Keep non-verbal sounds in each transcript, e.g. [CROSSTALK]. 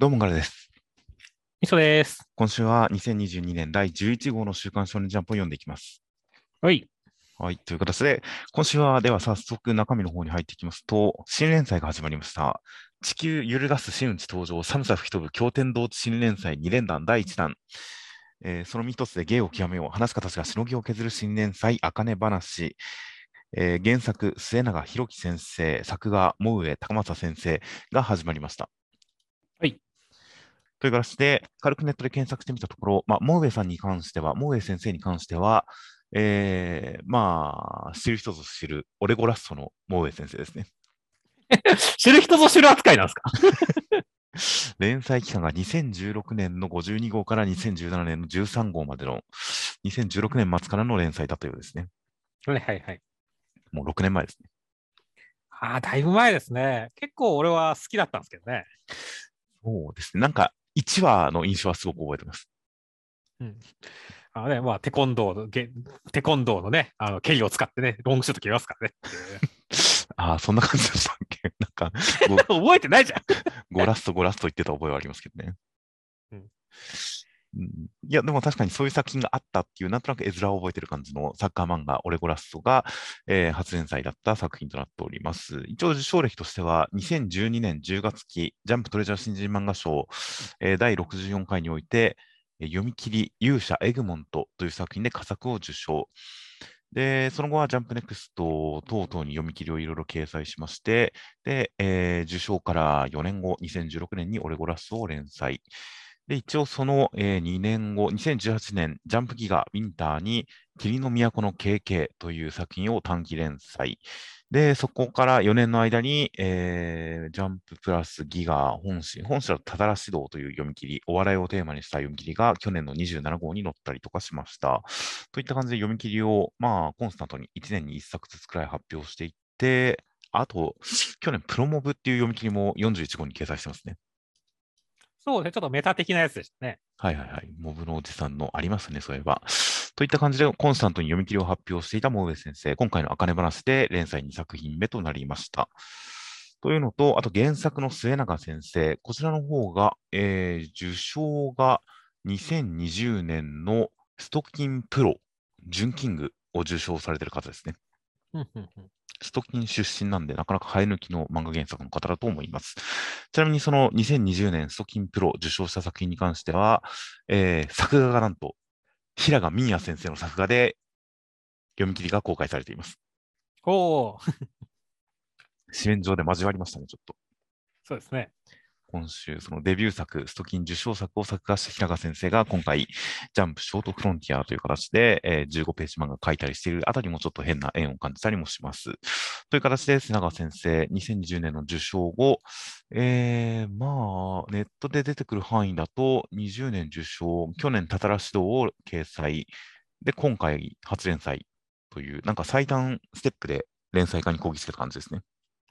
どうもガラです。みそです。今週は2022年第11号の週刊少年ジャンプを読んでいきます。はい。はい。という形で、今週はでは早速中身の方に入っていきますと、新連載が始まりました。地球揺るがす真打ち登場、寒さ吹き飛ぶ経典同地新連載2連弾第1弾。えーその身一つで芸を極めよう。話す形がしのぎを削る新連載、あかね話。えー原作、末永博樹先生、作画、も上高政先生が始まりました。はい。という形で、軽くネットで検索してみたところ、まあ、モウエさんに関しては、モウエ先生に関しては、えー、まあ、知る人ぞ知る、オレゴラストのモウエ先生ですね。[LAUGHS] 知る人ぞ知る扱いなんですか？[LAUGHS] 連載期間が2016年の52号から2017年の13号までの、2016年末からの連載だったようですね。はいはいはい。もう6年前ですね。ああ、だいぶ前ですね。結構俺は好きだったんですけどね。そうですね。なんか、1話の印象はすごく覚えてます。うん。あのね、まあ、テコンドーの、ゲテコンドーのね、あの、蹴りを使ってね、ロングシュート決めますからね。[LAUGHS] ああ、そんな感じでしたっけ？なんか、[LAUGHS] ご覚えてないじゃん。ゴラスト、ゴラスト言ってた覚えはありますけどね。うんいや、でも確かにそういう作品があったっていう、なんとなく絵面を覚えてる感じのサッカー漫画、オレゴラストが、えー初連載だった作品となっております。一応受賞歴としては、2012年10月期、ジャンプトレジャー新人漫画賞、えー第64回において、読み切り勇者エグモントという作品で佳作を受賞。で、その後はジャンプネクスト等々に読み切りをいろいろ掲載しまして、で、えー受賞から4年後、2016年にオレゴラストを連載。で、一応その、え2年後、2018年、ジャンプギガウィンターに、霧の都の KK という作品を短期連載。で、そこから4年の間に、えージャンププラスギガ本誌、本誌だとただら指導という読み切り、お笑いをテーマにした読み切りが去年の27号に載ったりとかしました。といった感じで読み切りを、まあ、コンスタントに1年に1作ずつくらい発表していって、あと、去年、プロモブっていう読み切りも41号に掲載してますね。そうね、ちょっとメタ的なやつでしたね。はいはいはい。モブのおじさんのありますね、そういえば。といった感じで、コンスタントに読み切りを発表していたモウエ先生、今回の茜話で連載2作品目となりました。というのと、あと原作の末永先生、こちらの方が、えー受賞が2020年のストキンプロ、準キングを受賞されている方ですね。ストキン出身なんで、なかなか生え抜きの漫画原作の方だと思います。ちなみにその2020年ストキンプロ受賞した作品に関しては、えー作画がなんと、平賀美也先生の作画で読み切りが公開されています。おー、[LAUGHS] 紙面上で交わりましたね、ちょっと。そうですね。今週、そのデビュー作、ストキン受賞作を作画した平賀先生が今回、ジャンプショートフロンティアという形で、えー15ページ漫画書いたりしているあたりもちょっと変な縁を感じたりもします。という形で、瀬永先生、2020年の受賞後、えー、まあ、ネットで出てくる範囲だと、20年受賞、去年、たたら指導を掲載、で、今回、初連載という、なんか最短ステップで連載化にこぎつけた感じですね。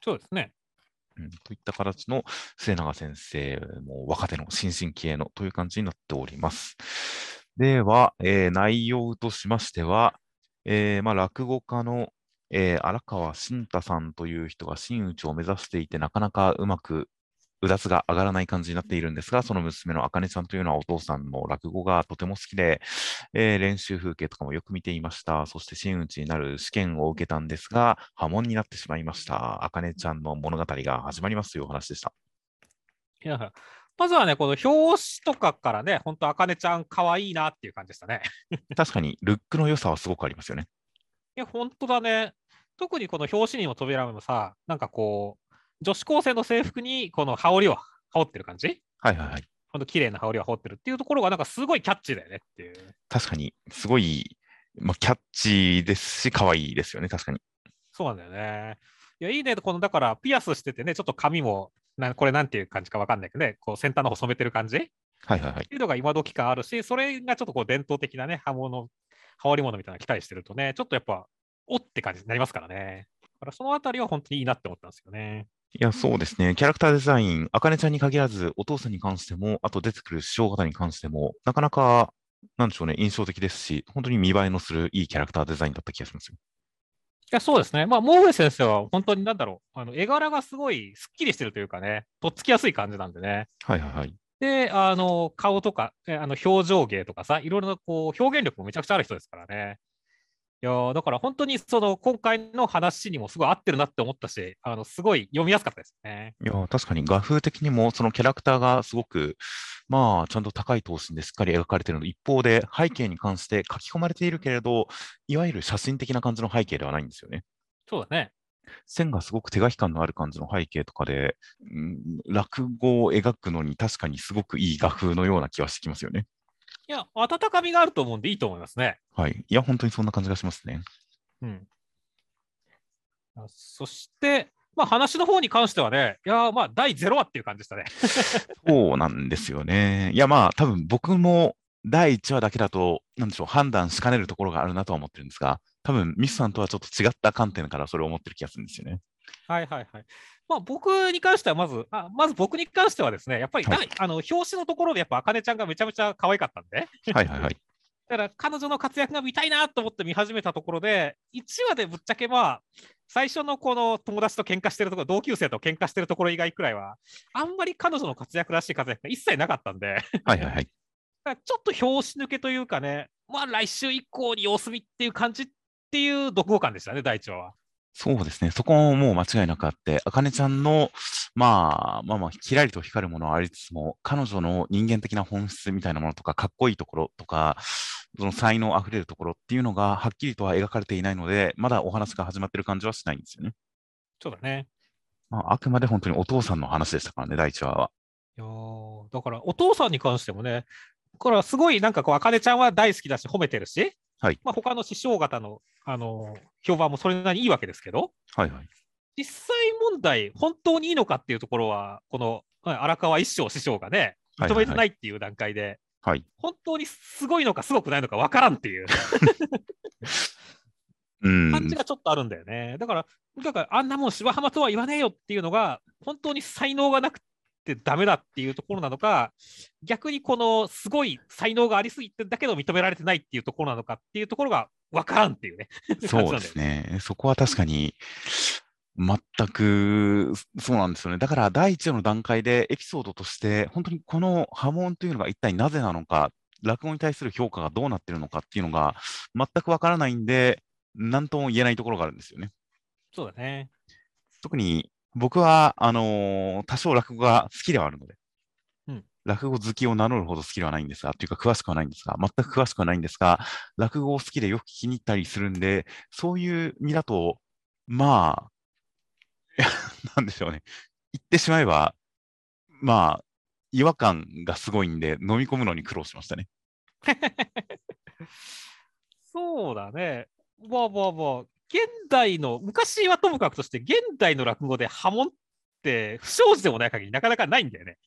そうですね。うん、といった形の末永先生も若手の新進気鋭のという感じになっております。では、えー内容としましては、えーまあ、落語家の、えー荒川慎太さんという人が真打ちを目指していて、なかなかうまくうだつが上がらない感じになっているんですが、その娘の茜ちゃんというのはお父さんの落語がとても好きで、えー練習風景とかもよく見ていました。そして真打ちになる試験を受けたんですが、破門になってしまいました。茜ちゃんの物語が始まりますというお話でした。いやまずはね、この表紙とかからね、本当あかねちゃん可愛いなっていう感じでしたね。確かに、ルックの良さはすごくありますよね。いや、本当だね。特にこの表紙にも扉にもさ、なんかこう、女子高生の制服にこの羽織を羽織ってる感じ？はいはいはい。ほんと綺麗な羽織を羽織ってるっていうところがなんかすごいキャッチーだよねっていう。確かに、すごい、まあ、キャッチーですし、可愛いですよね、確かに。そうなんだよね。いや、いいね。この、だから、ピアスしててね、ちょっと髪も、なこれなんていう感じかわかんないけどね、こう先端の方染めてる感じ？っはいはいはい。ていうのが今時感あるし、それがちょっとこう伝統的なね、刃物、羽織物みたいなの着たりしてるとね、ちょっとやっぱ、おって感じになりますからね。だからそのあたりは本当にいいなって思ったんですよね。いや、そうですね。キャラクターデザイン、あかねちゃんに限らず、お父さんに関しても、あと出てくる師匠方に関しても、なかなか、なんでしょうね、印象的ですし、本当に見栄えのするいいキャラクターデザインだった気がしますよ。や、そうですね。まあ、毛上先生は本当になんだろう、あの絵柄がすごいすっきりしてるというかね、とっつきやすい感じなんでね。はいはいはい。で、あの、顔とか、えあの表情芸とかさ、いろいろなこう表現力もめちゃくちゃある人ですからね。いやーだから本当にその今回の話にもすごい合ってるなって思ったし、あのすごい読みやすかったですね。いや、確かに画風的にも、そのキャラクターがすごく、まあ、ちゃんと高い等身でしっかり描かれているの一方で、背景に関して書き込まれているけれど、いわゆる写真的な感じの背景ではないんですよね。そうだね。線がすごく手書き感のある感じの背景とかで、うん、落語を描くのに確かにすごくいい画風のような気はしてきますよね。いや、温かみがあると思うんでいいと思いますね。はい。いや、本当にそんな感じがしますね。うん。あそして、まあ話の方に関してはね、いやー、まあ第0話っていう感じでしたね。[LAUGHS] そうなんですよね。いや、まあ、多分僕も第1話だけだと、なんでしょう、判断しかねるところがあるなとは思ってるんですが、多分ミスさんとはちょっと違った観点からそれを思ってる気がするんですよね。はいはいはい。まあ僕に関してはまず、あまず僕に関してはですね、やっぱり、はい第あの表紙のところでやっぱ、あかねちゃんがめちゃめちゃ可愛かったんで、はいはいはい。[LAUGHS] だから彼女の活躍が見たいなと思って見始めたところで、1話でぶっちゃけまあ、最初のこの友達と喧嘩してるところ、同級生と喧嘩してるところ以外くらいは、あんまり彼女の活躍らしい活躍が一切なかったんで、はいはいはい。[LAUGHS] だからちょっと拍子抜けというかね、まあ来週以降に様子見っていう感じっていう読後感でしたね、第1話は。そうですね。そこももう間違いなくあって、あかねちゃんの、まあ、まあまあ、きらりと光るものはありつつも、彼女の人間的な本質みたいなものとか、かっこいいところとか、その才能あふれるところっていうのが、はっきりとは描かれていないので、まだお話が始まってる感じはしないんですよね。そうだね。まあ、あくまで本当にお父さんの話でしたからね、第1話は。いやーだからお父さんに関してもね、これはすごいなんかこう、あかねちゃんは大好きだし、褒めてるし、はいまあ他の師匠方の、あの評判もそれなりにいいわけですけど、はいはい。実際問題、本当にいいのかっていうところは、このはい荒川一生師匠がね、認めてないっていう段階で、はい。本当にすごいのかすごくないのか分からんっていう [LAUGHS] うん。感じがちょっとあるんだよね。だから、だからあんなもん芝浜とは言わねえよっていうのが、本当に才能がなくてダメだっていうところなのか、逆にこのすごい才能がありすぎてだけど認められてないっていうところなのかっていうところが分からんっていうね。[LAUGHS] そうですね。そこは確かに、全くそうなんですよね。だから第一話の段階でエピソードとして、本当にこの波紋というのが一体なぜなのか、落語に対する評価がどうなっているのかっていうのが全くわからないんで、何とも言えないところがあるんですよね。そうだね。特に僕は、あのー多少落語が好きではあるので、うん落語好きを名乗るほど好きではないんですが、というか詳しくはないんですが、全く詳しくはないんですが、落語を好きでよく聞きに行ったりするんで、そういう身だと、まあ、[LAUGHS] なんでしょうね。言ってしまえば、まあ、違和感がすごいんで、飲み込むのに苦労しましたね。[LAUGHS] そうだね。まあまあまあ、現代の、昔はともかくとして、現代の落語で波紋って不祥事でもない限りなかなかないんだよね。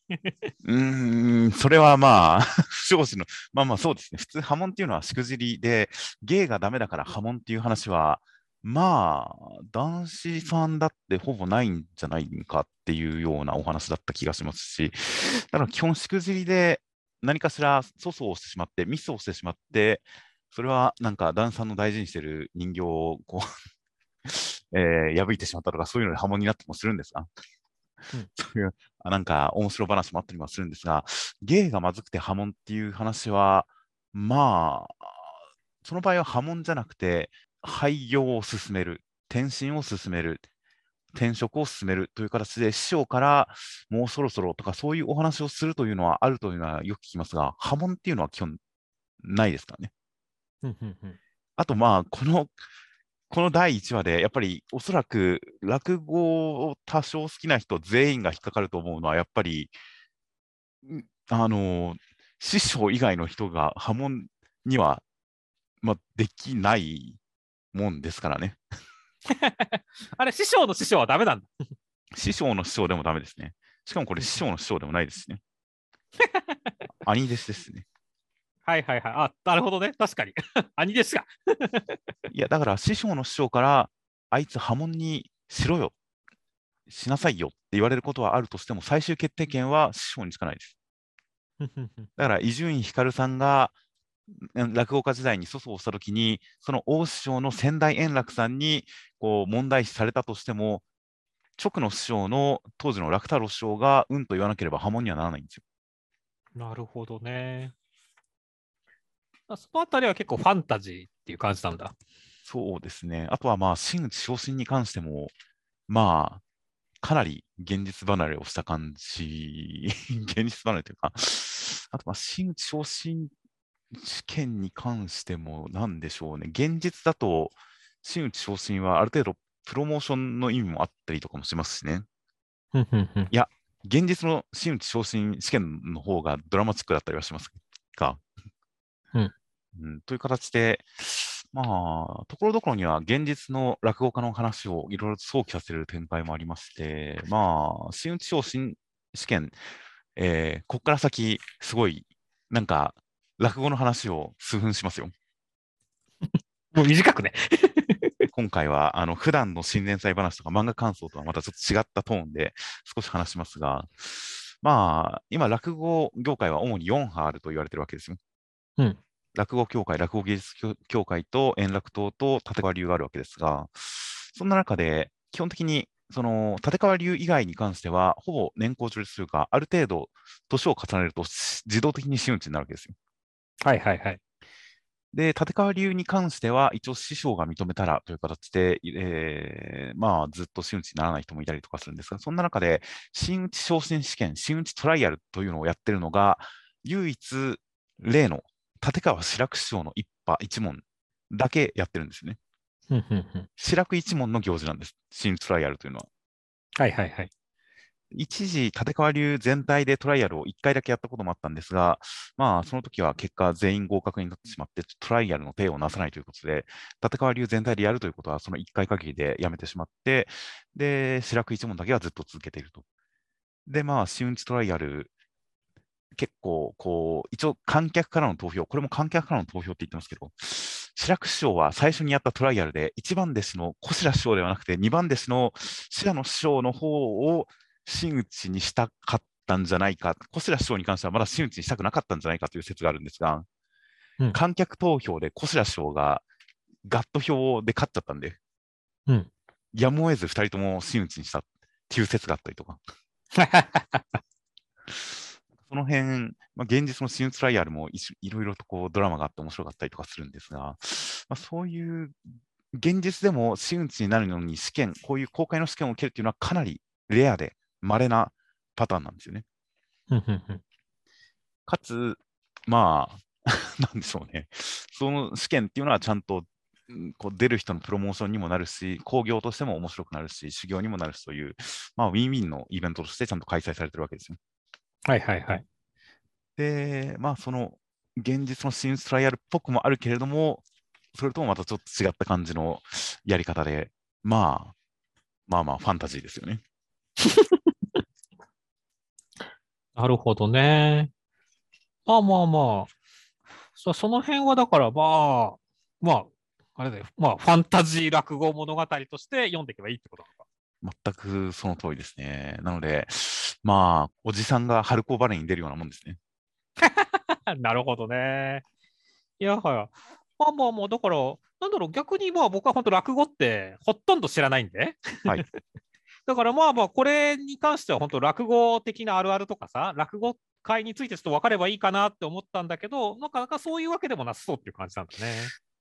うーん、それはまあ、[LAUGHS] 不祥事の、まあまあそうですね。普通波紋っていうのはしくじりで、芸がダメだから波紋っていう話は、まあ、男子さんだってほぼないんじゃないかっていうようなお話だった気がしますし、だから基本しくじりで何かしら粗相をしてしまって、ミスをしてしまって、それはなんか旦さんの大事にしてる人形をこう、[LAUGHS] えー破いてしまったとか、そういうので波紋になってもするんですが、うん [LAUGHS] そういうあなんか面白話もあったりもするんですが、芸がまずくて波紋っていう話は、まあ、その場合は波紋じゃなくて、廃業を進める、転身を進める、転職を進めるという形で、師匠からもうそろそろとか、そういうお話をするというのはあるというのはよく聞きますが、波紋っていうのは基本ないですからね。うんうんうんあと、まあ、この、この第1話で、やっぱりおそらく落語を多少好きな人全員が引っかかると思うのは、やっぱり、んあの、師匠以外の人が波紋には、まあ、できないもんですからね。[LAUGHS] あれ、師匠の師匠はダメなんだ。師匠の師匠でもダメですね。しかもこれ師匠の師匠でもないですしね。[LAUGHS] 兄弟子ですね。はいはいはい。あ、なるほどね。確かに。[LAUGHS] 兄ですが。いや、だから師匠の師匠から、あいつ波紋にしろよ、しなさいよって言われることはあるとしても、最終決定権は師匠にしかないです。だから伊集院光さんがうん落語家時代に粗相をしたときに、その大師匠の先代円楽さんにこう問題視されたとしても、直の師匠の当時の楽太郎師匠がうんと言わなければ破門にはならないんですよ。なるほどね。あそのあたりは結構ファンタジーっていう感じなんだ。そうですね。あとはまあ、真打ち昇進に関しても、まあ、かなり現実離れをした感じ、[LAUGHS] 現実離れというか、あとまあ、真打ち昇進試験に関しても、なんでしょうね。現実だと、真打ち昇進はある程度プロモーションの意味もあったりとかもしますしね。ふんふんふん現実の真打ち昇進試験の方がドラマチックだったりはしますが。うんうんという形で、まあ、ところどころには現実の落語家の話をいろいろと想起させる展開もありまして、まあ、真打ち昇進試験、えーここから先、すごい、なんか、落語の話を数分しますよ。[LAUGHS] もう短くね。今回は、あの、普段の新年祭話とか漫画感想とはまたちょっと違ったトーンで少し話しますが、まあ、今、落語業界は主に4派あると言われてるわけですよ。うん落語協会、落語芸術協協会と円楽党と立川流があるわけですが、そんな中で、基本的に、その、立川流以外に関しては、ほぼ年功序列というか、ある程度、年を重ねるとし自動的に真打ちになるわけですよ。はいはいはい。で、立川流に関しては、一応師匠が認めたらという形で、えーまあ、ずっと真打ちにならない人もいたりとかするんですが、そんな中で、真打ち昇進試験、真打ちトライアルというのをやってるのが、唯一、例の立川志らく師匠の一派一門だけやってるんですよね。志らく一門の行事なんです、真打ちトライアルというのは。はいはいはい。一時、立川流全体でトライアルを1回だけやったこともあったんですが、まあ、その時は結果、全員合格になってしまって、トライアルの手をなさないということで、立川流全体でやるということは、その1回限りでやめてしまって、で、白く一門だけはずっと続けていると。で、まあ、真打ちトライアル、結構、こう、一応観客からの投票、これも観客からの投票って言ってますけど、白く師匠は最初にやったトライアルで、1番弟子の小白師匠ではなくて、2番弟子の白野師匠の方を真打ちにしたかったんじゃないか、小白師匠に関してはまだ真打ちにしたくなかったんじゃないかという説があるんですが、うん。観客投票で小白師匠がガット票で勝っちゃったんで、うん。やむを得ず2人とも真打ちにしたっていう説があったりとか、[LAUGHS] その辺、まあ、現実の真打ちトライアルもいろいろとこうドラマがあって面白かったりとかするんですが、まあ、そういう現実でも真打ちになるのに試験、こういう公開の試験を受けるっていうのはかなりレアで稀なパターンなんですよね。かつ、まあ、[LAUGHS] なんでしょうね。その試験っていうのはちゃんとうんこう出る人のプロモーションにもなるし、興行としても面白くなるし、修行にもなるしという、まあ、ウィンウィンのイベントとしてちゃんと開催されてるわけですよ。はいはいはい。で、まあ、その現実の新トライアルっぽくもあるけれども、それともまたちょっと違った感じのやり方で、まあ、まあまあ、ファンタジーですよね。[LAUGHS] なるほどね。まあまあまあ。そその辺はだからまあ、まあ、あれだよ。まあ、ファンタジー落語物語として読んでいけばいいってことなのか。全くその通りですね。なので、まあ、おじさんが春高バレーに出るようなもんですね。[LAUGHS] なるほどね。いやはや。まあまあまあ、だから、なんだろう、逆にまあ僕は本当落語ってほとんど知らないんで。はい。[LAUGHS] だからまあまあ、これに関しては本当落語的なあるあるとかさ、落語会についてちょっと分かればいいかなって思ったんだけど、なかなかそういうわけでもなさそうっていう感じなんだね。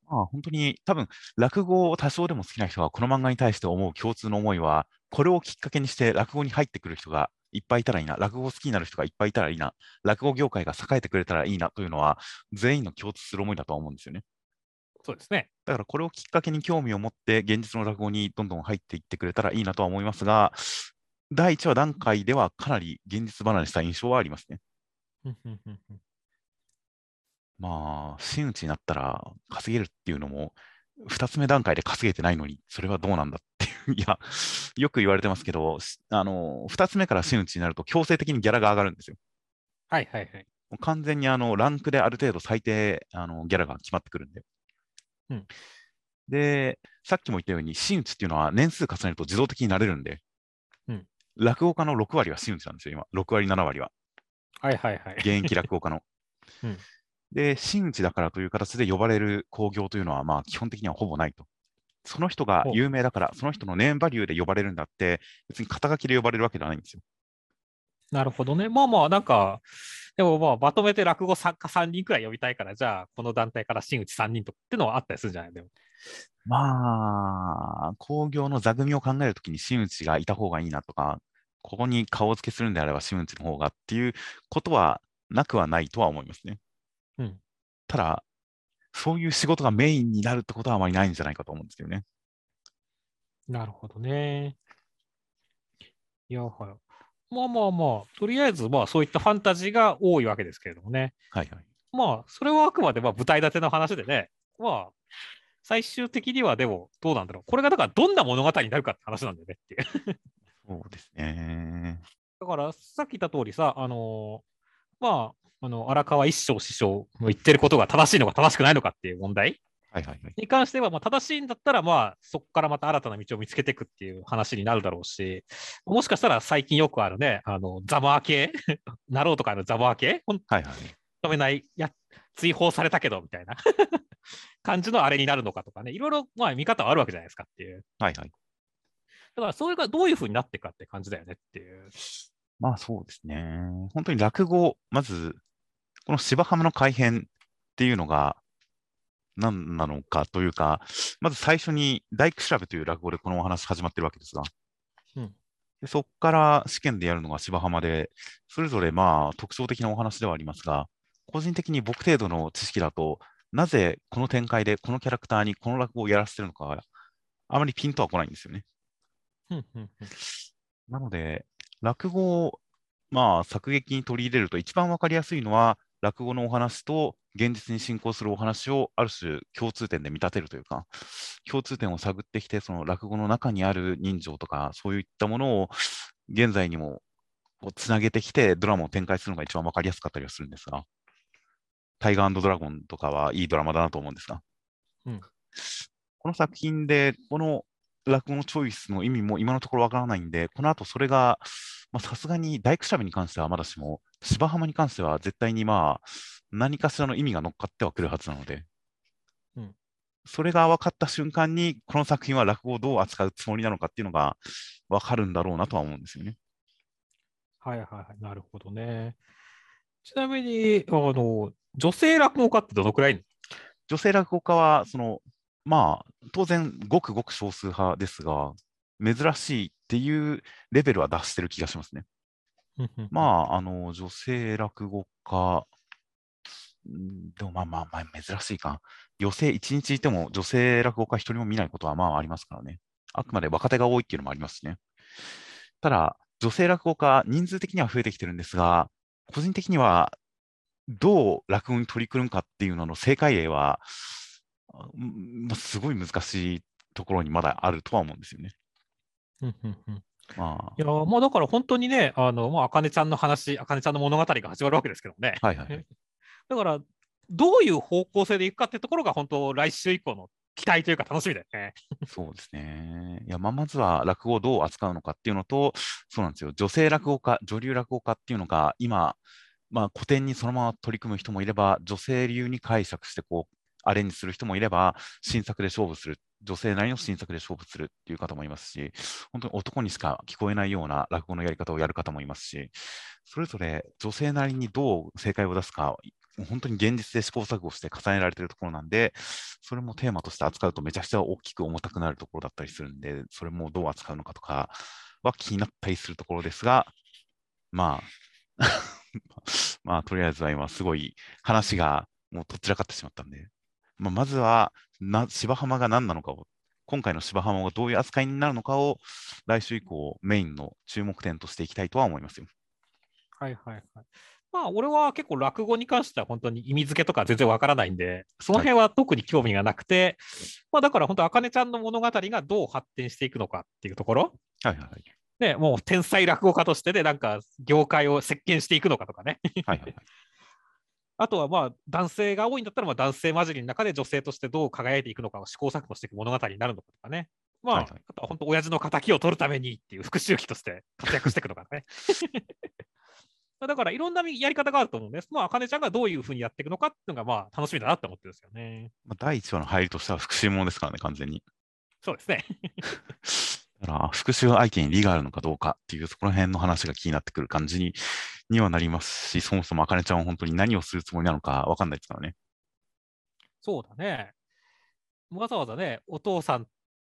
まあ、本当に多分、落語を多少でも好きな人がこの漫画に対して思う共通の思いは、これをきっかけにして落語に入ってくる人がいっぱいいたらいいな、落語を好きになる人がいっぱいいたらいいな、落語業界が栄えてくれたらいいなというのは、全員の共通する思いだとは思うんですよね。そうですね。だからこれをきっかけに興味を持って、現実の落語にどんどん入っていってくれたらいいなとは思いますが、第1話段階ではかなり現実離れした印象はありますね。まあ、真打ちになったら稼げるっていうのも、2つ目段階で稼げてないのに、それはどうなんだって [LAUGHS] いや、よく言われてますけど、しあの2つ目から真打ちになると強制的にギャラが上がるんですよ。はいはいはい。もう完全にあのランクである程度最低あのギャラが決まってくるんで。うんで、さっきも言ったように、真打ちっていうのは年数重ねると自動的になれるんで、うん落語家の6割は真打ちなんですよ、今。6割、7割は。はいはいはい。現役落語家の。[LAUGHS] うんで、真打ちだからという形で呼ばれる興行というのは、まあ、基本的にはほぼないと。その人が有名だから、その人のネームバリューで呼ばれるんだって、別に肩書きで呼ばれるわけではないんですよ。なるほどね。まあまあ、なんか、でもまあ、まとめて落語作家3人くらい呼びたいから、じゃあ、この団体から真打ち3人とかっていうのはあったりするんじゃない？でも。まあ、興行の座組を考えるときに真打ちがいた方がいいなとか、ここに顔付けするんであれば真打ちの方がっていうことはなくはないとは思いますね。うん。ただ、そういう仕事がメインになるってことはあまりないんじゃないかと思うんですけどね。なるほどね。いや、はい。まあまあまあ、とりあえず、まあそういったファンタジーが多いわけですけれどもね。はいはい。まあ、それはあくまでまあ舞台立ての話でね、まあ、最終的にはでもどうなんだろう。これがだからどんな物語になるかって話なんだよねっていう。そうですね。[LAUGHS] だから、さっき言った通りさ、あのーまあ、あの、荒川一生師匠の言ってることが正しいのか正しくないのかっていう問題はいはいはい。に関しては、まあ、正しいんだったら、まあ、そこからまた新たな道を見つけていくっていう話になるだろうし、もしかしたら最近よくあるね、あの、ザマー系なろうとかのザマー系ほんはいはい。認めない、や、追放されたけど、みたいな [LAUGHS] 感じのあれになるのかとかね、いろいろ、まあ、見方はあるわけじゃないですかっていう。はいはい。だから、それがどういうふうになっていくかって感じだよねっていう。まあそうですね。本当に落語、まず、この芝浜の改編っていうのが何なのかというか、まず最初に大工調べという落語でこのお話始まってるわけですが、うん。でそこから試験でやるのが芝浜で、それぞれまあ特徴的なお話ではありますが、個人的に僕程度の知識だと、なぜこの展開でこのキャラクターにこの落語をやらせてるのか、あまりピンとは来ないんですよね。うんうんうん。なので、落語を、まあ、作劇に取り入れると一番わかりやすいのは、落語のお話と現実に進行するお話をある種共通点で見立てるというか、共通点を探ってきて、その落語の中にある人情とか、そういったものを現在にもつなげてきて、ドラマを展開するのが一番わかりやすかったりはするんですが、タイガードラゴンとかはいいドラマだなと思うんですが、うん。この作品で、この落語のチョイスの意味も今のところわからないんで、この後それが、まあさすがに大工しゃべに関してはまだしも、芝浜に関しては絶対にまあ、何かしらの意味が乗っかってはくるはずなので、うんそれが分かった瞬間に、この作品は落語をどう扱うつもりなのかっていうのが分かるんだろうなとは思うんですよね。はいはいはい、なるほどね。ちなみに、あの、女性落語家ってどのくらい？女性落語家は、その、まあ、当然、ごくごく少数派ですが、珍しいっていうレベルは出してる気がしますね。のまあ、あの、女性落語家、うんでもまあまあまあ珍しいか。女性一日いても女性落語家一人も見ないことはまあありますからね。あくまで若手が多いっていうのもありますしね。ただ、女性落語家、人数的には増えてきてるんですが、個人的にはどう落語に取り組むかっていうのの正解例は、まあすごい難しいところにまだあるとは思うんですよね。うんうんうんまいやー、まあだから本当にね、あの、まあ、あかねちゃんの話、あかねちゃんの物語が始まるわけですけどね。あ、はいはいはい。だから、どういう方向性でいくかってところが、本当、来週以降の期待というか楽しみだよね。そうですね。いや、まあ、まずは落語をどう扱うのかっていうのと、そうなんですよ。女性落語家、女流落語家っていうのが、今、まあ、古典にそのまま取り組む人もいれば、女性流に解釈して、こう、アレンジする人もいれば、新作で勝負する、女性なりの新作で勝負するっていう方もいますし、本当に男にしか聞こえないような落語のやり方をやる方もいますし、それぞれ女性なりにどう正解を出すか、本当に現実で試行錯誤して重ねられているところなんで、それもテーマとして扱うとめちゃくちゃ大きく重たくなるところだったりするんで、それもどう扱うのかとかは気になったりするところですが、まあ、[LAUGHS] まあ、とりあえずは今、すごい話がもうとっちらかってしまったんで、まあ、まずはな芝浜が何なのかを、今回の芝浜がどういう扱いになるのかを、来週以降、メインの注目点としていきたいとは思いますよ。はいはいはい。まあ、俺は結構落語に関しては本当に意味付けとか全然わからないんで、その辺は特に興味がなくて、まあだから本当、あかねちゃんの物語がどう発展していくのかっていうところ、はいはいはい。ね、もう天才落語家としてで、なんか業界を席巻していくのかとかね。はいはいはい。あとはまあ男性が多いんだったらまあ男性混じりの中で女性としてどう輝いていくのかを試行錯誤していく物語になるのかとかね。まあ、はいはいあとは本当、親父の敵を取るためにっていう復讐機として活躍していくのかね。[LAUGHS] だからいろんなやり方があると思うんです。まあ、ねちゃんがどういうふうにやっていくのかっていうのが、まあ、楽しみだなって思ってるんですよね。まあ、第1話の入りとしては復讐ものですからね、完全に。そうですね。[LAUGHS] だから、復讐相手に利があるのかどうかっていう、そこら辺の話が気になってくる感じににはなりますし、そもそもあかねちゃんは本当に何をするつもりなのかわかんないですからね。そうだね。わざわざね、お父さん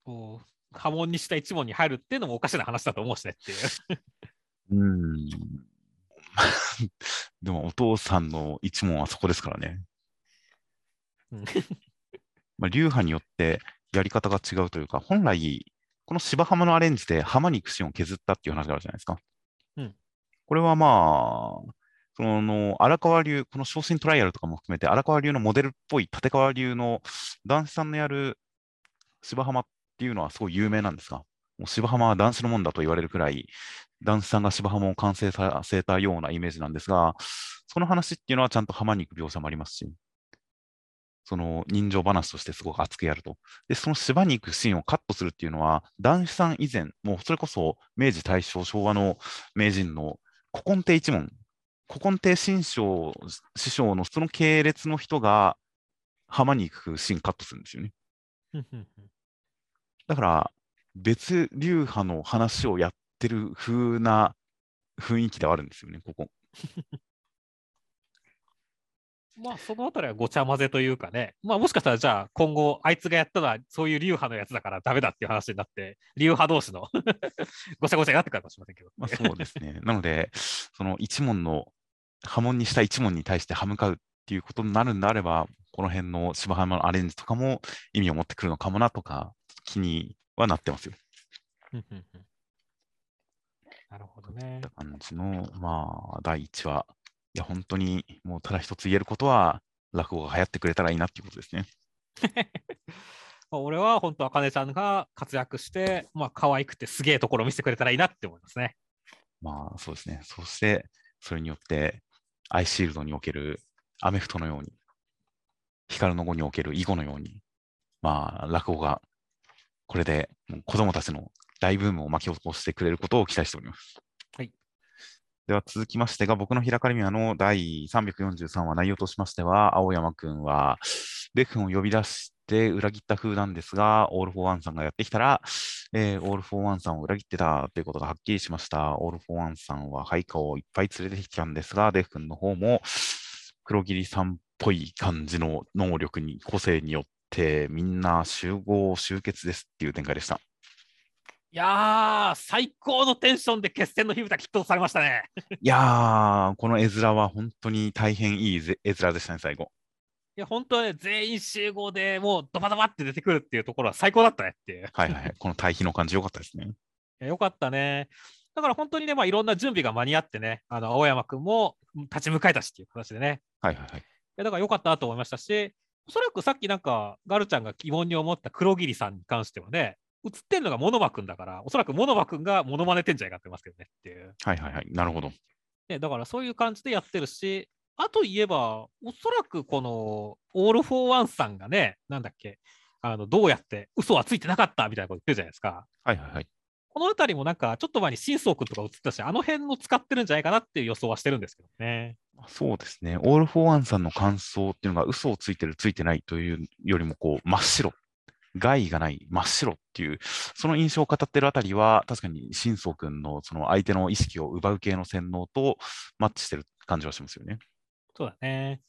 を波紋にした一問に入るっていうのもおかしな話だと思うしねっていう。うん。[LAUGHS] でも、お父さんの一問はそこですからね。うん [LAUGHS] まあ、流派によってやり方が違うというか、本来、この芝浜のアレンジで浜に行くシーンを削ったっていう話があるじゃないですか。これはまあ、その荒川流、この昇進トライアルとかも含めて、荒川流のモデルっぽい立川流の男子さんのやる芝浜っていうのはすごい有名なんですが、もう芝浜は男子のもんだと言われるくらい、男子さんが芝浜を完成させたようなイメージなんですが、その話っていうのはちゃんと浜に行く描写もありますし、その人情話としてすごく熱くやると。で、その芝に行くシーンをカットするっていうのは、男子さん以前、もうそれこそ明治、大正、昭和の名人の古今亭一門、古今亭新章師匠のその系列の人が浜に行くシーンカットするんですよね。だから、別流派の話をやってる風な雰囲気ではあるんですよね、ここ。[LAUGHS] まあ、そのあたりはごちゃ混ぜというかね、まあ、もしかしたらじゃあ今後、あいつがやったのはそういう流派のやつだからダメだっていう話になって、流派同士の [LAUGHS] ごちゃごちゃになってくるかもしれませんけど。まあ、そうですね。なので、その一問の波紋にした一問に対して歯向かうっていうことになるんであれば、この辺の芝浜のアレンジとかも意味を持ってくるのかもなとか、気にはなってますよ。なるほどね感じの、まあ、第1話。いや、本当にもうただ一つ言えることは、落語が流行ってくれたらいいなっていうことですね。[LAUGHS] まあ俺は本当、あかねちゃんが活躍して、まあ、可愛くてすげえところを見せてくれたらいいなって思いますね。まあ、そうですね。そして、それによって、アイシールドにおけるアメフトのように、ヒカルの碁における囲碁のように、まあ、落語が、これで子供たちの大ブームを巻き起こしてくれることを期待しております。では続きましてが、僕のヒーローアカデミアの第343話内容としましては、青山くんは、デク君を呼び出して裏切った風なんですが、オール・フォー・ワンさんがやってきたら、えーオール・フォー・ワンさんを裏切ってたということがはっきりしました。オール・フォー・ワンさんは配下をいっぱい連れてきたんですが、デク君の方も黒桐さんっぽい感じの能力に、個性によってみんな集合、集結ですっていう展開でした。いやー、最高のテンションで決戦の火蓋きっとされましたね。[LAUGHS] いやー、この絵面は本当に大変いいぜ絵面でしたね、最後。いや、本当はね、全員集合でもうドバドバって出てくるっていうところは最高だったねっていう。はいはいはい。[LAUGHS] この対比の感じ良かったですね。いやよかったね。だから本当にね、まあ、いろんな準備が間に合ってね、あの青山君も立ち向かえたしっていう形でね、はいはいはい。いやだから良かったなと思いましたし、おそらくさっきなんか、ガルちゃんが疑問に思った黒霧さんに関してはね、映ってんのが物間君だから、おそらく物間君がモノマネてんじゃないかってますけどねっていう。はいはいはい。なるほど。ね、だからそういう感じでやってるし、あと言えば、おそらくこのオール・フォー・ワンさんがね、なんだっけ、あのどうやって嘘はついてなかったみたいなこと言ってるじゃないですか。はいはいはい。このあたりもなんか、ちょっと前に心操君とか映ったし、あの辺の使ってるんじゃないかなっていう予想はしてるんですけどね。そうですね。オール・フォー・ワンさんの感想っていうのが嘘をついてる、ついてないというよりも、こう、真っ白。害がない、真っ白っていう、その印象を語ってるあたりは、確かに、心操君のその相手の意識を奪う系の洗脳とマッチしてる感じはしますよね。そうだね。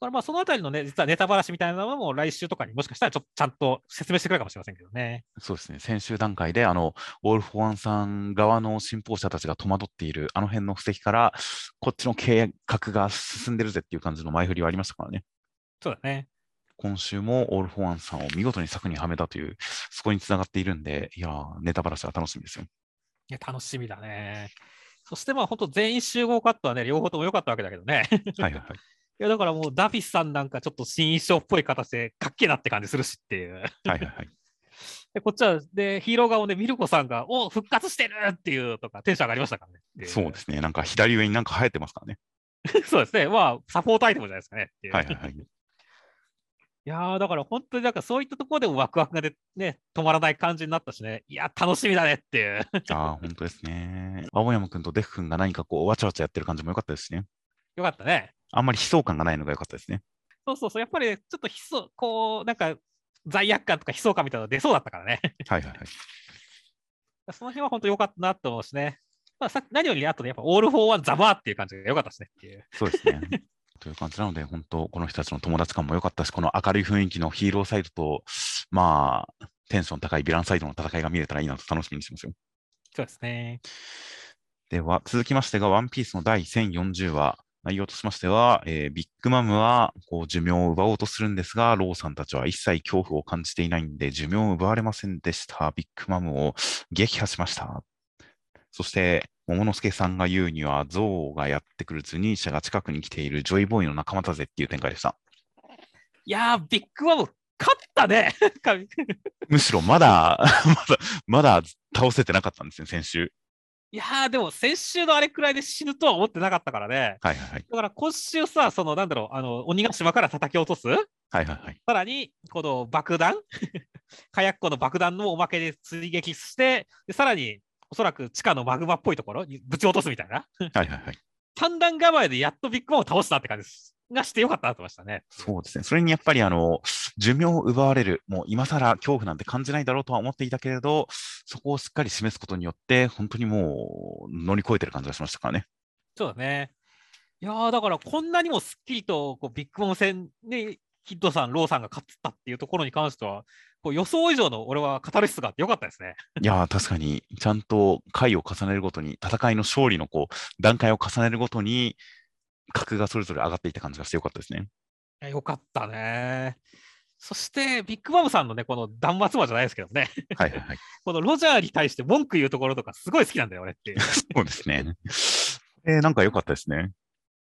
だからまあそのあたりのね、実はネタばらしみたいなのも来週とかにもしかしたらちょっとちゃんと説明してくれるかもしれませんけどね。そうですね。先週段階で、あの、オール・フォー・ワンさん側の信奉者たちが戸惑っている、あの辺の布石から、こっちの計画が進んでるぜっていう感じの前振りはありましたからね。そうだね。今週もオール・フォー・ワンさんを見事に策にはめたという、そこにつながっているんで、いやー、ネタバラシは楽しみですよ。いや楽しみだね。そしてまあ本当全員集合カットはね、両方とも良かったわけだけどね。いはいはいはい。[LAUGHS] やだからもう荼毘さんなんかちょっと新衣装っぽい形でかっけえなって感じするしっていう。はいはいはい。[LAUGHS] でこっちはでヒーロー顔でミルコさんが、お復活してるっていうとかテンション上がりましたからねそうですね。なんか左上になんか生えてますからね。[LAUGHS] そうですね。まあサポートアイテムじゃないですかね。はいはいはい。いやーだから本当になんかそういったところでもワクワクがで、ね、止まらない感じになったしね、いや、楽しみだねっていう。[LAUGHS] ああ、本当ですね。青山くんとデフ君が何かこう、わちゃわちゃやってる感じも良かったですしね。よかったね。あんまり悲壮感がないのが良かったですね。そうそうそう、やっぱり、ちょっと悲壮、こう、なんか罪悪感とか悲壮感みたいなの出そうだったからね。[LAUGHS] はいはいはい。その辺は本当良かったなと思うしね。まあ、さ何よりあとね、やっぱオール・フォー・ワン・ザ・バーっていう感じが良かったですねっていう。そうですね。[LAUGHS] という感じなので、本当、この人たちの友達感も良かったし、この明るい雰囲気のヒーローサイドと、まあ、テンション高いヴィランサイドの戦いが見れたらいいなと楽しみにしてますよ。そうですね。では、続きましてが、ワンピースの第1040話。内容としましては、えービッグマムはこう寿命を奪おうとするんですが、ローさんたちは一切恐怖を感じていないんで、寿命を奪われませんでした。ビッグマムを撃破しました。そして、桃之助さんが言うには、ゾウがやってくるズニーシャが近くに来ているジョイボーイの仲間だぜっていう展開でした。いやー、ビッグマム、勝ったね。[LAUGHS] むしろまだ、[LAUGHS] まだ、まだ倒せてなかったんですね、先週。いやー、でも先週のあれくらいで死ぬとは思ってなかったからね。はいはいはい。だから今週さ、そのなんだろう、あの鬼ヶ島から叩き落とす、はいはいはい。さらにこの爆弾、[LAUGHS] 火薬庫の爆弾のおまけで追撃して、でさらにおそらく地下のマグマっぽいところにぶち落とすみたいな、はいはいはい。三段構えでやっとビッグマンを倒したって感じがしてよかったなと思いましたね。そうですね。それにやっぱりあの、寿命を奪われる、もう今更恐怖なんて感じないだろうとは思っていたけれど、そこをしっかり示すことによって、本当にもう乗り越えてる感じがしましたからね。そうだね。いやーだからこんなにもすっきりとこうビッグマム戦でヒッドさん、ローさんが勝ったっていうところに関しては、こう予想以上の俺はカタルシスがあってよかったですね。いやー、確かに、ちゃんと回を重ねるごとに、戦いの勝利のこう、段階を重ねるごとに、格がそれぞれ上がっていった感じがしてよかったですね。よかったね。そして、ビッグマムさんのね、この断末魔じゃないですけどね、はいはいはい。[LAUGHS] このロジャーに対して文句言うところとか、すごい好きなんだよ、俺って。[LAUGHS] そうですね。えー、なんか良かったですね。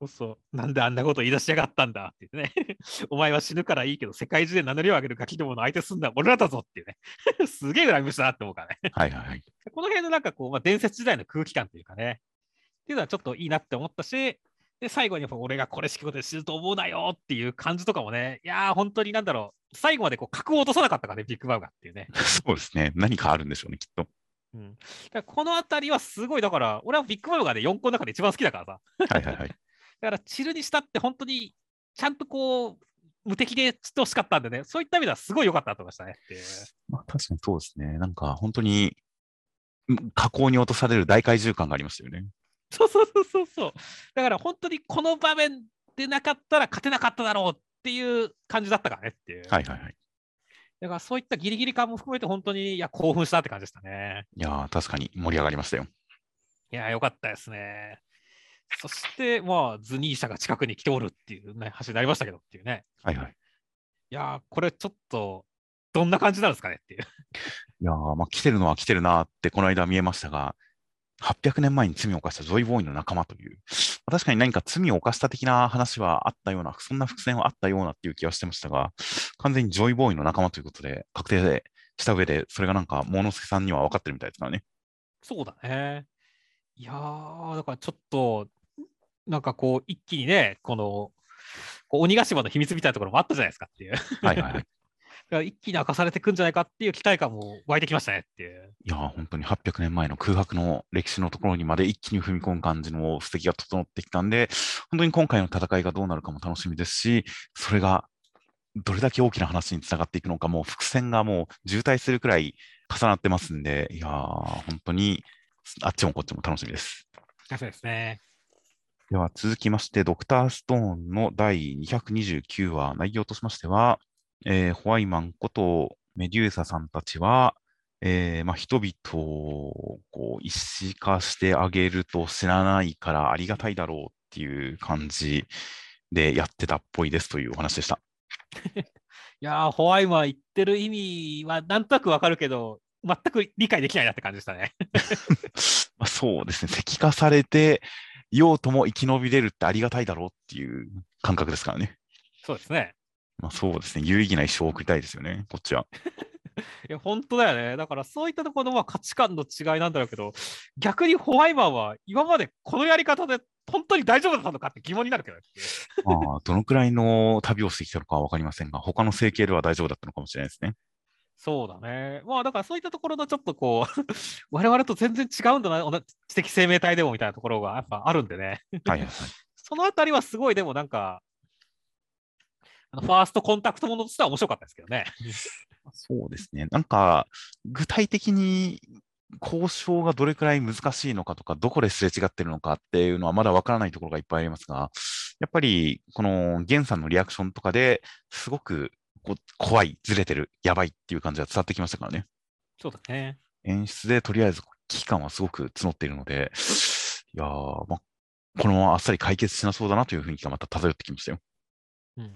そうそう。なんであんなこと言い出しやがったんだってね。[LAUGHS] お前は死ぬからいいけど、世界中で名乗りを上げるガキどもの相手すんだ、俺らだぞっていうね。[LAUGHS] すげえ恨み節だなって思うからね。はいはいはい。[LAUGHS] この辺のなんかこう、まあ、伝説時代の空気感というかね、っていうのはちょっといいなって思ったし、で、最後にやっぱ俺がこれしきことで死ぬと思うなよっていう感じとかもね、いやー、本当になんだろう、最後までこう格を落とさなかったからね、ビッグバウがっていうね。そうですね。何かあるんでしょうね、きっと。うん、だこのあたりはすごい、だから、俺はビッグバウがね、4個の中で一番好きだからさ。はいはいはい。だから、チルにしたって本当に、ちゃんとこう、無敵で散ってほしかったんでね、そういった意味ではすごい良かったなと思いましたね。まあ、確かにそうですね。なんか本当に、ん加工に落とされる大怪獣感がありましたよね。そうそうそうそうそう。だから本当にこの場面でなかったら勝てなかっただろうっていう感じだったからねっていう。はいはいはい。だからそういったギリギリ感も含めて本当にいや興奮したって感じでしたね。いやー、確かに盛り上がりましたよ。いや、よかったですね。そして、まあ、ズニーシャが近くに来ておるっていうね、話になりましたけどっていうね。はいはい。いやー、これちょっと、どんな感じなんですかねっていう。いやー、まあ来てるのは来てるなーってこの間見えましたが、800年前に罪を犯したジョイボーイの仲間という、まあ確かに何か罪を犯した的な話はあったような、そんな伏線はあったようなっていう気はしてましたが、完全にジョイボーイの仲間ということで確定した上で、それがなんか、モノスケさんには分かってるみたいですからね。そうだね。いやー、だからちょっと、なんかこう、一気にね、この、こう鬼ヶ島の秘密みたいなところもあったじゃないですかっていう。はいはいはい。[LAUGHS] 一気に明かされてくんじゃないかっていう期待感も湧いてきましたねっていう。いやー、本当に800年前の空白の歴史のところにまで一気に踏み込む感じの布石が整ってきたんで、本当に今回の戦いがどうなるかも楽しみですし、それがどれだけ大きな話につながっていくのか、もう伏線がもう渋滞するくらい重なってますんで、いやー、本当にあっちもこっちも楽しみです。そうですね。では続きまして、ドクターストーンの第229話、内容としましては、えーホワイマンことメデューサさんたちは、えーまあ、人々をこう意識化してあげると知らないからありがたいだろうっていう感じでやってたっぽいですというお話でした。[LAUGHS] いやー、ホワイマン言ってる意味はなんとなくわかるけど、全く理解できないなって感じでしたね。[LAUGHS] まあ、そうですね、石化されて、ようとも生き延びれるってありがたいだろうっていう感覚ですからね。そうですね。まあ、そうですね、有意義な一生を送りたいですよね、こっちは。[LAUGHS] いや、本当だよね。だからそういったところのまあ価値観の違いなんだろうけど、逆にホワイマンは今までこのやり方で本当に大丈夫だったのかって疑問になるけどね。[LAUGHS] まあ、どのくらいの旅をしてきたのかは分かりませんが、他の整形では大丈夫だったのかもしれないですね。そうだね。まあだからそういったところのちょっとこう、[LAUGHS] 我々と全然違うんだな、知的生命体でもみたいなところがやっぱあるんでね。はいはいはい。[LAUGHS] そのあたりはすごいでもなんか、あのファーストコンタクトものとしては面白かったですけどね。そうですね。なんか、具体的に交渉がどれくらい難しいのかとか、どこですれ違ってるのかっていうのはまだわからないところがいっぱいありますが、やっぱり、このゲンさんのリアクションとかですごくこう怖い、ずれてる、やばいっていう感じが伝わってきましたからね。そうだね。演出でとりあえず危機感はすごく募っているので、いやー、まあ、このままあっさり解決しなそうだなという雰囲気がまた漂ってきましたよ。うん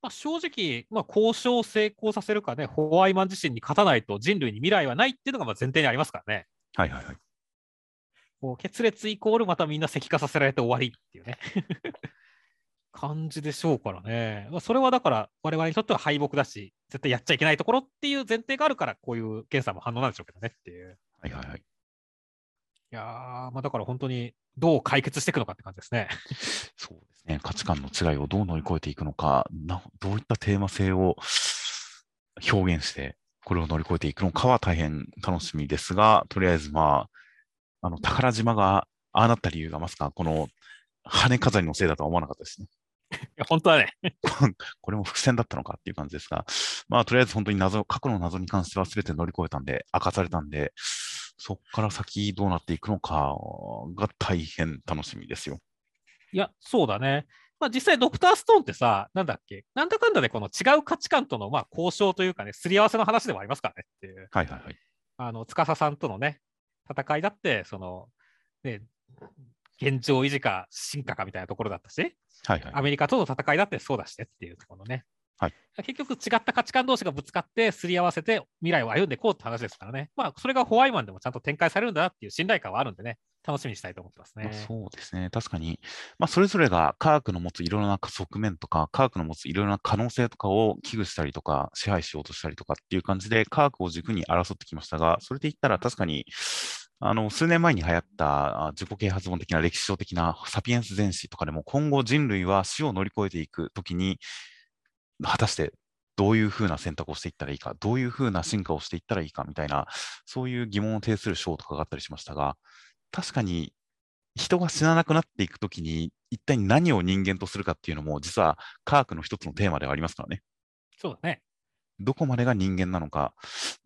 まあ、正直、まあ、交渉を成功させるかね、ホワイマン自身に勝たないと人類に未来はないっていうのがまあ前提にありますからね。はいはいはい。こう決裂イコールまたみんな石化させられて終わりっていうね感じでしょうからね。まあ、それはだから我々にとっては敗北だし、絶対やっちゃいけないところっていう前提があるから、こういう検査も反応なんでしょうけどねっていう。はいはいはい。いやー、まあ、だから本当にどう解決していくのかって感じですね。[LAUGHS] そうですね。価値観の違いをどう乗り越えていくのか、などういったテーマ性を表現して、これを乗り越えていくのかは大変楽しみですが、とりあえずまあ、あの、宝島がああなった理由がまさかこの羽飾りのせいだとは思わなかったですね。[LAUGHS] いや本当はね、[LAUGHS] これも伏線だったのかっていう感じですが、まあ、とりあえず本当に謎、過去の謎に関しては全て乗り越えたんで、明かされたんで、そこから先どうなっていくのかが大変楽しみですよ。いや、そうだね。まあ、実際、ドクターストーンってさ、なんだっけ、なんだかんだでこの違う価値観とのまあ交渉というかね、すり合わせの話でもありますからねっていう。はいはいはい。あの、司さんとのね、戦いだって、その、ね、現状維持か進化かみたいなところだったし、はいはい。アメリカとの戦いだってそうだしてっていうところのね。はい結局違った価値観同士がぶつかってすり合わせて未来を歩んでいこうって話ですからね。まあそれがホワイマンでもちゃんと展開されるんだなっていう信頼感はあるんでね、楽しみにしたいと思ってますまあね。そうですね。確かに、まあ、それぞれが科学の持ついろいろな側面とか、科学の持ついろいろな可能性とかを危惧したりとか、支配しようとしたりとかっていう感じで、科学を軸に争ってきましたが、それで言ったら確かに、あの、数年前に流行ったあ自己啓発本的な歴史書的なサピエンス全史とかでも、今後人類は死を乗り越えていくときに、果たしてどういうふうな選択をしていったらいいか、どういうふうな進化をしていったらいいかみたいな、そういう疑問を呈する章とかがあったりしましたが、確かに人が死ななくなっていくときに、一体何を人間とするかっていうのも、実は科学の一つのテーマではありますからね。そうだね。どこまでが人間なのか、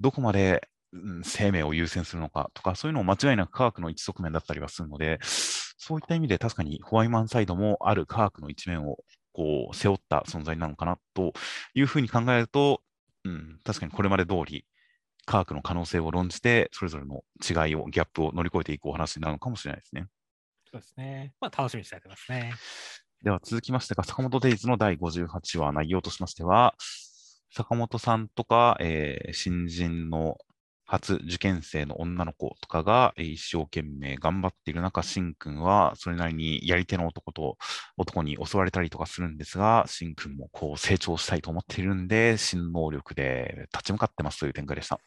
どこまで、うん生命を優先するのかとか、そういうのを間違いなく科学の一側面だったりはするので、そういった意味で確かにホワイマンサイドもある科学の一面をこう背負った存在なのかなというふうに考えると、うん、確かにこれまで通り、科学の可能性を論じて、それぞれの違いを、ギャップを乗り越えていくお話になるのかもしれないですね。そうですね。まあ楽しみにしたいと思いますね。では続きましてが、坂本デイズの第58話、内容としましては、坂本さんとか、えー新人の初受験生の女の子とかが、えー一生懸命頑張っている中、しんくんはそれなりにやり手の男と男に襲われたりとかするんですが、しんくんもこう成長したいと思っているんで、新能力で立ち向かってますという展開でした。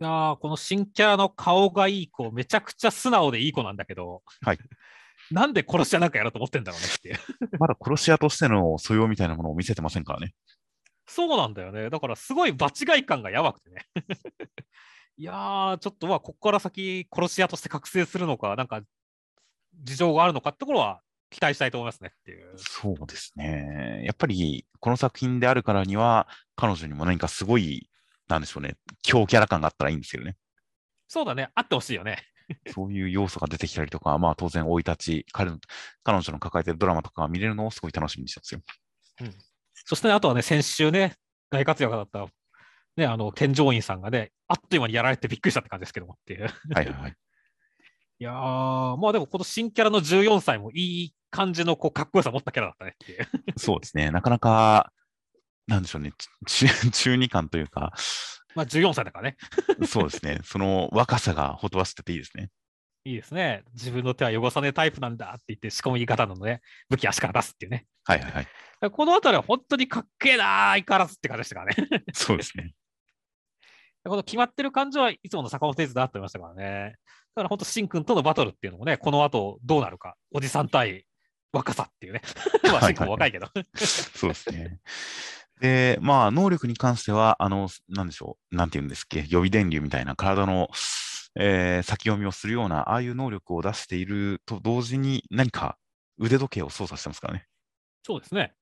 いやーこの新キャラの顔がいい子、めちゃくちゃ素直でいい子なんだけど、はい [LAUGHS] なんで殺し屋なんかやろうと思ってんだろうねって。まだ殺し屋としての素養みたいなものを見せてませんからね。そうなんだよね。だからすごい場違い感がやばくてね。いやー、ちょっとまあ、ここから先、殺し屋として覚醒するのか、なんか、事情があるのかってところは期待したいと思いますねっていう。そうですね。やっぱり、この作品であるからには、彼女にも何かすごい、なんでしょうね、強キャラ感があったらいいんですけどね。そうだね。あってほしいよね。そういう要素が出てきたりとか、まあ当然、生い立ち、彼の彼女の抱えてるドラマとかが見れるのをすごい楽しみにしてますよ。そしてね、あとはね、先週ね、大活躍だった、ね、あの、添乗員さんがね、あっという間にやられてびっくりしたって感じですけどもっていう。はいはいはい。[LAUGHS] いやー、まあでも、この新キャラの14歳もいい感じのこうかっこよさ持ったキャラだったねっていう。[LAUGHS] そうですね。なかなか、なんでしょうね、ち中中二感というか、まあ14歳だからね。[LAUGHS] そうですね。その若さがほとばしってていいですね。いいですね。自分の手は汚さねえタイプなんだって言って仕込み方なので、武器足から出すっていうね。はいはいはい。このあたりは本当にかっけえなー、相変わらずって感じでしたからね。そうですね。[LAUGHS] この決まってる感じはいつもの坂本哲だと思いましたからね。だから本当、しんくんとのバトルっていうのもね、この後どうなるか、おじさん対若さっていうね。[LAUGHS] まあ、しんくんも若いけど。[LAUGHS] そうですね。で、まあ、能力に関しては、あの、なんでしょう、なんていうんですっけ、予備電流みたいな体の、えー、先読みをするような、ああいう能力を出していると同時に、何か腕時計を操作してますからね。そうですね。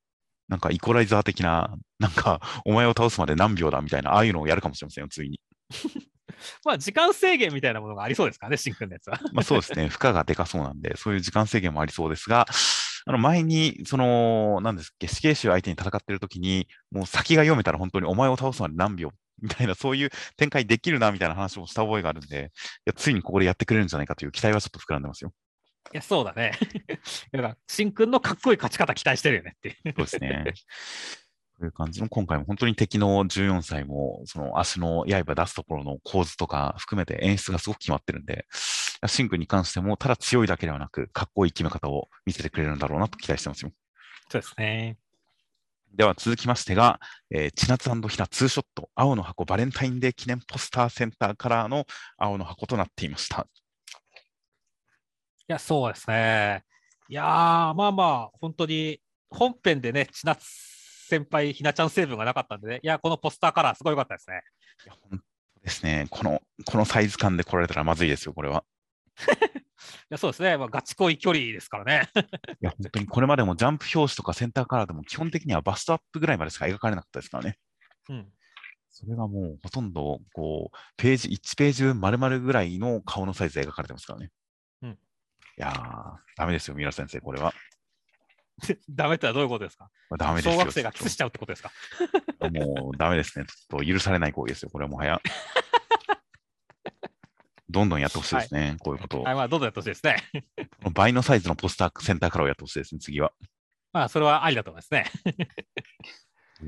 なんかイコライザー的な、なんか、お前を倒すまで何秒だみたいな、ああいうのをやるかもしれませんよ、ついに。[LAUGHS] まあ、時間制限みたいなものがありそうですかね、シンくんのやつは。[LAUGHS] まあそうですね、負荷がでかそうなんで、そういう時間制限もありそうですが、あの前に、その、なんですっけ、死刑囚相手に戦ってる時に、もう先が読めたら本当にお前を倒すまで何秒みたいな、そういう展開できるな、みたいな話をした覚えがあるんで、いやついにここでやってくれるんじゃないかという期待はちょっと膨らんでますよ。いや、そうだね。[LAUGHS] だから、しんくんのかっこいい勝ち方期待してるよねっていう。そうですね。という感じの、今回も本当に敵の14歳も、その足の刃出すところの構図とか含めて演出がすごく決まってるんで、シンクに関しても、ただ強いだけではなく、かっこいい決め方を見せてくれるんだろうなと期待してますよ。そうですね。では続きましてが、えー、千夏ひなツーショット、青の箱バレンタインデー記念ポスターセンターカラーの青の箱となっていました。いや、そうですね。いやー、まあまあ、本当に本編でね、千夏先輩、ひなちゃん成分がなかったんでね、いや、このポスターカラー、すごい良かったですね。いや、本当ですね。この、このサイズ感で来られたらまずいですよ、これは。[LAUGHS] いやそうですね、まあ、ガチ恋距離ですからね。いや、本当にこれまでもジャンプ表紙とかセンターカラーでも基本的にはバストアップぐらいまでしか描かれなかったですからね。うん。それがもうほとんど、こう、ページ、1ページ分丸々ぐらいの顔のサイズで描かれてますからね。うん。いやー、ダメですよ、三浦先生、これは。[LAUGHS] ダメってのはどういうことですか？ダメですよ。小学生がキスしちゃうってことですか？[LAUGHS] もうダメですね。ちょっと許されない行為ですよ、これはもはや。どんどんやってほしいですね、はい、こういうことを。はい、まあ、どんどんやってほしいですね。倍のサイズのポスター、センターカラーをやってほしいですね、次は。まあ、それはありだと思いますね。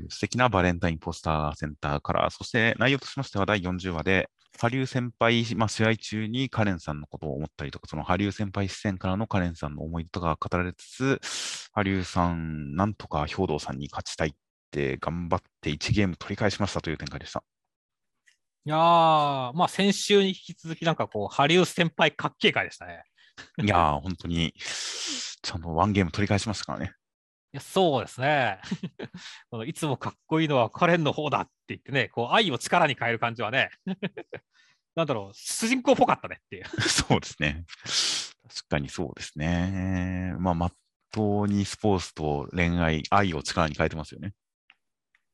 素敵なバレンタインポスターセンターカラー、そして内容としましては第40話で、羽生先輩、まあ、試合中にカレンさんのことを思ったりとか、その羽生先輩視線からのカレンさんの思い出とか語られつつ、羽生さん、なんとか兵藤さんに勝ちたいって頑張って1ゲーム取り返しましたという展開でした。いやー、まあ先週に引き続きなんかこう、ハリウ先輩かっけえ回でしたね。いやー、本当に、ちゃんとワンゲーム取り返しましたからね。いやそうですね。[LAUGHS] いつもかっこいいのはカレンの方だって言ってね、こう愛を力に変える感じはね、[LAUGHS] なんだろう、主人公っぽかったねっていう。[LAUGHS] そうですね。確かにそうですね。まあ、まっとうにスポーツと恋愛、愛を力に変えてますよね。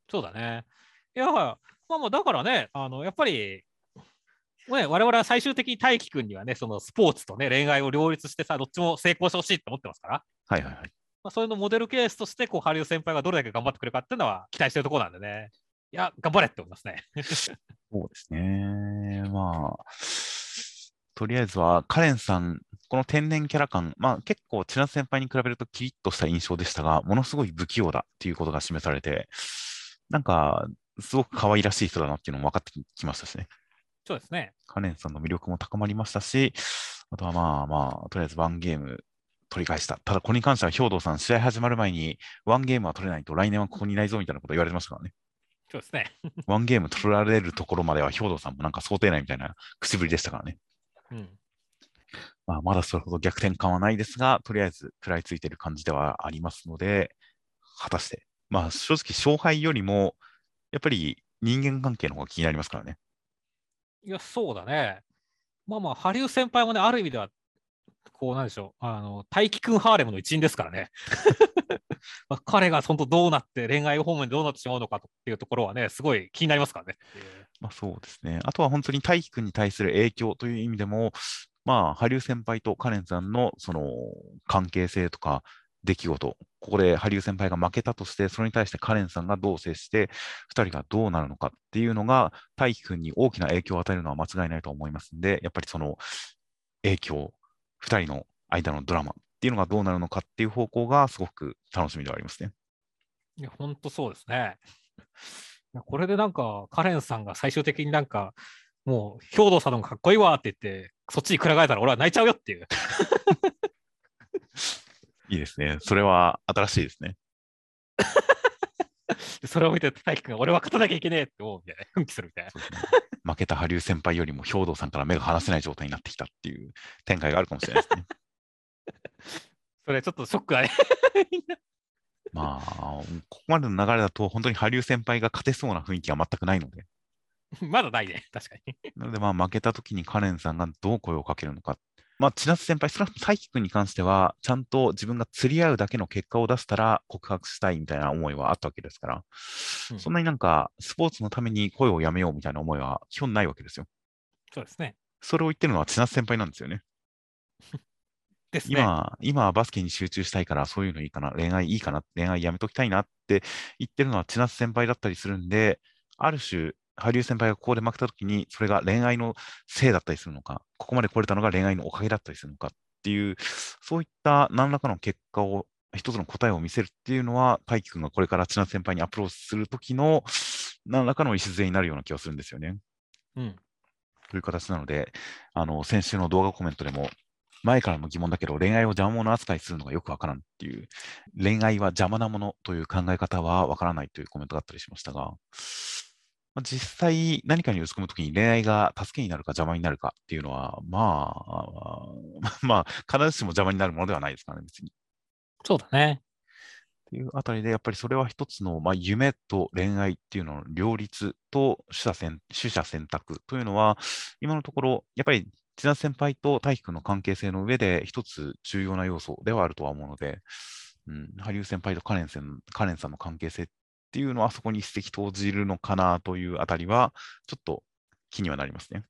そうだね。いや、まあまあ、だからね、あのやっぱり、ね、我々は最終的に大輝くんにはね、そのスポーツとね、恋愛を両立してさ、どっちも成功してほしいと思ってますから。はいはいはい。まあ、そういうのモデルケースとして、こう、羽生先輩がどれだけ頑張ってくれるかっていうのは期待してるところなんでね。いや、頑張れって思いますね。[LAUGHS] そうですね。まあ、とりあえずは、カレンさん、この天然キャラ感、まあ結構、千夏先輩に比べるとキリッとした印象でしたが、ものすごい不器用だっていうことが示されて、なんか、すごく可愛らしい人だなっていうのも分かってきましたしね。そうですね。カレンさんの魅力も高まりましたし、あとはまあまあ、とりあえずワンゲーム取り返した。ただ、これに関しては兵藤さん、試合始まる前に、ワンゲームは取れないと来年はここにいないぞみたいなこと言われてましたからね。そうですね。ワンゲーム取られるところまでは兵藤さんもなんか想定内みたいな口ぶりでしたからね。うん。まあ、まだそれほど逆転感はないですが、とりあえず食らいついている感じではありますので、果たして、まあ正直勝敗よりも、やっぱり人間関係の方が気になりますからね。いや、そうだね。まあまあ、羽生先輩もね、ある意味では、こうなんでしょう、あの大輝くんハーレムの一員ですからね。[LAUGHS] まあ、彼が本当どうなって恋愛方面でどうなってしまうのかっていうところはね、すごい気になりますからね。まあ、そうですね。あとは本当に大輝くんに対する影響という意味でも、まあ、羽生先輩とカレンさんのその関係性とか、出来事、ここで羽生先輩が負けたとして、それに対してカレンさんがどう接して、2人がどうなるのかっていうのが、大輝くんに大きな影響を与えるのは間違いないと思いますんで、やっぱりその影響、2人の間のドラマっていうのがどうなるのかっていう方向がすごく楽しみではありますね。いや、本当そうですね。これでなんか、カレンさんが最終的になんか、もう、兵藤さんの方がかっこいいわって言って、そっちにくら替えたら俺は泣いちゃうよっていう。いいですね。それは新しいですね。で [LAUGHS] それを見て大輝くんが俺は勝たなきゃいけねえって思うみたいな、奮起するみたいな。ね負けた羽生先輩よりも兵藤さんから目が離せない状態になってきたっていう展開があるかもしれないですね。[LAUGHS] それちょっとショックだね。[LAUGHS] まあ、ここまでの流れだと、本当に羽生先輩が勝てそうな雰囲気が全くないので、まだないね、確かに。なので、まあ、負けた時にカレンさんがどう声をかけるのか。まあ、千夏先輩、少なくとも大輝くんに関しては、ちゃんと自分が釣り合うだけの結果を出したら告白したいみたいな思いはあったわけですから、うんそんなになんか、スポーツのために声をやめようみたいな思いは基本ないわけですよ。そうですね。それを言ってるのは千夏先輩なんですよね。[LAUGHS] ですね。今、今はバスケに集中したいから、そういうのいいかな、恋愛いいかな、恋愛やめときたいなって言ってるのは千夏先輩だったりするんで、ある種、羽生先輩がここで負けたときに、それが恋愛のせいだったりするのか、ここまで来れたのが恋愛のおかげだったりするのかっていう、そういった何らかの結果を、一つの答えを見せるっていうのは、大輝くんがこれから千夏先輩にアプローチするときの何らかの礎になるような気がするんですよね。うん。という形なので、あの先週の動画コメントでも、前からの疑問だけど、恋愛を邪魔者扱いするのがよくわからんっていう、恋愛は邪魔なものという考え方はわからないというコメントがあったりしましたが、まあ、実際、何かに打ち込むときに恋愛が助けになるか邪魔になるかっていうのは、まあ、[LAUGHS] まあ、必ずしも邪魔になるものではないですからね、別に。そうだね。っていうあたりで、やっぱりそれは一つの、まあ、夢と恋愛っていうのの両立と取捨選取捨選択というのは、今のところ、やっぱり千奈先輩と大輝くんの関係性の上で一つ重要な要素ではあるとは思うので、うん、羽生先輩とカレンさんカレンさんの関係性っていうのはそこに一石投じるのかなというあたりは、ちょっと気にはなりますね。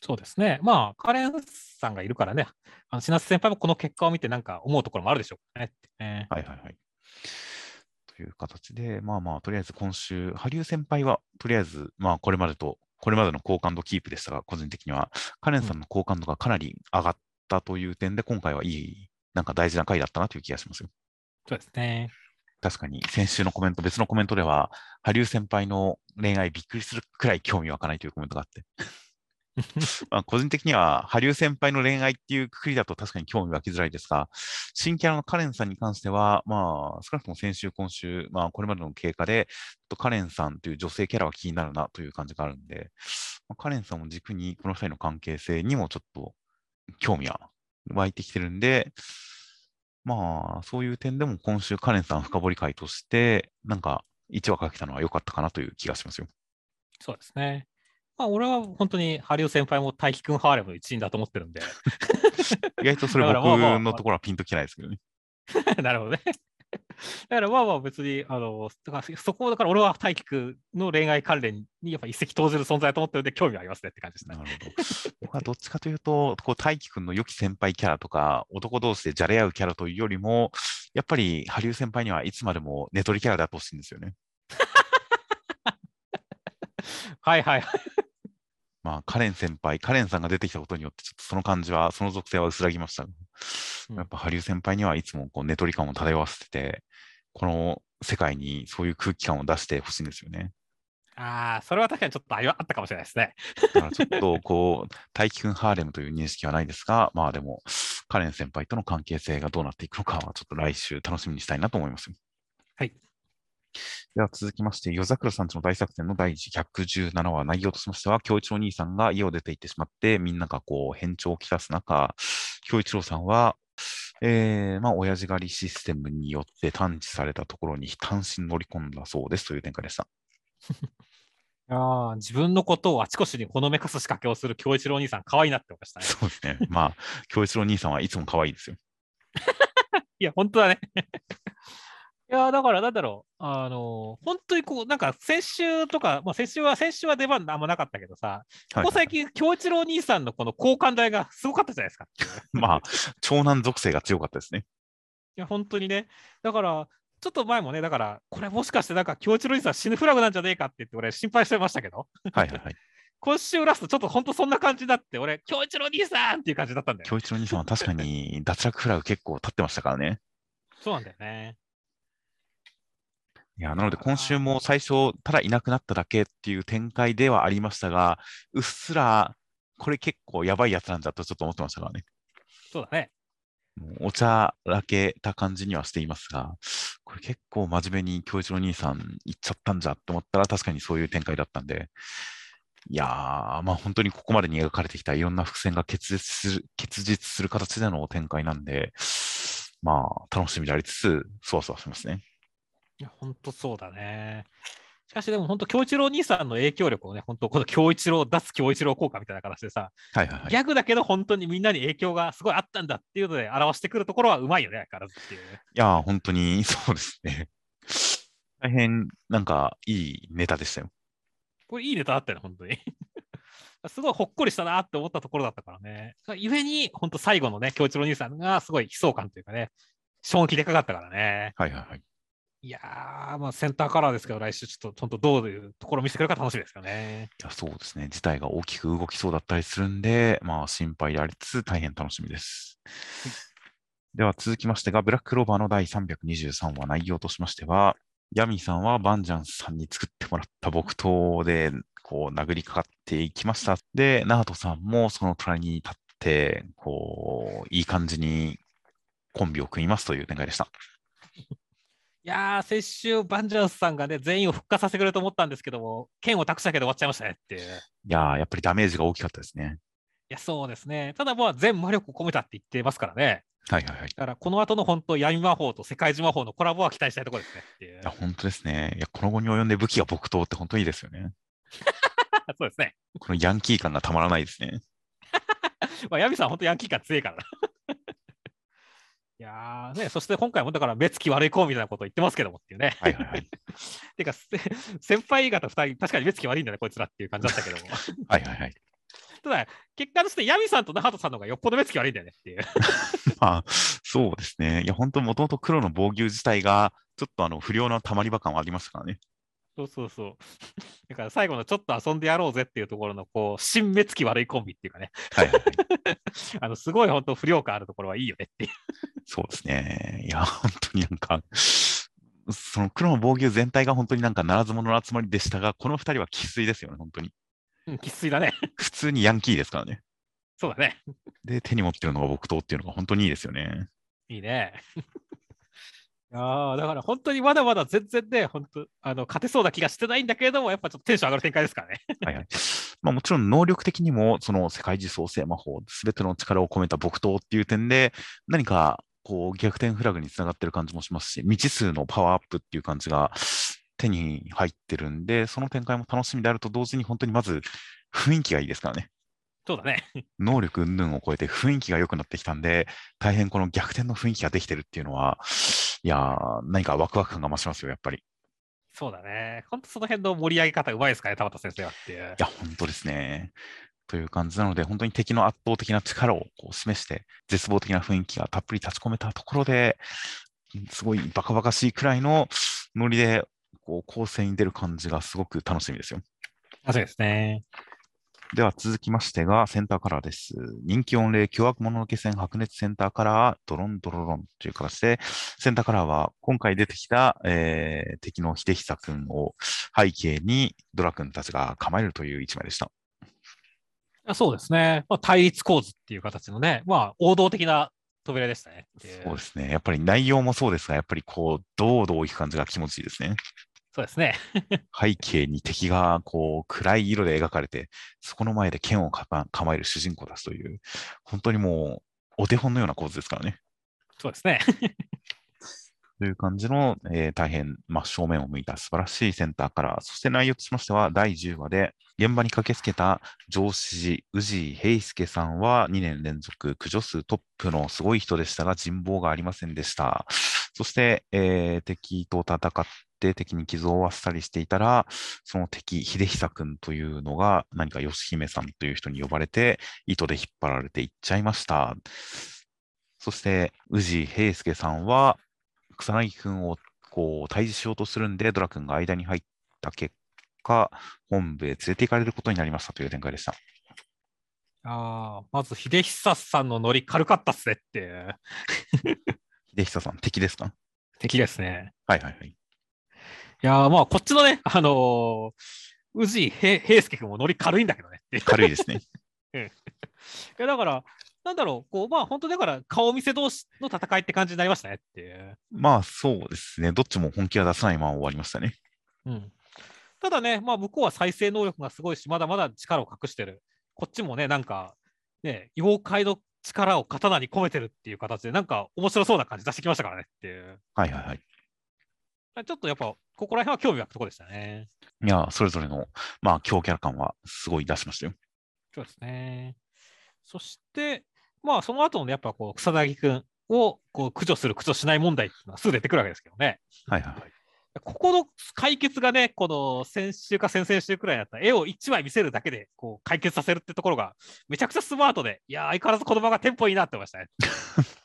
そうですね。まあ、カレンさんがいるからね、あの千夏先輩もこの結果を見て、なんか思うところもあるでしょうね。えはいはいはい。という形で、まあまあ、とりあえず今週、羽生先輩は、とりあえず、まあ、これまでと、これまでの好感度キープでしたが、個人的には、カレンさんの好感度がかなり上がったという点で、今回はいい、なんか大事な回だったなという気がしますよ。そうですね。確かに、先週のコメント、別のコメントでは、羽生先輩の恋愛びっくりするくらい興味湧かないというコメントがあって、[LAUGHS] まあ、個人的には、羽生先輩の恋愛っていうくくりだと確かに興味湧きづらいですが、新キャラのカレンさんに関しては、まあ、少なくとも先週、今週、まあ、これまでの経過で、カレンさんという女性キャラは気になるなという感じがあるんで、まあ、カレンさんを軸に、この二人の関係性にもちょっと興味は湧いてきてるんで、まあ、そういう点でも今週、カレンさん深掘り会として、なんか、1話かけたのは良かったかなという気がしますよ。そうですね。まあ、俺は本当に羽生先輩も大輝くんハーレムの一員だと思ってるんで。[LAUGHS] 意外とそれ僕のところはピンときてないですけどね。[LAUGHS] なるほどね。[LAUGHS] だからまあまあ別に、あの、だからそこをだから俺は大輝くんの恋愛関連にやっぱ一石投じる存在だと思ってるんで興味ありますねって感じですねな。るほど。僕はどっちかというと、こう大輝くんの良き先輩キャラとか、男同士でじゃれ合うキャラというよりも、やっぱり羽生先輩にはいつまでもネトリキャラであってほしいんですよね。[LAUGHS] はいはいはい。まあ、カレン先輩、カレンさんが出てきたことによって、ちょっとその感じは、その属性は薄らぎましたが。うんやっぱ羽生先輩にはいつもこうネトリ感を漂わせてて、この世界にそういう空気感を出してほしいんですよね。ああ、それは確かにちょっとありはあったかもしれないですね。だからちょっとこう、大輝くんハーレムという認識はないですが、まあでも、カレン先輩との関係性がどうなっていくのかは、ちょっと来週楽しみにしたいなと思います。はい。では続きまして、夜桜さんちの大作戦の第117話、内容としましては、京一郎兄さんが家を出て行ってしまって、みんながこう、変調をきたす中、京一郎さんは、えー、まあ、親父狩りシステムによって探知されたところに単身乗り込んだそうですという展開でした。[LAUGHS] ああ、自分のことをあちこちにほのめかす仕掛けをする京一郎兄さん、可愛いなって思いましたね。そうですね。まあ、京一郎兄さんはいつも可愛いですよ。[LAUGHS] いや、本当だね。いや、だから、なんだろう、あの、本当にこう、なんか先週とか、まあ、先週は、先週は出番あんまなかったけどさ、ここ最近、京一郎兄さんのこの好感度がすごかったじゃないですか。[LAUGHS] まあ、長男属性が強かったですね。いや、本当にね。だから、ちょっと前もね、だから、これもしかしてなんか、京一郎兄さん死ぬフラグなんじゃねえかって言って、俺、心配してましたけど、はいはいはい。[LAUGHS] 今週ラスト、ちょっと本当そんな感じになって、俺、京一郎兄さんっていう感じだったんだよ。京一郎兄さんは確かに脱落フラグ結構立ってましたからね。そうなんだよね。いや、なので今週も最初、ただいなくなっただけっていう展開ではありましたが、うっすら、これ結構やばいやつなんだとちょっと思ってましたからね。そうだね。お茶らけた感じにはしていますが、ここれ結構真面目に京一郎兄さん行っちゃったんじゃって思ったら確かにそういう展開だったんで、いやー、まあ本当にここまでに描かれてきたいろんな伏線が結実する、結実する形での展開なんで、まあ楽しみでありつつ、そわそわしますね。いや、本当そうだね。しかしでも本当、京一郎兄さんの影響力をね、本当、この京一郎、脱京一郎効果みたいな形でさ、はいはいはい。ギャグだけど本当にみんなに影響がすごいあったんだっていうので表してくるところはうまいよね、相変わらずっていう。いやー、本当に [LAUGHS] そうですね。大変なんかいいネタでしたよ。これいいネタだったよね、本当に。[LAUGHS] すごいほっこりしたなって思ったところだったからね。ゆえに、本当最後のね、京一郎兄さんがすごい悲壮感というかね、衝撃でかかったからね。はいはいはい。いやー、まあ、センターカラーですけど、来週ちょっと本当どういうところを見せてくれるか楽しみですよね。いやそうですね。事態が大きく動きそうだったりするんで、まあ心配でありつつ大変楽しみです。では続きましてが、ブラックローバーの第323話内容としましては、ヤミーさんはバンジャンさんに作ってもらった木刀でこう殴りかかっていきました。で、ナートさんもその隣に立って、こう、いい感じにコンビを組みますという展開でした。いやー、先週、バンジャンスさんがね、全員を復活させてくれると思ったんですけども、剣を託したけど終わっちゃいましたねっていう。いいやー、やっぱりダメージが大きかったですね。や、そうですね。ただ、まあ、全魔力を込めたって言ってますからね。はいはいはい。いだから、この後の本当、闇魔法と世界中魔法のコラボは期待したいところですねっていう。や、本当ですね。いや、この後に及んで武器が木刀って本当にいいですよね。[LAUGHS] そうですね。このヤンキー感がたまらないですね。[LAUGHS] まあ、ヤミさん、本当ヤンキー感強いからな。いやーね、そして今回もだから目つき悪い子みたいなことを言ってますけどもっていうね。はいはいはい。[LAUGHS] てか、せ先輩方2人、確かに目つき悪いんだね、こいつらっていう感じだったけども。[LAUGHS] はいはいはい。ただ、結果としてヤミさんとナハトさんの方がよっぽど目つき悪いんだよねっていう。[LAUGHS] まあ、そうですね。いや、本当もともと黒の防御自体が、ちょっとあの、不良のたまり場感はありましたからね。そうそうそう。[LAUGHS] だから最後のちょっと遊んでやろうぜっていうところの、こう、新目つき悪いコンビっていうかね、はいはいはい。[LAUGHS] あの、すごい本当不良感あるところはいいよねっていう。[LAUGHS] そうですね。いや、本当になんか、その黒の防御全体が本当になんかならず者の集まりでしたが、この二人は生粋ですよね、本当に。うん、きついだね。普通にヤンキーですからね。そうだね。で、手に持ってるのが木刀っていうのが本当にいいですよね。いいね。いやーだから本当にまだまだ全然ね、本当あの勝てそうな気がしてないんだけれども、やっぱちょっとテンション上がる展開ですからね。はいはい。まあもちろん能力的にも、その世界中創生魔法、すべての力を込めた木刀っていう点で、何かこう逆転フラグにつながってる感じもしますし、未知数のパワーアップっていう感じが手に入ってるんで、その展開も楽しみであると同時に本当にまず雰囲気がいいですからね。そうだね。能力云々を超えて雰囲気が良くなってきたんで、大変この逆転の雰囲気ができてるっていうのは、いやー、何かワクワク感が増しますよ、やっぱり。そうだね。本当その辺の盛り上げ方うまいですかね、田畑先生はっていうい。や、本当ですね。という感じなので、本当に敵の圧倒的な力をこう示して、絶望的な雰囲気がたっぷり立ち込めたところで、すごいバカバカしいくらいのノリで、こう、構成に出る感じがすごく楽しみですよ。そうですね。では続きましてがセンターカラーです。人気御礼凶悪者の気戦白熱センターカラードロンドロロンという形で、センターカラーは今回出てきた、えー敵の秀久君を背景にドラ君たちが構えるという一枚でした。あそうですね。まあ、対立構図っていう形のね、まあ、王道的な扉でしたね。そうですね。やっぱり内容もそうですが、やっぱりこう、堂々いく感じが気持ちいいですね。そうですね。[LAUGHS] 背景に敵がこう暗い色で描かれて、そこの前で剣を構える主人公たちという、本当にもうお手本のような構図ですからね。そうですね。[LAUGHS] という感じの、えー大変真正面を向いた素晴らしいセンターカラー。そして内容としましては、第10話で現場に駆けつけた上司寺、宇治平介さんは2年連続駆除数トップのすごい人でしたが、人望がありませんでした。そして、えー敵と戦って敵に傷を負わせたりしていたら、その敵、秀久君というのが何か義姫さんという人に呼ばれて、糸で引っ張られていっちゃいました。そして、宇治平介さんは、草薙君をこう退治しようとするんで、ドラ君が間に入った結果、本部へ連れて行かれることになりましたという展開でした。ああ、まず秀久さんのノリ軽かったっすねって [LAUGHS] 秀久さん、敵ですか？敵ですね。はいはいはい。いやーまあ、こっちのね、[LAUGHS] あのー宇治平平介君もノリ軽いんだけどねって。軽いですね。[LAUGHS] いやだから、なんだろう、こう、まあ本当だから顔見せ同士の戦いって感じになりましたねっていう。まあそうですね。どっちも本気は出さないまま終わりましたね。うん。ただね、まあ向こうは再生能力がすごいし、まだまだ力を隠してる。こっちもね、なんか、ね、妖怪の力を刀に込めてるっていう形で、なんか面白そうな感じ出してきましたからねっていう。はいはいはい。ちょっとやっぱ、ここら辺は興味湧くところでしたね。いや、それぞれの、まあ、強キャラ感はすごい出しましたよ。そうですね。そして、まあその後のね、やっぱこう、草薙くんをこう駆除する、駆除しない問題っていうのはすぐ出てくるわけですけどね。はいはいはい。ここの解決がね、この先週か先々週くらいだった絵を1枚見せるだけでこう解決させるってところがめちゃくちゃスマートで、いやー、相変わらず子供がテンポいいなって思いましたね。[LAUGHS]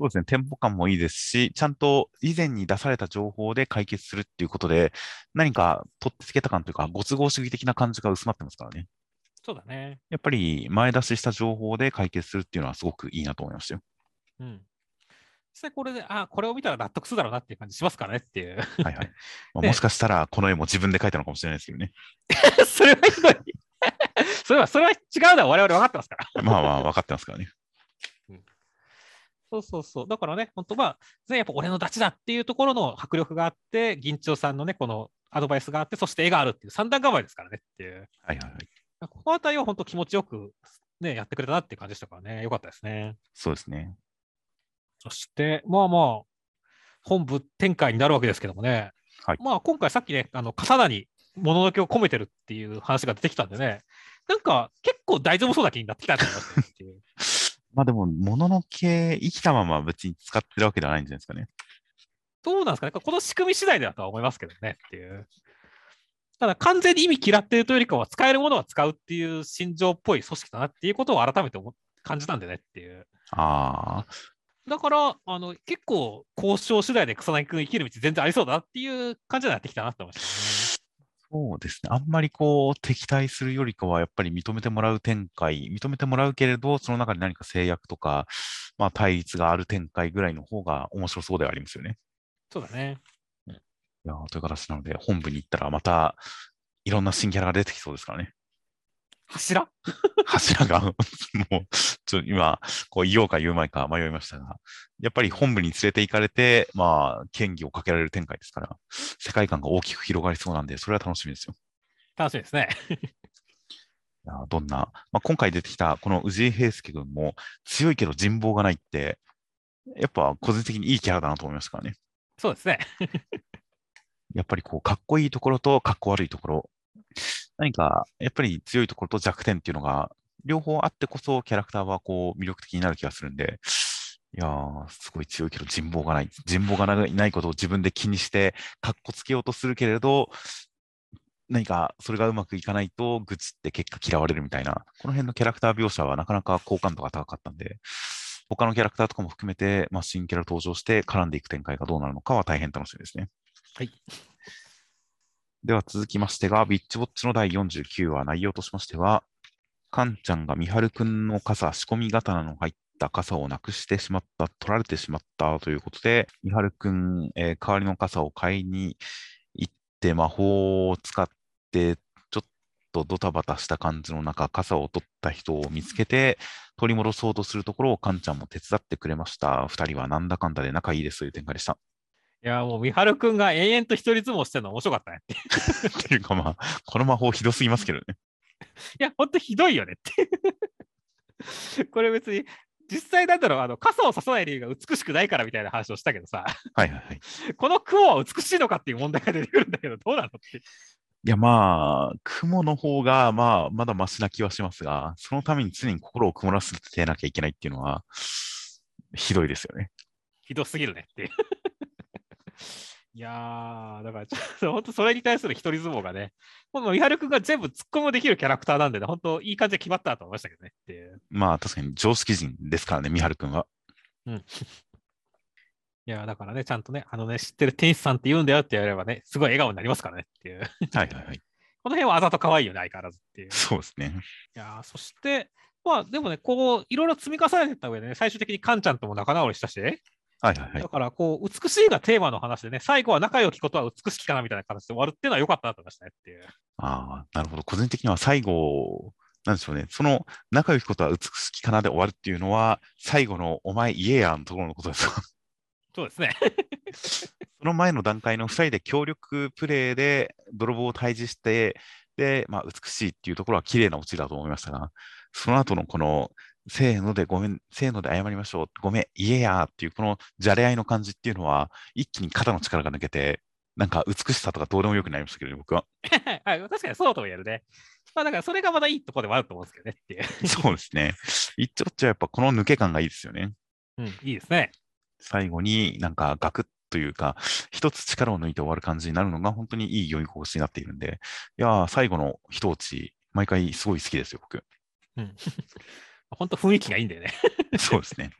まあそうですね。テンポ感もいいですし、ちゃんと以前に出された情報で解決するっていうことで、何か取ってつけた感というか、ご都合主義的な感じが薄まってますからね。そうだね。やっぱり前出しした情報で解決するっていうのはすごくいいなと思いましたよ。うん。実際これで、あこれを見たら納得するだろうなっていう感じしますからねっていう。はいはい。[LAUGHS] まあねもしかしたら、この絵も自分で描いたのかもしれないですけどね。[LAUGHS] それはひどい。[LAUGHS] それは、それは違うのは我々分かってますから。まあまあ、分かってますからね。そうそうそう。だからね、本当まあ、ね、やっぱ俺のダチだっていうところの迫力があって、銀長さんのね、このアドバイスがあって、そして絵があるっていう三段構えですからねっていう。はいはいはい。このあたりは本当気持ちよく、ね、やってくれたなっていう感じでしたからね。よかったですね。そうですね。そして、まあまあ、本部展開になるわけですけどもね。はいまあ今回さっきね、あの、刀に物のけを込めてるっていう話が出てきたんでね、なんか結構大丈夫そうな気になってきたんだよねっていう。[LAUGHS] まあでも、物のけ、生きたまま別に使ってるわけではないんじゃないですかね。どうなんですかね、この仕組み次第だとは思いますけどねっていう。ただ、完全に意味嫌ってるというよりかは、使えるものは使うっていう心情っぽい組織だなっていうことを改めて感じたんでねっていう。ああ、だから、あの結構、交渉次第で草薙君生きる道全然ありそうだなっていう感じになってきたなって思いましたそうですね。あんまりこう、敵対するよりかは、やっぱり認めてもらう展開、認めてもらうけれど、その中で何か制約とか、まあ対立がある展開ぐらいの方が面白そうではありますよね。そうだね。いやーという形なので、本部に行ったらまた、いろんな新キャラが出てきそうですからね。柱？[LAUGHS] 柱が、[LAUGHS] もう、ちょ今、こう言おうか言うまいか迷いましたが、やっぱり本部に連れて行かれて、まあ、権威をかけられる展開ですから、世界観が大きく広がりそうなんで、それは楽しみですよ。楽しみですね。[LAUGHS] いやーどんな、まあ、今回出てきたこの氏井平介君も強いけど人望がないって、やっぱ個人的にいいキャラだなと思いましたからね。そうですね。やっぱりこう、かっこいいところとかっこ悪いところ、何か、やっぱり強いところと弱点っていうのが、両方あってこそキャラクターはこう、魅力的になる気がするんで、いやー、すごい強いけど人望がない。人望がないことを自分で気にして、かっこつけようとするけれど、何かそれがうまくいかないと愚痴って結果嫌われるみたいな、この辺のキャラクター描写はなかなか好感度が高かったんで、他のキャラクターとかも含めて、まあ、新キャラ登場して絡んでいく展開がどうなるのかは大変楽しみですね。はい。では続きましてが、ビッチウォッチの第49話、内容としましては、カンちゃんがみはるくんの傘、仕込み刀の入った傘をなくしてしまった、取られてしまったということで、みはるくん、えー代わりの傘を買いに行って、魔法を使って、ちょっとドタバタした感じの中、傘を取った人を見つけて、取り戻そうとするところをカンちゃんも手伝ってくれました。二人はなんだかんだで仲いいですという展開でした。いや、もう、みはるくんが延々と一人相撲してるの面白かったねっていう。っていうかまあ、この魔法ひどすぎますけどね。[LAUGHS] いや、ほんとひどいよねって。[LAUGHS] これ別に、実際なんだろう、あの傘をささない理由が美しくないからみたいな話をしたけどさ、はいはいはい。この雲は美しいのかっていう問題が出てくるんだけど、どうなのって。いや、まあ、雲の方が、まあ、まだマシな気はしますが、そのために常に心を曇らせてなきゃいけないっていうのは、ひどいですよね。ひどすぎるねっていう。いやー、だからちょっと、本当それに対する一人相撲がね、もう、みはるくんが全部突っ込みもできるキャラクターなんでね、本当いい感じで決まったと思いましたけどねっていう。まあ、確かに常識人ですからね、みはるくんは。[LAUGHS] いやー、だからね、ちゃんとね、あのね、知ってる天使さんって言うんだよって言われればね、すごい笑顔になりますからねっていう。はいはいはい。[LAUGHS] この辺はあざと可愛いよね、相変わらずっていう。いそうですね。やーそして、まあでもね、こう、いろいろ積み重ねてった上でね、最終的にカンちゃんとも仲直りしたし、はいはいはいだ。から、こう、美しいがテーマの話でね、最後は仲良きことは美しきかなみたいな形で終わるっていうのは良かったなと思いましたねっていう。ああ、なるほど。個人的には最後なんでしょうね、その仲良きことは美しきかなで終わるっていうのは、最後のお前言えやのところのことですか。そうですね。その前の段階の2人で協力プレーで泥棒を退治して、で、まあ、美しいっていうところは綺麗なオチだと思いましたが、その後のこの、せーのでごめん、せーので謝りましょう、ごめん、言えやっていう、このじゃれ合いの感じっていうのは、一気に肩の力が抜けて、なんか美しさとかどうでもよくなりましたけどね、僕は。[LAUGHS] はい、確かにそうとも言えるね。まあだからそれがまだいいところでもあると思うんですけどねっていう。[LAUGHS] そうですね。一丁っちゃやっぱこの抜け感がいいですよね。うん、いいですね。最後になんかガクッというか、一つ力を抜いて終わる感じになるのが本当にいい読み心地になっているんで、いやー、最後の一落ち、毎回すごい好きですよ、僕。うん。本当雰囲気がいいんだよね。そうですね。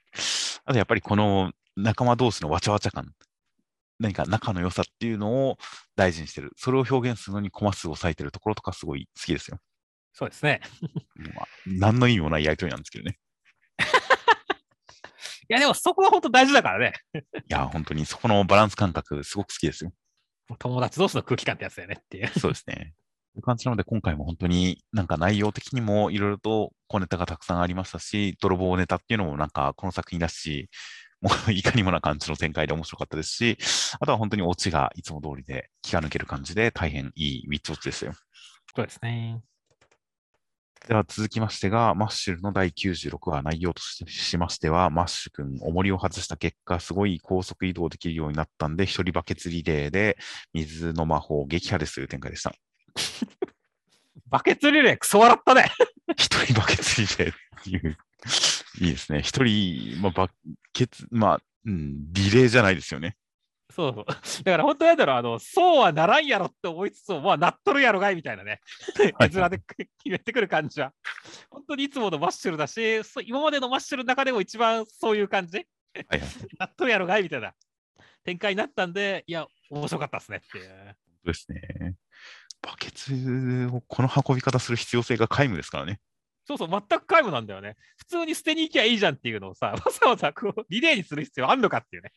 あとやっぱりこの仲間同士のわちゃわちゃ感、何か仲の良さっていうのを大事にしてる。それを表現するのにコマ数を割いてるところとかすごい好きですよ。そうですね。まあ、何の意味もないやりとりなんですけどね。[LAUGHS] いやでもそこが本当大事だからね。いやー、本当にそこのバランス感覚すごく好きですよ。友達同士の空気感ってやつだよねっていう。そうですね。という感じなので、今回も本当になんか内容的にもいろいろと小ネタがたくさんありましたし、泥棒ネタっていうのもなんかこの作品らしい、もう [LAUGHS] いかにもな感じの展開で面白かったですし、あとは本当にオチがいつも通りで気が抜ける感じで大変いいウィッチウォッチですよ。そうですね。では続きましてが、マッシュルの第96話内容とししましては、マッシュ君、重りを外した結果、すごい高速移動できるようになったんで、一人バケツリレーで水の魔法撃破ですという展開でした。[LAUGHS] バケツリレークソ笑ったね。[LAUGHS] 一人バケツリレーっていう、いいですね。一人、まあ、バケツ、まあ、うん、リレーじゃないですよね。そうそう。だから本当なんだろう、あの、そうはならんやろって思いつつも、まあ、なっとるやろがいみたいなね。絵面で決めてくる感じは。本当にいつものマッシュルだし、今までのマッシュルの中でも一番そういう感じ。[LAUGHS] なっとるやろがいみたいな展開になったんで、いや、面白かったですねっていうですね。バケツをこの運び方する必要性が皆無ですからね。そうそう、全く皆無なんだよね。普通に捨てに行きゃいいじゃんっていうのをさ、[LAUGHS] わざわざこうリレーにする必要あんのかっていうね。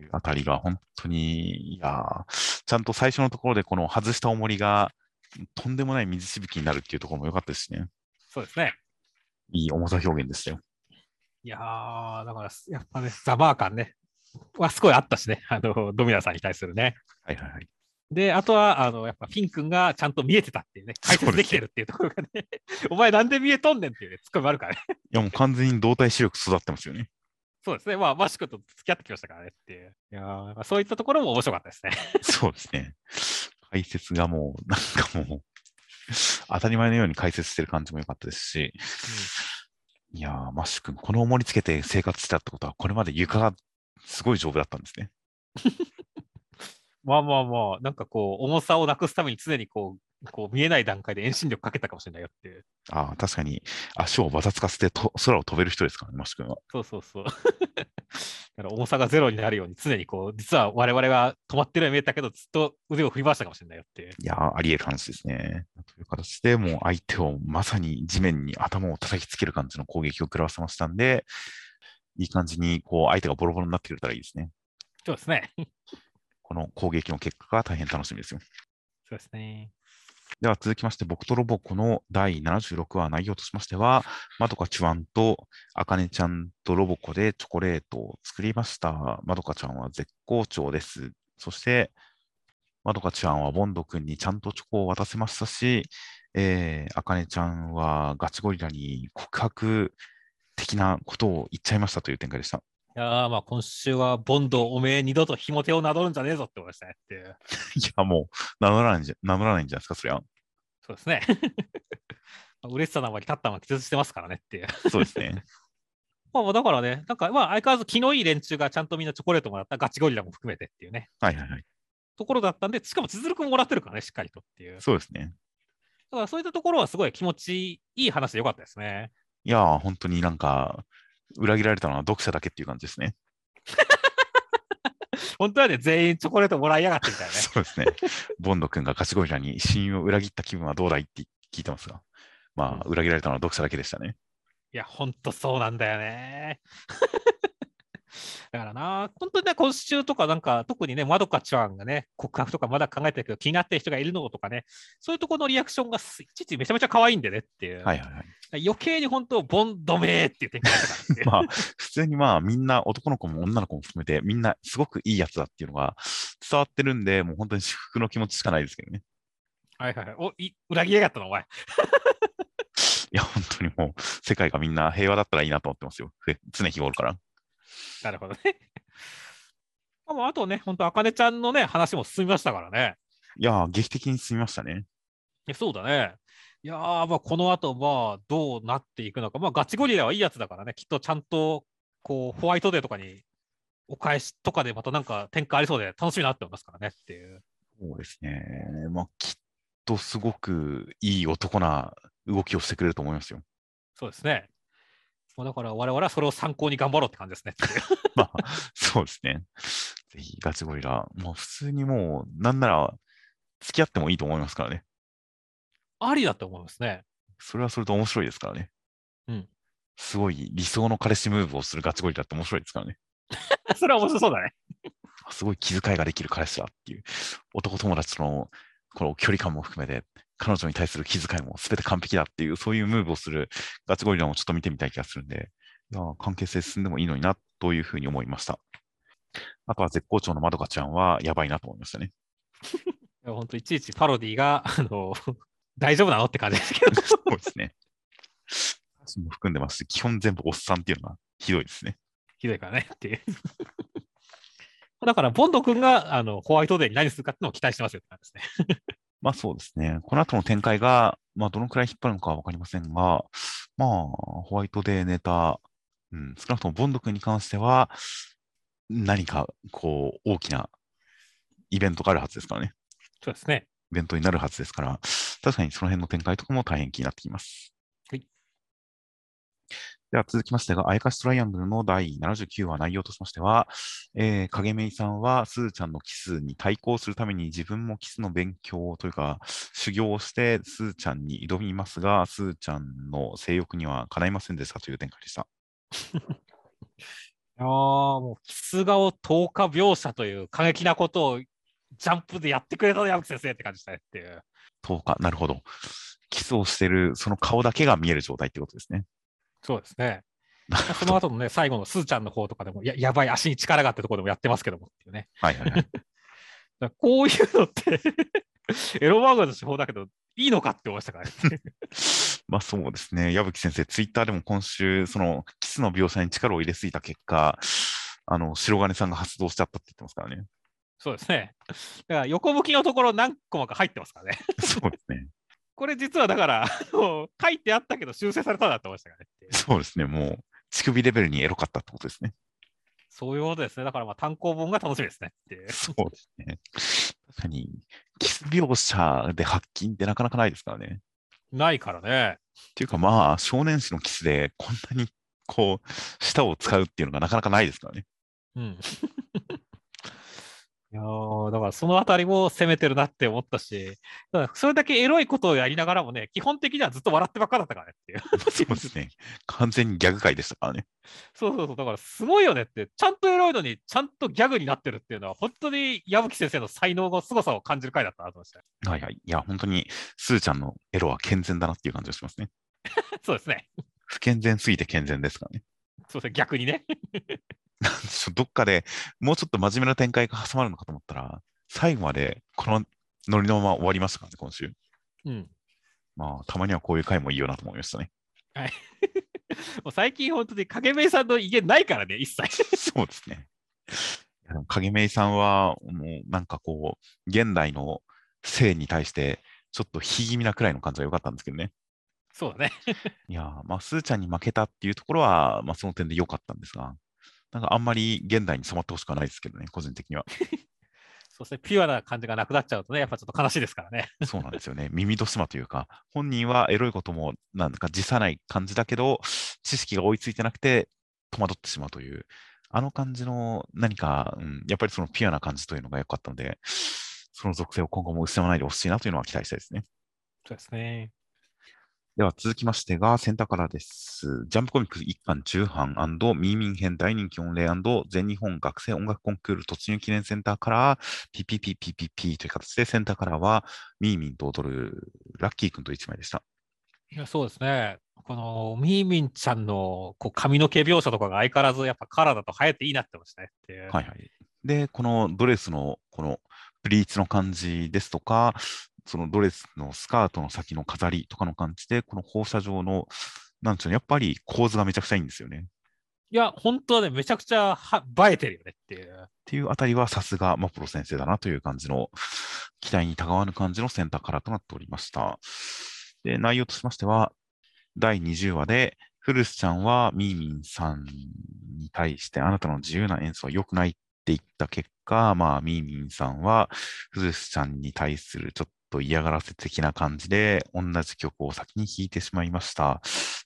い [LAUGHS] うあたりが本当に、いやーちゃんと最初のところでこの外した重りがとんでもない水しぶきになるっていうところも良かったですしね。そうですね。いい重さ表現でしたよ。いやー、だから、やっぱね、ザバー感ね、はすごいあったしね、あの、ドミナさんに対するね。はいはいはい。で、あとは、あの、やっぱフィン君がちゃんと見えてたっていうね、解説できてるっていうところがね、[LAUGHS] お前なんで見えとんねんっていうね、ツッコミもあるからね。いやもう完全に動体視力育ってますよね。そうですね、まあ、マシュ君と付き合ってきましたからねっていう。いやーまあそういったところも面白かったですね。[LAUGHS] そうですね。解説がもう、なんかもう、当たり前のように解説してる感じも良かったですし、いやー、マッシュ君、この重りつけて生活したってことは、これまで床がすごい丈夫だったんですね。[LAUGHS] まあまあまあ、なんかこう、重さをなくすために常にこう、こう見えない段階で遠心力かけたかもしれないよっていう。ああ、確かに足をばたつかせてと空を飛べる人ですからね、マッシュ君は。そうそうそう。[LAUGHS] だから重さがゼロになるように常にこう、実は我々は止まってるように見えたけど、ずっと腕を振り回したかもしれないよっていう。いやー、あり得る話ですね。という形でもう相手をまさに地面に頭を叩きつける感じの攻撃を食らわせましたんで、いい感じにこう相手がボロボロになってくれたらいいですね。そうですね。この攻撃の結果が大変楽しみですよ。そうですね。では続きまして、僕とロボコの第76話内容としましては、まどかちわんとあかねちゃんとロボコでチョコレートを作りました。まどかちゃんは絶好調です。そして、まどかちゃんはボンド君にちゃんとチョコを渡せましたし、えー、あかねちゃんはガチゴリラに告白的なことを言っちゃいましたという展開でした。いやーまあ今週はボンドおめえ二度とひも手を名乗るんじゃねえぞって思いましたねっていう。[LAUGHS] いや、もう名乗らないんじゃ名乗らないんじゃないですか、そりゃ。そうですね。[LAUGHS] 嬉しさのあまり立ったまま気絶してますからねっていう。そうですね。[LAUGHS] まあまあだからね、なんかまあ相変わらず気のいい連中がちゃんとみんなチョコレートもらったガチゴリラも含めてっていうね、はいはいはい。ところだったんで、しかも千鶴くんもらってるからね、しっかりとっていう。そうですね。だからそういったところはすごい気持ちいい話でよかったですね。いやー、本当になんか、裏切られたのは読者だけっていう感じですね。[LAUGHS] 本当はね、全員チョコレートもらいやがってみたいなね。そうですね。ボンド君がガチゴリラに親友を裏切った気分はどうだいって聞いてますが、まあ、裏切られたのは読者だけでしたね。いや、ほんとそうなんだよね。だからな、本当にね、今週とかなんか、特にね、まどかちゃんがね、告白とかまだ考えてるけど、気になってる人がいるのとかね、そういうところのリアクションがいちいちめちゃめちゃ可愛いんでねっていう。はいはいはい。余計に本当、ボンドメーっていう展開だったまあ、普通にまあ、みんな、男の子も女の子も含めて、みんなすごくいいやつだっていうのが [LAUGHS] 伝わってるんで、もう本当に祝福の気持ちしかないですけどね。はいはいはい。お、い裏切りやがったの、お前。[LAUGHS] いや、本当にもう、世界がみんな平和だったらいいなと思ってますよ。ふ常日頃から。なるほどね。[LAUGHS] あとね、本当、あかねちゃんのね、話も進みましたからね。いやー、劇的に進みましたね。えそうだね。いやー、まあ、この後、まあ、どうなっていくのか。まあ、ガチゴリラはいいやつだからね、きっとちゃんと、こう、ホワイトデーとかに、お返しとかでまたなんか展開ありそうで楽しみになってますからねっていう。そうですね。まあ、きっとすごくいい男な動きをしてくれると思いますよ。そうですね。もうだから我々はそれを参考に頑張ろうって感じですね。[LAUGHS] まあ、そうですね。ぜひ、ガチゴリラ。もう普通にもう、なんなら、付き合ってもいいと思いますからね。ありだと思いますね。それはそれと面白いですからね。うん。すごい理想の彼氏ムーブをするガチゴリラって面白いですからね。[LAUGHS] それは面白そうだね。すごい気遣いができる彼氏だっていう、男友達とのこの距離感も含めて、彼女に対する気遣いも全て完璧だっていう、そういうムーブをするガチゴリラもちょっと見てみたい気がするんで、いや関係性進んでもいいのになというふうに思いました。あとは絶好調のまどかちゃんはやばいなと思いましたね。[LAUGHS] いや本当いちいちパロディが、あの、[LAUGHS] 大丈夫なのって感じですけど。そうですね。歌詞も含んでますし、基本全部おっさんっていうのがひどいですね。ひどいからねっていう。[LAUGHS] だから、ボンド君があのホワイトデーに何するかっていうのを期待してますよって感じですね。まあそうですね。この後の展開が、まあどのくらい引っ張るのかはわかりませんが、まあ、ホワイトデーネタ、うん、少なくともボンド君に関しては、何かこう大きなイベントがあるはずですからね。そうですね。イベントになるはずですから、確かにその辺の展開とかも大変気になってきます。はい。では続きましてが、あやかしトライアングルの第79話内容としましては、えー、影めいさんはすーちゃんのキスに対抗するために自分もキスの勉強というか、修行をしてすーちゃんに挑みますが、すーちゃんの性欲にはかないませんでしたという展開でした。[LAUGHS] いやーもう、キス顔10日描写という過激なことをジャンプでやってくれた矢吹先生って感じしたねっていう。10日、なるほど。キスをしてるその顔だけが見える状態ってことですね。そうですね。[LAUGHS] その後のね、最後のすーちゃんの方とかでも、ややばい、足に力があってところでもやってますけどもっていうね。はいはいはい。[LAUGHS] だこういうのって [LAUGHS] エロ漫画の手法だけど、いいのかって思いましたからね。まあそうですね。矢吹先生、ツイッターでも今週、そのキスの描写に力を入れすぎた結果、あの、白金さんが発動しちゃったって言ってますからね。そうですね。だから横向きのところ何個もか入ってますからね。そうですね。これ実はだから、あの書いてあったけど修正されたなって思いましたからね。そうですね。もう、乳首レベルにエロかったってことですね。そういうことですね。だからまあ単行本が楽しみですね。そうですね。確かに、キス描写で発禁ってなかなかないですからね。ないからね。っていうかまあ、少年誌のキスでこんなに、こう、舌を使うっていうのがなかなかないですからね。うん。いやーだからそのあたりも攻めてるなって思ったし、ただそれだけエロいことをやりながらもね、基本的にはずっと笑ってばっかだったからねっていう。[LAUGHS] そうですね。完全にギャグ界でしたからね。そうそうそう、だからすごいよねって、ちゃんとエロいのに、ちゃんとギャグになってるっていうのは、本当に矢吹先生の才能の凄さを感じる回だったなと思いました。はいはい。いや、本当に、スーちゃんのエロは健全だなっていう感じがしますね。[LAUGHS] そうですね。不健全すぎて健全ですからね。そうですね、逆にね。なんでしょうどっかでもうちょっと真面目な展開が挟まるのかと思ったら、最後までこのノリのまま終わりましたからね、今週。うん。まあ、たまにはこういう回もいいよなと思いましたね。[LAUGHS] もう最近本当に影芽さんの威厳ないからね、一切。[LAUGHS] そうですね。影芽さんは、もうなんかこう、現代の性に対して、ちょっと非気味なくらいの感じは良かったんですけどね。そうだね。[LAUGHS] いやー、まあ、スーちゃんに負けたっていうところは、まあ、その点で良かったんですが、なんかあんまり現代に染まってほしくはないですけどね、個人的には。[LAUGHS] そしてピュアな感じがなくなっちゃうとね、やっぱちょっと悲しいですからね。[LAUGHS] そうなんですよね。耳とすまというか、本人はエロいこともなんか辞さない感じだけど、知識が追いついてなくて戸惑ってしまうという、あの感じの何か、うん、やっぱりそのピュアな感じというのが良かったので、その属性を今後も失わないでほしいなというのは期待したいですね。そうですね。では続きましてが、センターカラーです。ジャンプコミックス一巻重版ミーミン編大人気御礼全日本学生音楽コンクール突入記念センターカラー PPPPPP という形でセンターカラーはミーミンと踊るラッキー君と1枚でした。いやそうですね。このミーミンちゃんのこう髪の毛描写とかが相変わらずやっぱカラーだと流行っていいなってましたねっていう。はいはい。で、このドレスのこのプリーツの感じですとか、そのドレスのスカートの先の飾りとかの感じで、この放射状の、なんちゅうの、やっぱり構図がめちゃくちゃいいんですよね。いや、本当はね、めちゃくちゃは映えてるよねっていう。っていうあたりはさすがマプロ先生だなという感じの、期待にたがわぬ感じのセンターカラーとなっておりました。で、内容としましては、第20話で、古巣ちゃんはミーミンさんに対してあなたの自由な演奏は良くないって言った結果、まあ、ミーミンさんは古巣ちゃんに対するちょっと嫌がらせ的な感じで、同じ曲を先に弾いてしまいました。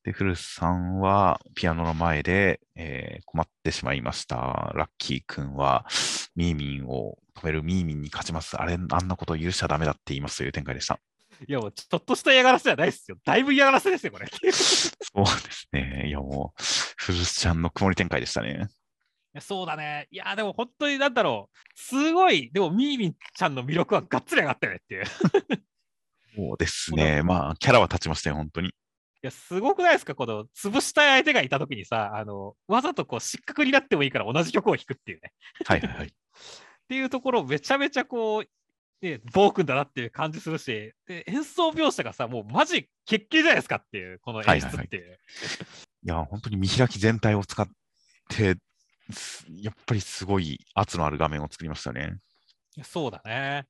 で、古巣さんはピアノの前で、えー困ってしまいました。ラッキー君はミーミンを止めるミーミンに勝ちます。あれ、あんなことを許しちゃダメだって言いますという展開でした。いや、もうちょっとした嫌がらせじゃないですよ。だいぶ嫌がらせですよ、これ。い [LAUGHS] そうですね。いや、もう、古巣ちゃんの曇り展開でしたね。やそうだね。いや、でも本当になんだろう。すごい、でもミーミンちゃんの魅力はがっつり上がったよねっていう。いそうですね。まあ、キャラは立ちましたよ、本当に。や、すごくないですか？この、潰したい相手がいたときにさ、あの、わざとこう、失格になってもいいから同じ曲を弾くっていうね。はいはいはい。[LAUGHS] っていうところめちゃめちゃこう、ね、暴君だなっていう感じするし、で演奏描写がさ、もうマジ決定じゃないですかっていう、この演出っていう。いや、本当に見開き全体を使って、すやっぱりすごい圧のある画面を作りましたね。そうだね。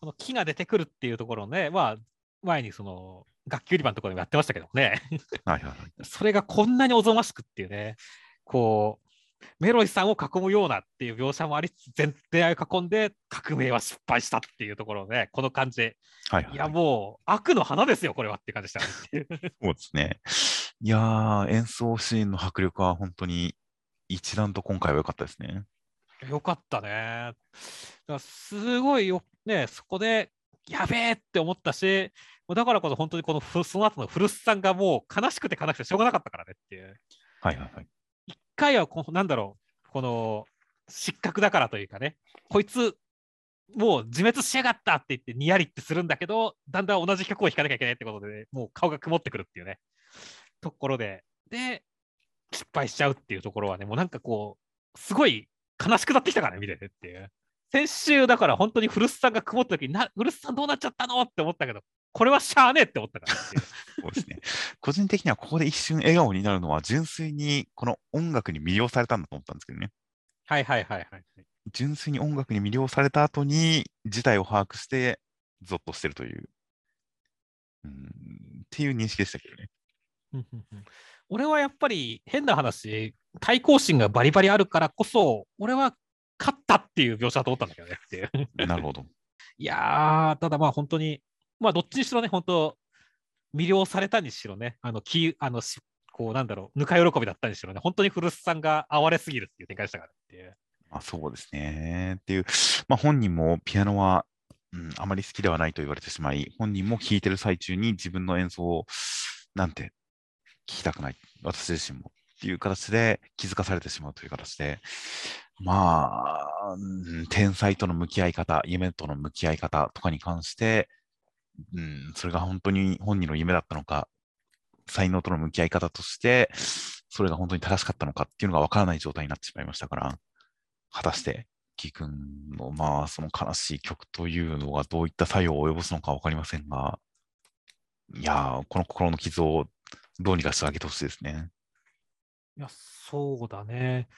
この木が出てくるっていうところね、まあ、前にその、楽器売り場のところでもやってましたけどね、はいはいはい。[LAUGHS] それがこんなにおぞましくっていうね、こう、メロイさんを囲むようなっていう描写もありつつ、全体を囲んで革命は失敗したっていうところね、この感じで、はいはいいやもう悪の花ですよ、これはって感じでしたね。[LAUGHS] そうですね。いやー、演奏シーンの迫力は本当に一段と今回は良かったですね。よかったね。だすごいよ、ね、そこで、やべえって思ったし、だからこそ本当にこのふその後の古巣さんがもう悲しくて悲しくてしょうがなかったからねっていう。はいはいはい。一回はこう、なんだろう、この失格だからというかね、こいつ、もう自滅しやがったって言ってにやりってするんだけど、だんだん同じ曲を弾かなきゃいけないってことで、もう顔が曇ってくるっていうね、ところで、で、失敗しちゃうっていうところはね、もうなんかこう、すごい悲しくなってきたからね、見ててっていう。先週だから本当に古巣さんが曇った時にな、古巣さんどうなっちゃったのって思ったけど、これはしゃあねえって思ったからっていう。そうですね。個人的にはここで一瞬笑顔になるのは純粋にこの音楽に魅了されたんだと思ったんですけどね。はいはいはいはい。純粋に音楽に魅了された後に事態を把握してゾッとしてるという、うん、っていう認識でしたけどね。俺はやっぱり変な話、対抗心がバリバリあるからこそ、俺は勝ったっていう描写だと思ったんだけどねっていう。なるほど。[LAUGHS] いやー、ただまあ本当に、まあどっちにしろね、本当、魅了されたにしろね、あの、きあのしこうなんだろう、ぬか喜びだったにしろね、本当に古巣さんが哀れすぎるっていう展開でしたからっていう。まあ、そうですね。っていう、まあ、本人もピアノは、うん、あまり好きではないと言われてしまい、本人も弾いてる最中に自分の演奏を、なんて、聞きたくない。私自身も。っていう形で気づかされてしまうという形で、まあ、天才との向き合い方、夢との向き合い方とかに関して、うん、それが本当に本人の夢だったのか、才能との向き合い方として、それが本当に正しかったのかっていうのがわからない状態になってしまいましたから、果たして、キー君の、まあ、その悲しい曲というのがどういった作用を及ぼすのかわかりませんが、いや、この心の傷をどうにかしてあげてほしいですね。いや、そうだね。っ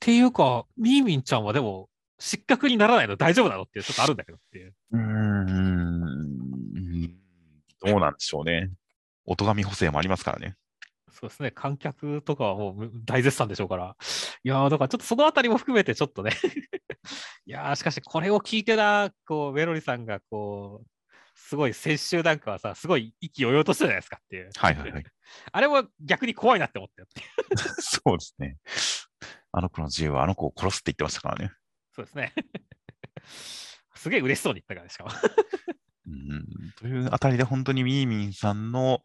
ていうか、ミーミンちゃんはでも、失格にならないの大丈夫なのっていうちょっとあるんだけどっていう。うーん、どうなんでしょうね。音神補正もありますからね。そうですね、観客とかはもう大絶賛でしょうから。いやー、だからちょっとそのあたりも含めてちょっとね。[LAUGHS] いやー、しかしこれを聞いてな、こう、メロリさんがこう、すごい先週なんかはさ、すごい意気揚々としたじゃないですかっていう。はいはいはい。[LAUGHS] あれも逆に怖いなって思ったよって。[LAUGHS] そうですね。あの子の自由はあの子を殺すって言ってましたからね。そうですね。[LAUGHS] すげえ嬉しそうに言ったからね、しかも。うんというあたりで本当にミーミンさんの、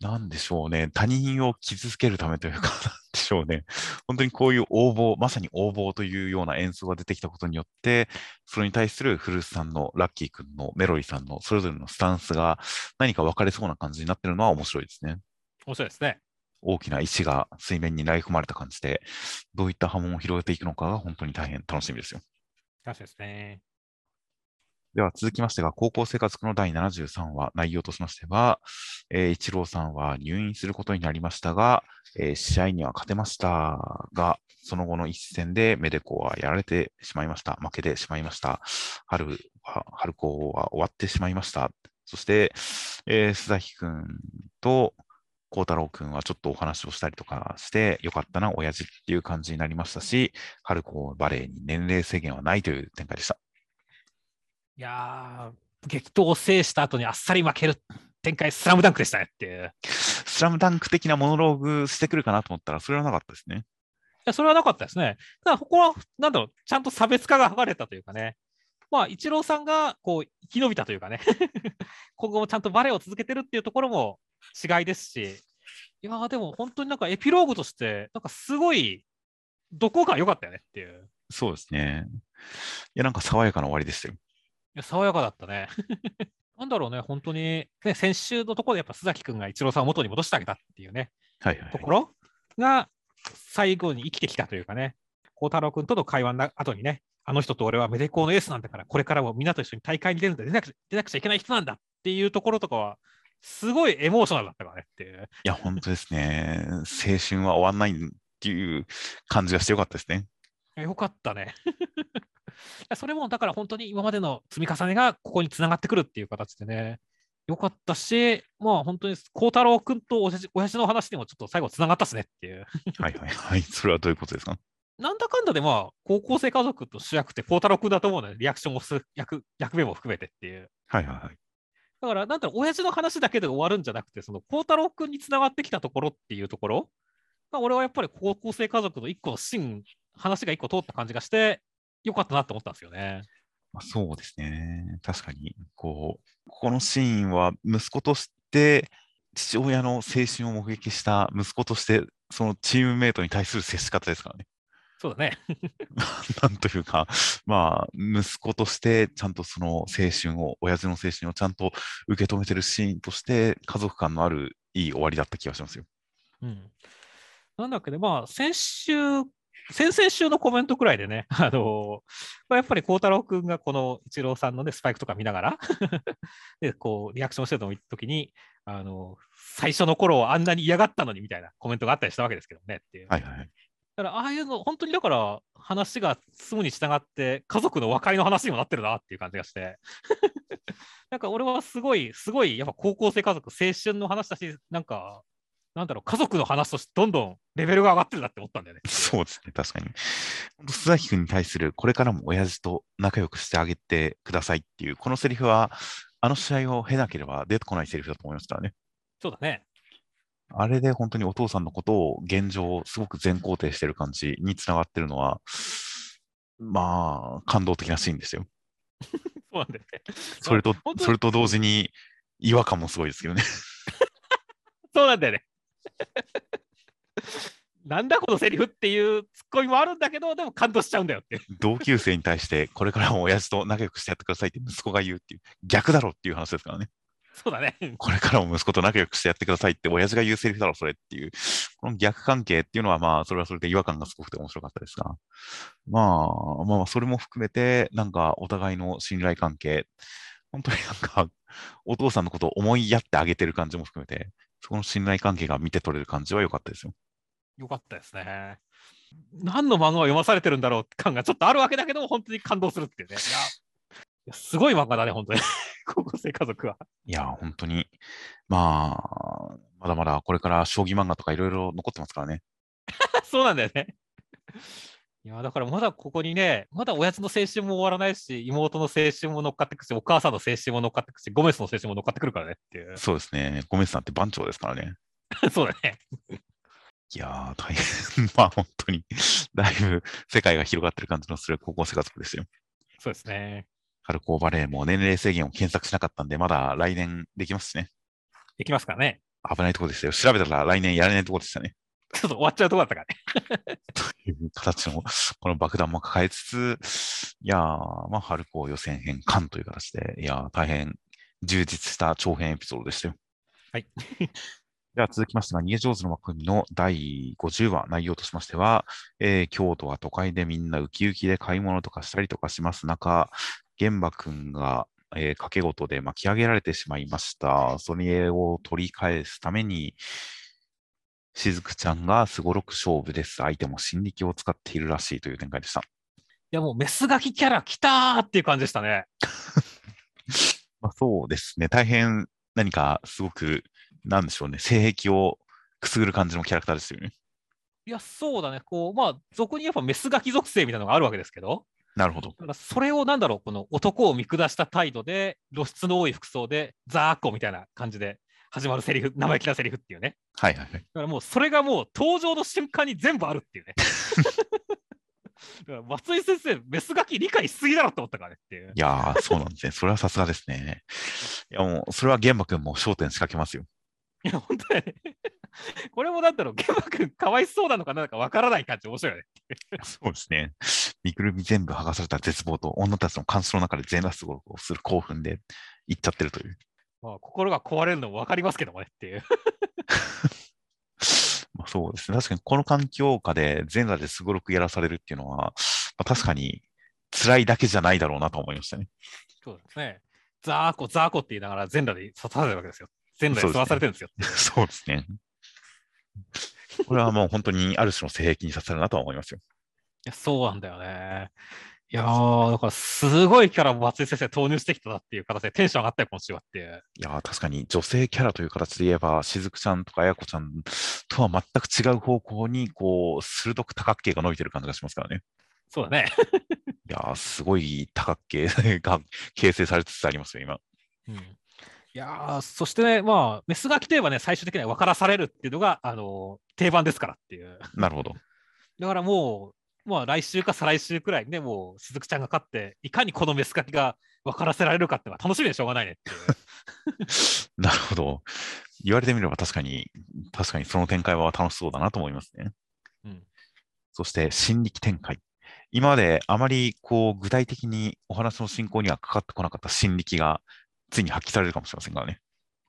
なんでしょうね、他人を傷つけるためというか、[LAUGHS] なんでしょうね、本当にこういう応募、まさに応募というような演奏が出てきたことによって、それに対する古巣さんのラッキー君のメロリさんのそれぞれのスタンスが何か分かれそうな感じになってるのは面白いですね。面白いですね。大きな石が水面に投げ込まれた感じで、どういった波紋を広げていくのかが本当に大変楽しみですよ。確かにですね。では続きましてが、高校生活の第73話、内容としましては、えー、イチローさんは入院することになりましたが、えー試合には勝てましたが、その後の一戦でメデコはやられてしまいました。負けてしまいました。春は、春高は終わってしまいました。そして、えー須崎くんと孝太郎くんはちょっとお話をしたりとかして、よかったな、親父っていう感じになりましたし、春高バレーに年齢制限はないという展開でした。いやー、激闘を制した後にあっさり負ける展開、スラムダンクでしたねっていう。いスラムダンク的なモノローグしてくるかなと思ったら、それはなかったですね。やそれはなかったですね。ただ、ここは、なんだろう、ちゃんと差別化が図れたというかね。まあ、イチローさんがこう生き延びたというかね、[LAUGHS] 今後もちゃんとバレーを続けてるっていうところも違いですし、いやーでも本当になんかエピローグとして、なんかすごい、どこが良かったよねっていう。そうですね。いや、なんか爽やかな終わりでしたよ。いや、爽やかだったね。[LAUGHS] なんだろうね、本当に、ね、先週のところでやっぱ須崎君がイチローさんを元に戻してあげたっていうね、はいはいと。ころが最後に生きてきたというかね、孝太郎君との会話の後にね、あの人と俺はメデコーのエースなんだから、これからもみんなと一緒に大会に出るんだ、出なくちゃ出なくちゃいけない人なんだっていうところとかは、すごいエモーショナルだったからねっていう。いや、本当ですね。青春は終わんないっていう感じがしてよかったですね。よかったね。それもだから本当に今までの積み重ねがここにつながってくるっていう形でね、よかったし、まあ本当に孝太郎君とおやじ親父の話でもちょっと最後つながったっすねっていう。はいはいはい。それはどういうことですか？[LAUGHS] なんだかんだでまあ高校生家族と主役って孝太郎君だと思うので、リアクションもする役役目も含めてっていう。はいはいはい。だからなんだろう、親父の話だけで終わるんじゃなくて、その孝太郎君につながってきたところっていうところが、俺はやっぱり高校生家族の一個の芯、話が一個通った感じがして、よかったなって思ったんですよね。まあ、そうですね。確かに、こう、このシーンは息子として、父親の青春を目撃した息子として、そのチームメイトに対する接し方ですからね。そうだね。[LAUGHS] なんというか、まあ、息子として、ちゃんとその青春を、親父の青春をちゃんと受け止めてるシーンとして、家族感のあるいい終わりだった気がしますよ。うん。なんだっけね、まあ、先週、先々週のコメントくらいでね、[LAUGHS] あのまあ、やっぱり孝太郎君がこのイチローさんのね、スパイクとか見ながら [LAUGHS] で、こう、リアクションしてるのを見たときに、あの最初の頃はあんなに嫌がったのにみたいなコメントがあったりしたわけですけどねっていう。はいはいはい。だから、ああいうの、本当にだから、話が進むに従って、家族の和解の話にもなってるなっていう感じがして、[LAUGHS] なんか俺はすごい、すごい、やっぱ高校生家族、青春の話だし、なんか、なんだろう、家族の話としてどんどんレベルが上がってるなって思ったんだよね。そうですね、確かに。須崎君に対する、これからも親父と仲良くしてあげてくださいっていう、このセリフは、あの試合を経なければ出てこないセリフだと思いますからね。そうだね。あれで本当にお父さんのことを現状、すごく全肯定してる感じにつながってるのは、まあ、感動的なシーンですよ。[LAUGHS] そうなんだよね。それとそれと同時に違和感もすごいですけどね。[LAUGHS] そうなんだよね。[LAUGHS] なんだこのセリフっていうツッコミもあるんだけど、でも感動しちゃうんだよって。同級生に対して、これからも親父と仲良くしてやってくださいって息子が言うっていう、逆だろっていう話ですからね。そうだね。これからも息子と仲良くしてやってくださいって、親父が言うセリフだろ、それっていう、この逆関係っていうのは、まあ、それはそれで違和感がすごくて面白かったですが、まあ、まあ、それも含めて、なんか、お互いの信頼関係、本当になんか、お父さんのことを思いやってあげてる感じも含めて、そこの信頼関係が見て取れる感じは良かったですよ。よかったですね。何の漫画を読まされてるんだろう感がちょっとあるわけだけども、本当に感動するっていうね。[LAUGHS] いやすごい漫画だね、本当に。[LAUGHS] 高校生家族は。いや、本当に、まあ、まだまだこれから将棋漫画とかいろいろ残ってますからね。[LAUGHS] そうなんだよね。いや、だからまだここにね、まだ親父の青春も終わらないし、妹の青春も乗っかってくし、お母さんの青春も乗っかってくし、ゴメスの青春も乗っかってくるからねっていう。そうですね。ゴメスさんって番長ですからね。[LAUGHS] そうだね。[LAUGHS] いやー、大変。[LAUGHS] まあ、本当に、だいぶ世界が広がってる感じのする高校生活ですよ。そうですね。春高バレーも年齢制限を検索しなかったんで、まだ来年できますしね。できますからね。危ないところでしたよ。調べたら来年やれないところでしたね。ちょっと終わっちゃうところだったからね。[LAUGHS] という形の、この爆弾も抱えつつ、いやー、まあ、春高予選編完という形で、いやー、大変充実した長編エピソードでしたよ。はい。[LAUGHS] では続きましてが、逃げ上手の枠組みの第50話、内容としましては、えー京都は都会でみんなウキウキで買い物とかしたりとかします中、玄馬くんが、えー賭け事で巻き上げられてしまいました。それを取り返すために、しずくちゃんがすごろく勝負です。相手も心力を使っているらしいという展開でした。いや、もうメスガキキャラ来たーっていう感じでしたね。[LAUGHS] まあ、そうですね。大変何かすごく、なんでしょうね。性癖をくすぐる感じのキャラクターですよね。いや、そうだね。こう、まあ、俗にやっぱメスガキ属性みたいなのがあるわけですけど、なるほど。だからそれをなんだろう、この男を見下した態度で、露出の多い服装で、ザーッコみたいな感じで始まるセリフ、生意気なセリフっていうね。はいはいはい。だからもうそれがもう登場の瞬間に全部あるっていうね。[LAUGHS] だから松井先生、メスガキ理解しすぎだろって思ったからねっていう。いやー、そうなんですね。それはさすがですね。いやもう、それは玄馬くんも焦点仕掛けますよ。いや、本当だよね。これもなんだろう、ゲマ君かわいそうなのかなんかわからない感じ、面白いよね。そうですね。身ぐるみ全部剥がされた絶望と女たちの感想の中で全裸すごする興奮で行っちゃってるという。まあ、心が壊れるのもわかりますけどもねっていう。[LAUGHS] まあ、そうですね。確かにこの環境下で全裸ですごろくやらされるっていうのは、まあ、確かに辛いだけじゃないだろうなと思いましたね。そうですね。ザーコ、ザーコって言いながら全裸で刺されるわけですよ。全裸で吸わされてるんですよ。[LAUGHS] そうですね。これはもう本当にある種の性癖に刺さるなとは思いますよ。いやそうなんだよね。いやー、だからすごいキャラを松井先生投入してきたなっていう形でテンション上がったよ、今週はっていう。いやー、確かに女性キャラという形で言えば、しずくちゃんとかあやこちゃんとは全く違う方向に、こう、鋭く多角形が伸びてる感じがしますからね。そうだね。いやー、すごい多角形 [LAUGHS] が形成されつつありますよ、今。うん、いやー、そしてね、まあ、メスガキといえばね、最終的には分からされるっていうのが、あのー定番ですからっていう。なるほど。だからもう、まあ来週か再来週くらいにね、もうしずくちゃんが勝って、いかにこのメスガキが分からせられるかってのは楽しみでしょうがないね。[LAUGHS] なるほど。言われてみれば確かに、確かにその展開は楽しそうだなと思いますね。うんそして、心力展開。今まであまりこう具体的にお話の進行にはかかってこなかった心力がついに発揮されるかもしれませんからね。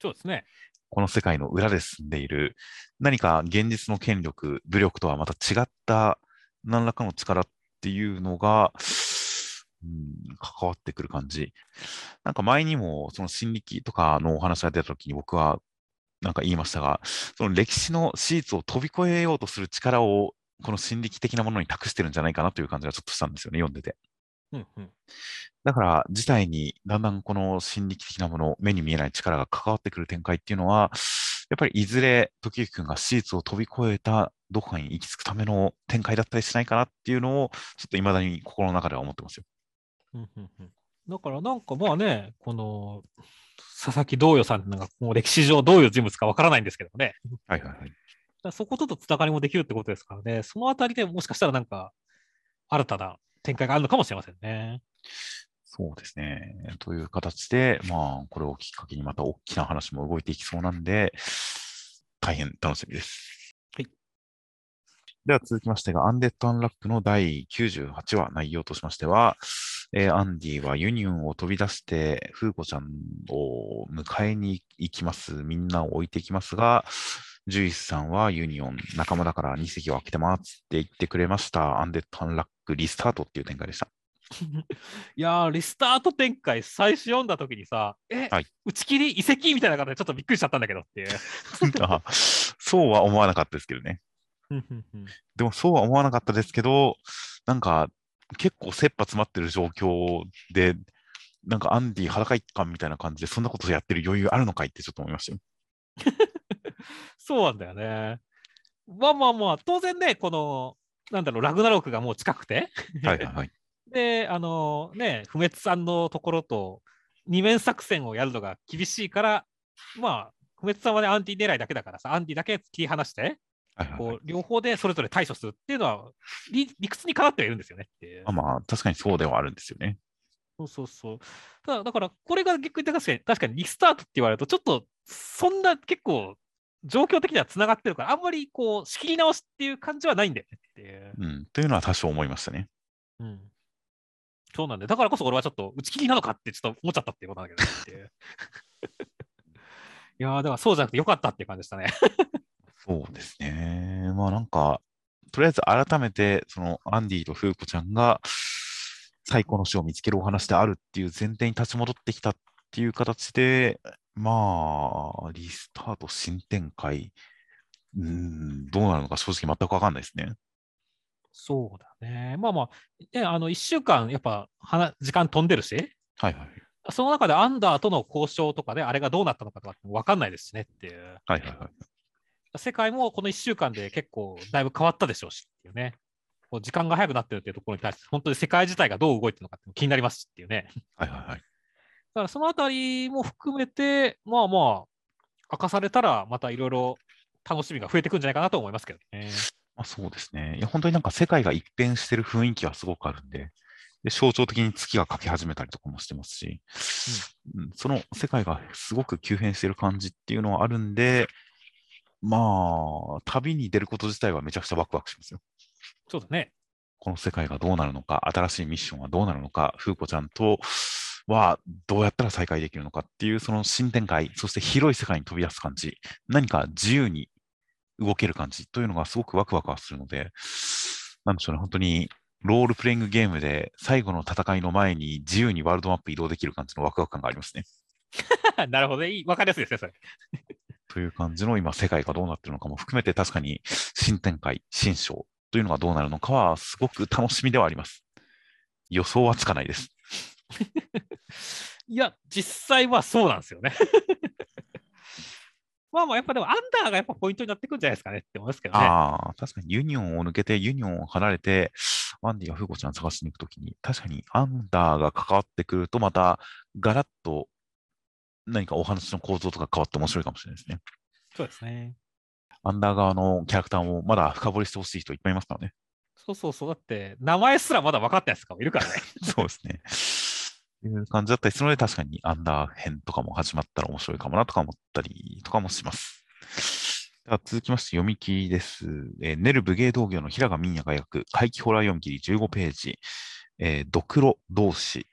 そうですね。この世界の裏で進んでいる何か現実の権力、武力とはまた違った何らかの力っていうのが、うん、関わってくる感じ。なんか前にもその心力とかのお話が出た時に僕はなんか言いましたが、その歴史の史実を飛び越えようとする力をこの心力的なものに託してるんじゃないかなという感じがちょっとしたんですよね、読んでて。うんうん。だから、事態にだんだんこの心理的なもの、目に見えない力が関わってくる展開っていうのは、やっぱりいずれ時行くんが史実を飛び越えたどこかに行き着くための展開だったりしないかなっていうのを、ちょっと未だに心の中では思ってますよ。うんうんうんだからなんかまあね、この佐々木道与さんなんかもう歴史上どういう人物かわからないんですけどもね、はいはいはい。そこととつながりもできるってことですからね、そのあたりでもしかしたらなんか新たな展開があるのかもしれませんね。そうですね。という形で、まあ、これをきっかけにまた大きな話も動いていきそうなんで、大変楽しみです。はい。では続きましてが、アンデッド・アンラックの第98話、内容としましては、えーアンディはユニオンを飛び出して、フーコちゃんを迎えに行きます。みんなを置いていきますが、ジュイスさんはユニオン仲間だから2席を空けてますって言ってくれました。アンデッド・アンラックリスタートっていう展開でした。いやー、リスタート展開、最初読んだときにさ、え、はい打ち切り、移籍みたいな形でちょっとびっくりしちゃったんだけどっていう。[LAUGHS] あそうは思わなかったですけどね。でもそうは思わなかったですけど、なんか結構切羽詰まってる状況で、なんかアンディ裸一貫みたいな感じで、そんなことやってる余裕あるのかいってちょっと思いましたよ。[LAUGHS] そうなんだよね。まあまあまあ、当然ね、この、なんだろう、ラグナロクがもう近くて、はいはいはい。で、あのね、不滅さんのところと二面作戦をやるのが厳しいから、まあ、不滅さんはね、アンディ狙いだけだからさ、アンディだけ切り離して、こう両方でそれぞれ対処するっていうのは理、理屈にかなってはいるんですよねってあまあ、確かにそうではあるんですよね。そうそうそう。ただ、だから、これが逆に確かに確かにリスタートって言われると、ちょっと、そんな結構、状況的にはつながってるから、あんまりこう仕切り直しっていう感じはないんだよねっていう。うん。というのは多少思いましたね。うん。そうなんで、だからこそ俺はちょっと打ち切りなのかってちょっと思っちゃったっていうことなんだけどねっていう。[LAUGHS] いやー、だからそうじゃなくてよかったっていう感じでしたね。そうですね。まあなんか、とりあえず改めて、そのアンディとフーコちゃんが最高の死を見つけるお話であるっていう前提に立ち戻ってきたっていう形で、まあ、リスタート、新展開、うーん、どうなるのか正直全くわかんないですね。そうだね。まあまあ、ね、あの1週間、やっぱ話時間飛んでるし、はいはい。その中でアンダーとの交渉とかで、あれがどうなったのかとか分かんないですしねっていう。はいはいはい。世界もこの1週間で結構だいぶ変わったでしょうしっていうね。こう時間が早くなってるっていうところに対して、本当に世界自体がどう動いてるのかって気になりますしっていうね。はいはいはい。だからそのあたりも含めて、まあまあ、明かされたら、またいろいろ楽しみが増えてくんじゃないかなと思いますけどね。まあ、そうですね。いや、本当になんか世界が一変してる雰囲気はすごくあるんで、で象徴的に月が描き始めたりとかもしてますし、うんその世界がすごく急変してる感じっていうのはあるんで、まあ、旅に出ること自体はめちゃくちゃワクワクしますよ。そうだね。この世界がどうなるのか、新しいミッションはどうなるのか、風子ちゃんとはどうやったら再会できるのかっていうその新展開、そして広い世界に飛び出す感じ、何か自由に動ける感じというのがすごくワクワクはするので、なんでしょうね、本当にロールプレイングゲームで最後の戦いの前に自由にワールドマップ移動できる感じのワクワク感がありますね。[LAUGHS] なるほどね。いいわかりやすいですね、それ。という感じの今世界がどうなってるのかも含めて確かに新展開、新章というのがどうなるのかはすごく楽しみではあります。予想はつかないです。[LAUGHS] いや、実際はそうなんですよね。まあまあ、やっぱでもアンダーがやっぱポイントになってくるんじゃないですかねって思いますけどね。ああ、確かにユニオンを抜けてユニオンを離れて、アンディがフーコちゃん探しに行くときに、確かにアンダーが関わってくると、またガラッと何かお話の構造とか変わって面白いかもしれないですね。そうですね。アンダー側のキャラクターもまだ深掘りしてほしい人いっぱいいますからね。そうそうそう。だって、名前すらまだ分かってないやつとかもいるからね。[LAUGHS] そうですね。いう感じだったりするので、確かにアンダー編とかも始まったら面白いかもなとか思ったりとかもします。では続きまして読み切りです。えーネル武芸道業の平賀民也が役、怪奇ホラー読み切り15ページ、えードクロ同士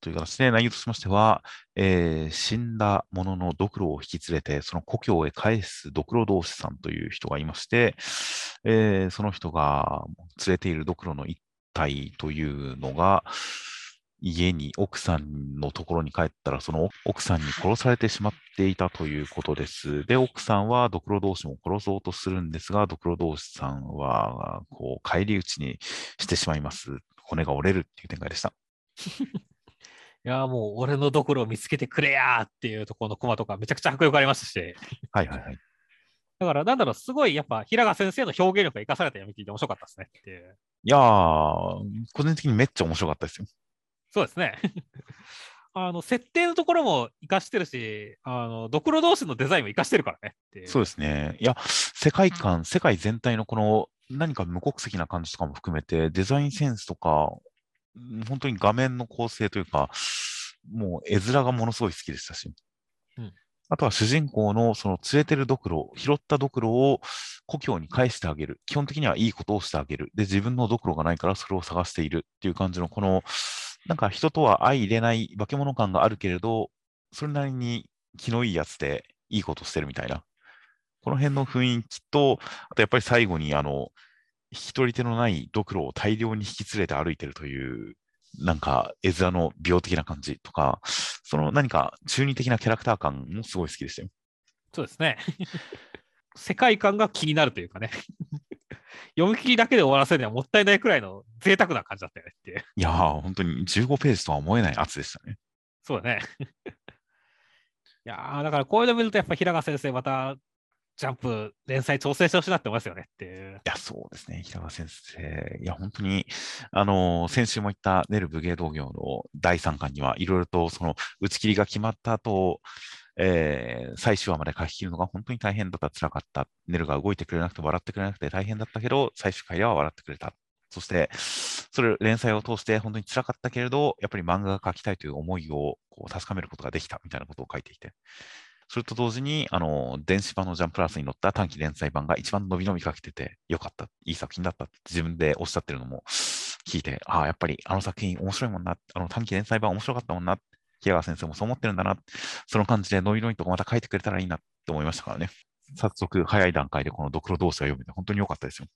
という形で内容としましては、えー死んだ者のドクロを引き連れて、その故郷へ返すドクロ同士さんという人がいまして、えーその人が連れているドクロの一体というのが、家に奥さんのところに帰ったら、その奥さんに殺されてしまっていたということです。で、奥さんはドクロ同士も殺そうとするんですが、ドクロ同士さんは、こう、返り討ちにしてしまいます。骨が折れるっていう展開でした。[LAUGHS] いや、もう俺のドクロを見つけてくれやーっていうところのコマとかめちゃくちゃ迫力ありましたし、はいはいはい。だからなんだろう、すごいやっぱ平賀先生の表現力が生かされた読み切りで面白かったですねっていう。いやー、個人的にめっちゃ面白かったですよ。そうですね。あの設定のところも活かしてるし、あのドクロ同士のデザインも活かしてるからねって。そうですね。いや、世界観、世界全体のこの何か無国籍な感じとかも含めて、デザインセンスとか、うん本当に画面の構成というか、もう絵面がものすごい好きでしたし、うんあとは主人公のその連れてるドクロ、拾ったドクロを故郷に返してあげる。基本的にはいいことをしてあげる。で、自分のドクロがないからそれを探しているっていう感じの、この、なんか人とは相入れない化け物感があるけれど、それなりに気のいいやつでいいことしてるみたいな。この辺の雰囲気と、あとやっぱり最後にあの、引き取り手のないドクロを大量に引き連れて歩いてるという、なんか絵面の病的な感じとか、その何か中二的なキャラクター感もすごい好きでしたよ。そうですね。[LAUGHS] 世界観が気になるというかね。読み切りだけで終わらせるにはもったいないくらいの贅沢な感じだったよねっていう。いやー、本当に15ページとは思えない圧でしたね。そうだね。[LAUGHS] いやーだからこういうの見るとやっぱ平賀先生またジャンプ連載調整してほしいなって思いますよねっていう。いや、そうですね、平川先生。いや、本当に、あのー先週も言ったネル武芸道業の第3巻には、いろいろとその打ち切りが決まった後、えー最終話まで書き切るのが本当に大変だった、辛かった。ネルが動いてくれなくて、笑ってくれなくて大変だったけど、最終回では笑ってくれた。そして、それ連載を通して本当に辛かったけれど、やっぱり漫画が描きたいという思いをこう確かめることができたみたいなことを書いていて、それと同時に、あの、電子版のジャンプラスに載った短期連載版が一番伸び伸びかけてて、よかった、いい作品だったって自分でおっしゃってるのも聞いて、ああ、やっぱりあの作品面白いもんな、あの短期連載版面白かったもんな、平川先生もそう思ってるんだな、その感じで伸び伸びとまた書いてくれたらいいなって思いましたからね。早速、早い段階でこのドクロ同士が読めて、本当に良かったですよ。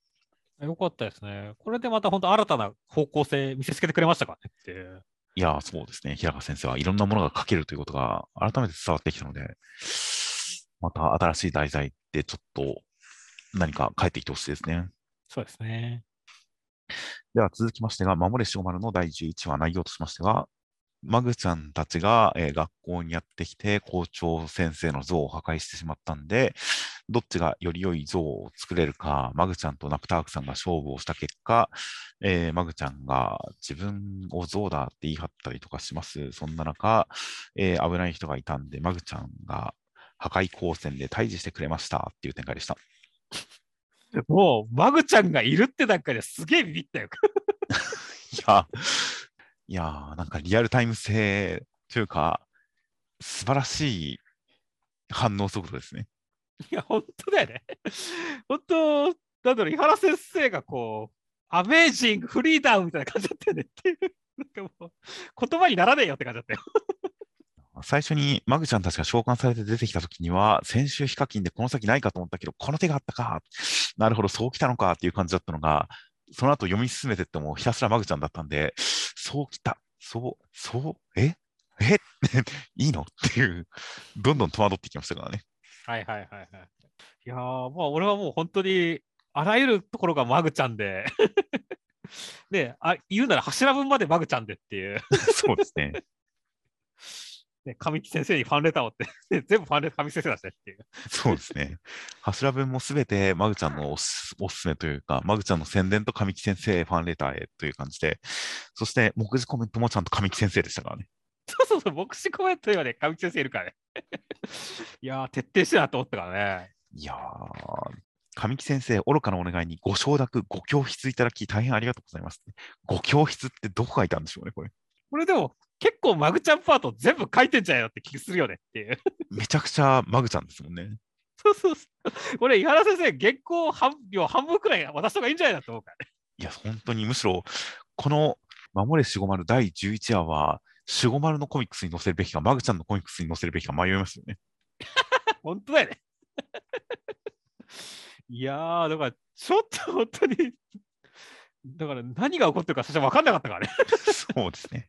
よかったですね。これでまた本当新たな方向性見せつけてくれましたからねっていやー、そうですね。平川先生はいろんなものが書けるということが改めて伝わってきたので、また新しい題材でちょっと何か帰ってきてほしいですね。そうですね。では続きましてが、守れ塩丸の第11話内容としましては、マグちゃんたちが、えー学校にやってきて校長先生の像を破壊してしまったんで、どっちがより良い像を作れるか、マグちゃんとナプタークさんが勝負をした結果、えーマグちゃんが自分を像だって言い張ったりとかします。そんな中、えー危ない人がいたんで、マグちゃんが破壊光線で退治してくれましたっていう展開でした。もう、マグちゃんがいるって段階ですげえビビったよ。いや、いやー、なんかリアルタイム性というか、素晴らしい反応速度ですね。いや、本当だよね。[LAUGHS] 本当、なんだろう、井原先生がこう、アメージング、フリーダウンみたいな感じだったよねっていう。[LAUGHS] なんかもう、言葉にならねえよって感じだったよ。[LAUGHS] 最初にマグちゃんたちが召喚されて出てきたときには、先週ヒカキンでこの先ないかと思ったけど、この手があったか。なるほど、そうきたのかっていう感じだったのが、その後読み進めてってもひたすらマグちゃんだったんで、そうきた。そう、そう、え？[LAUGHS] え？いいの？っていう、どんどん戸惑ってきましたからね。はいはいはいはい。いやー、もう俺はもう本当に、あらゆるところがマグちゃんで、で [LAUGHS] あ、言うなら柱分までマグちゃんでっていう、[LAUGHS] そうですね。ね、神木先生にファンレターをって、[LAUGHS] ね全部ファンレター神木先生だしねっていう。そうですね。柱文もすべてマグちゃんのおすおすすめというか、マグちゃんの宣伝と神木先生ファンレターへという感じで、そして目次コメントもちゃんと神木先生でしたからね。そうそうそう、牧師コメントにはね、神木先生いるからね。[LAUGHS] いやー、徹底してるなと思ったからね。いやー、神木先生、愚かなお願いにご承諾、ご教筆いただき、大変ありがとうございます。ご教筆ってどこ書いたんでしょうね、これ。これでも、結構マグちゃんパート全部書いてんじゃないのって気するよねっていう。めちゃくちゃマグちゃんですもんね。そうそうそう。これ、井原先生、原稿半秒半分くらい渡した方がいいんじゃないかと思うからね。いや、本当にむしろ、この守れしごまる第11話は、しごまるのコミックスに載せるべきか、マグちゃんのコミックスに載せるべきか迷いますよね。[LAUGHS] 本当だよね。[LAUGHS] いやー、だから、ちょっと本当に、だから何が起こってるか最初分かんなかったからね。そうですね。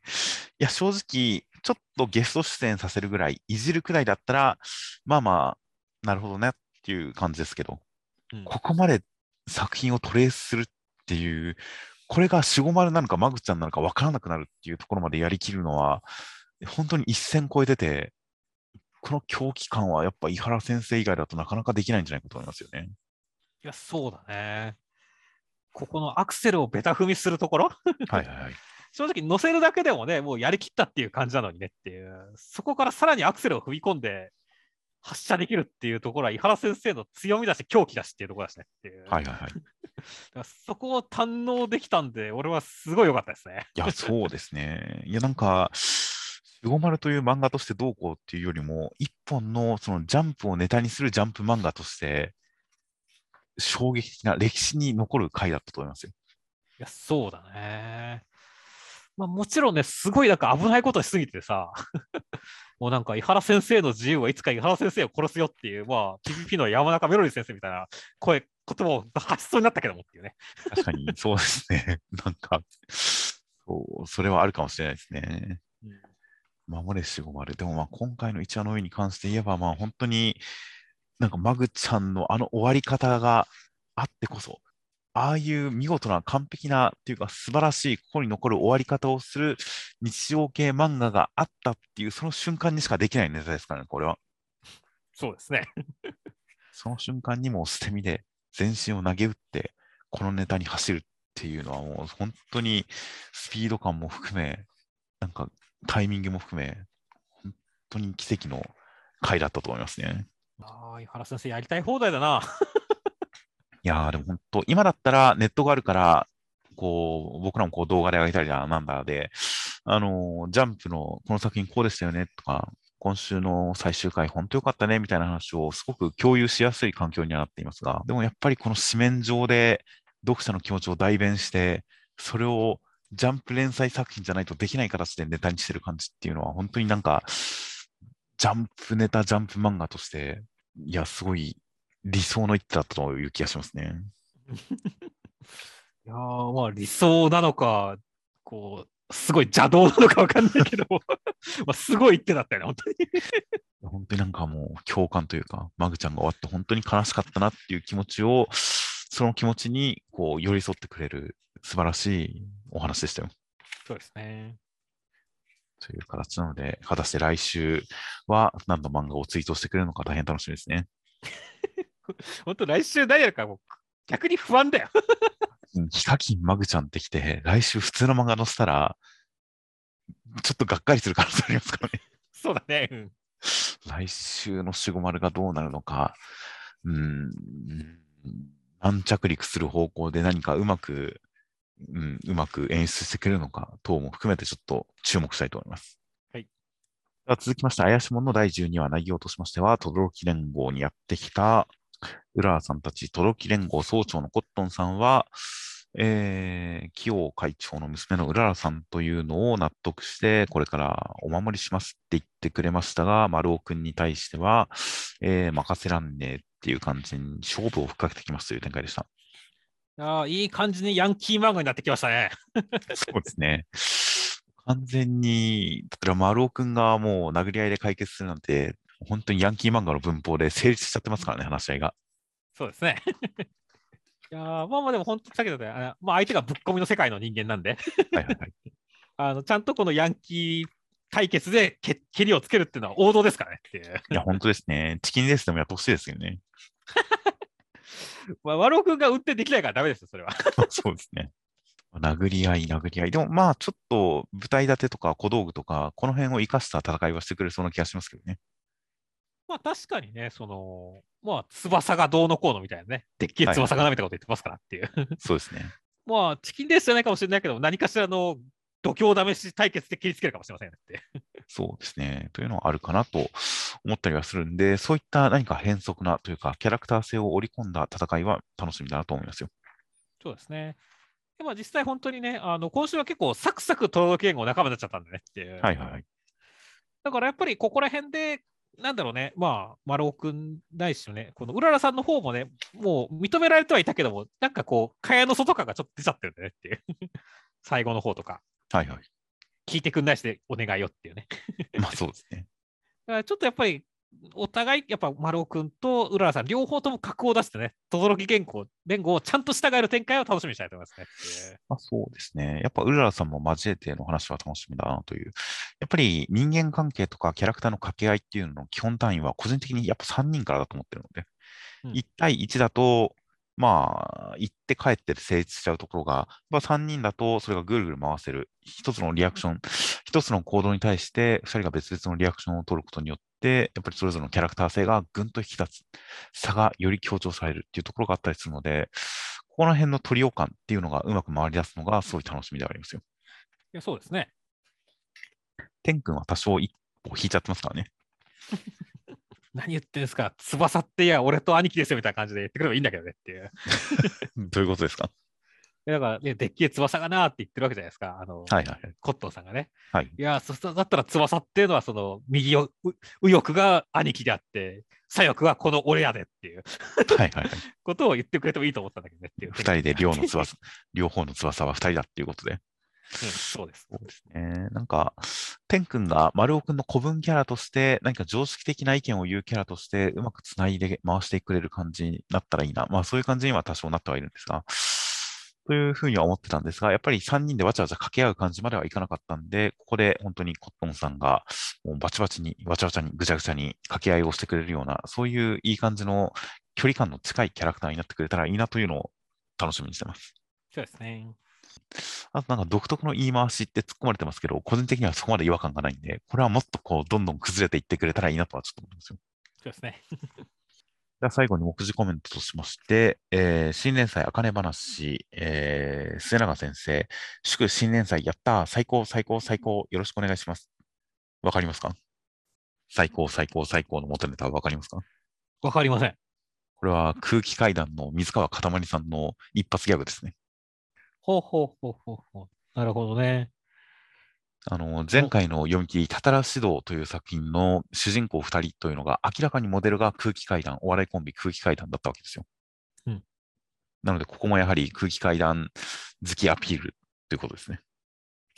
いや、正直、ちょっとゲスト出演させるぐらい、いじるくらいだったら、まあまあ、なるほどねっていう感じですけど、うんここまで作品をトレースするっていう、これが4、5丸なのか、マグちゃんなのか分からなくなるっていうところまでやりきるのは、本当に一線超えてて、この狂気感はやっぱ井原先生以外だとなかなかできないんじゃないかと思いますよね。いや、そうだね。ここのアクセルをベタ踏みするところ？はいはいはい。[LAUGHS] 正直乗せるだけでもね、もうやりきったっていう感じなのにねっていう、そこからさらにアクセルを踏み込んで発射できるっていうところは、井原先生の強みだし、狂気だしっていうところだしねっていう。はいはいはい。[LAUGHS] だからそこを堪能できたんで、俺はすごい良かったですね。いや、そうですね。いや、なんか、シゴマルという漫画としてどうこうっていうよりも、一本のそのジャンプをネタにするジャンプ漫画として、衝撃的な歴史に残る回だったと思いますよ。いや、そうだね。まあもちろんね、すごいなんか危ないことしすぎてさ、[LAUGHS] もうなんか井原先生の自由はいつか井原先生を殺すよっていう、まあ PPP の山中メロディ先生みたいな声、言葉を発しそうになったけどもっていうね。確かに、そうですね。[LAUGHS] なんか、そう、それはあるかもしれないですね。守れしごまる。でもまあ今回の一話の上に関して言えば、まあ本当になんかマグちゃんのあの終わり方があってこそ、ああいう見事な完璧なっていうか素晴らしい心に残る終わり方をする日常系漫画があったっていうその瞬間にしかできないネタですからね、これは。そうですね。その瞬間にもう捨て身で全身を投げ打って、このネタに走るっていうのはもう本当にスピード感も含め、なんかタイミングも含め、本当に奇跡の回だったと思いますね。ああ、井原先生やりたい放題だな。[LAUGHS] いやー、でも本当、今だったらネットがあるから、こう、僕らもこう動画で上げたりだなんだで、あのージャンプのこの作品こうでしたよねとか、今週の最終回、本当良かったね、みたいな話をすごく共有しやすい環境にはなっていますが、でもやっぱりこの紙面上で読者の気持ちを代弁して、それをジャンプ連載作品じゃないとできない形でネタにしてる感じっていうのは、本当になんか、ジャンプネタ、ジャンプ漫画として、いや、すごい理想の一手だったという気がしますね。[LAUGHS] いやまあ理想なのか、こう、すごい邪道なのかわかんないけど、[LAUGHS] まあすごい一手だったよね、本当に。[LAUGHS] 本当になんかもう共感というか、マグちゃんが終わって本当に悲しかったなっていう気持ちを、その気持ちにこう寄り添ってくれる素晴らしいお話でしたよ。そうですね。という形なので、果たして来週は何の漫画をツイートしてくれるのか大変楽しみですね。[LAUGHS] 本当、来週何やるかもう逆に不安だよ。ヒカキンマグちゃんってきて、来週普通の漫画載せたら、ちょっとがっかりする可能性ありますからね。そうだね。うん、来週の守護丸がどうなるのか、うん、軟着陸する方向で何かうまくうん、うまく演出してくれるのか等も含めてちょっと注目したいと思います。はい。では続きまして、怪しもの第12話内容としましては、轟連合にやってきた、うららさんたち、轟連合総長のコットンさんは、えー、清王会長の娘のうららさんというのを納得して、これからお守りしますって言ってくれましたが、丸尾くんに対しては、えー、任せらんねえっていう感じに勝負をふっかけてきますという展開でした。あいい感じにヤンキー漫画になってきましたね。そうですね。完全に、例えば丸尾くんがもう殴り合いで解決するなんて、本当にヤンキー漫画の文法で成立しちゃってますからね、話し合いが。そうですね。[LAUGHS] いやまあまあでも本当だけどね、あまあ、相手がぶっ込みの世界の人間なんではいはい、はい、あのちゃんとこのヤンキー対決でけ蹴りをつけるっていうのは王道ですからねっていう。いや、本当ですね。チキンレースでもやってほしいですよね。まあ、和郎君が運転できないからダメですよ、それは。[LAUGHS] そうですね。殴り合い、殴り合い。でもまあ、ちょっと舞台立てとか小道具とか、この辺を生かした戦いはしてくれそうな気がしますけどね。まあ確かにね、その、まあ翼がどうのこうのみたいなね、でっけえ翼がなみたこと言ってますからっていう。はい、そうですね。[LAUGHS] まあ、チキンレースじゃないかもしれないけど、何かしらの度胸試し対決で切りつけるかもしれませんねって。そうですね。というのはあるかなと思ったりはするんで、そういった何か変則なというか、キャラクター性を織り込んだ戦いは楽しみだなと思いますよ。そうですね。でも実際本当にね、あの今週は結構サクサク届けんご仲間になっちゃったんでねっていう。はいはい。だからやっぱりここら辺で、なんだろうね、まあ、丸尾君ないしね、このうららさんの方もね、もう認められてはいたけども、なんかこう、蚊帳の外感がちょっと出ちゃってるんだねっていう [LAUGHS] 最後の方とか。はいはい。聞いてくんないしでお願いよっていうね。[LAUGHS] まあそうですね。だからちょっとやっぱり、お互い、やっぱ丸尾君とうららさん、両方とも格を出してね、轟原稿、弁護をちゃんと従える展開を楽しみにしたいと思いますね。まあ、そうですね。やっぱうららさんも交えての話は楽しみだなという。やっぱり人間関係とかキャラクターの掛け合いっていうのの基本単位は個人的にやっぱ3人からだと思ってるので、うん、1対1だとまあ、行って帰って成立しちゃうところが、まあ、3人だとそれがぐるぐる回せる。一つのリアクション、一つの行動に対して2人が別々のリアクションを取ることによって、やっぱりそれぞれのキャラクター性がぐんと引き立つ。差がより強調されるっていうところがあったりするので、ここら辺のトリオ感っていうのがうまく回り出すのがすごい楽しみでありますよ。いや、そうですね。天君は多少一歩引いちゃってますからね。[LAUGHS] 何言ってんすか、翼っていや、俺と兄貴ですよみたいな感じで言ってくればいいんだけどねっていう。[LAUGHS] どういうことですか？[LAUGHS] だから、ね、でっけえ翼がなって言ってるわけじゃないですか、あの、はいはい、コットンさんがね。はい、いや、そだったら翼っていうのは、その、右を、右翼が兄貴であって、左翼はこの俺やでっていうはいはい、はい、ことを言ってくれてもいいと思ったんだけどねっていう。二人で両の翼、両方の翼は二人だっていうことで。うん、そうです。そうですね。なんか、天君が丸尾君の古文キャラとして、何か常識的な意見を言うキャラとして、うまくつないで回してくれる感じになったらいいな。まあそういう感じには多少なってはいるんですが、というふうには思ってたんですが、やっぱり3人でわちゃわちゃ掛け合う感じまではいかなかったんで、ここで本当にコットンさんがもうバチバチに、わちゃわちゃに、ぐちゃぐちゃに掛け合いをしてくれるような、そういういい感じの距離感の近いキャラクターになってくれたらいいなというのを楽しみにしてます。そうですね。あとなんか独特の言い回しって突っ込まれてますけど、個人的にはそこまで違和感がないんで、これはもっとこう、どんどん崩れていってくれたらいいなとはちょっと思いますよ。そうですね。[LAUGHS] では最後に目次コメントとしまして、えー、新連載、あかね話、えー、末永先生、祝新連載、やった最高、最高、最高、よろしくお願いします。わかりますか？最高、最高、最高の元ネタはわかりますか？わかりません。これは空気階段の水川かたまりさんの一発ギャグですね。ほうほうほうほうほう。なるほどね。あの、前回の読み切り、たたら指導という作品の主人公2人というのが、明らかにモデルが空気階段、お笑いコンビ空気階段だったわけですよ。うんなので、ここもやはり空気階段好きアピールということですね。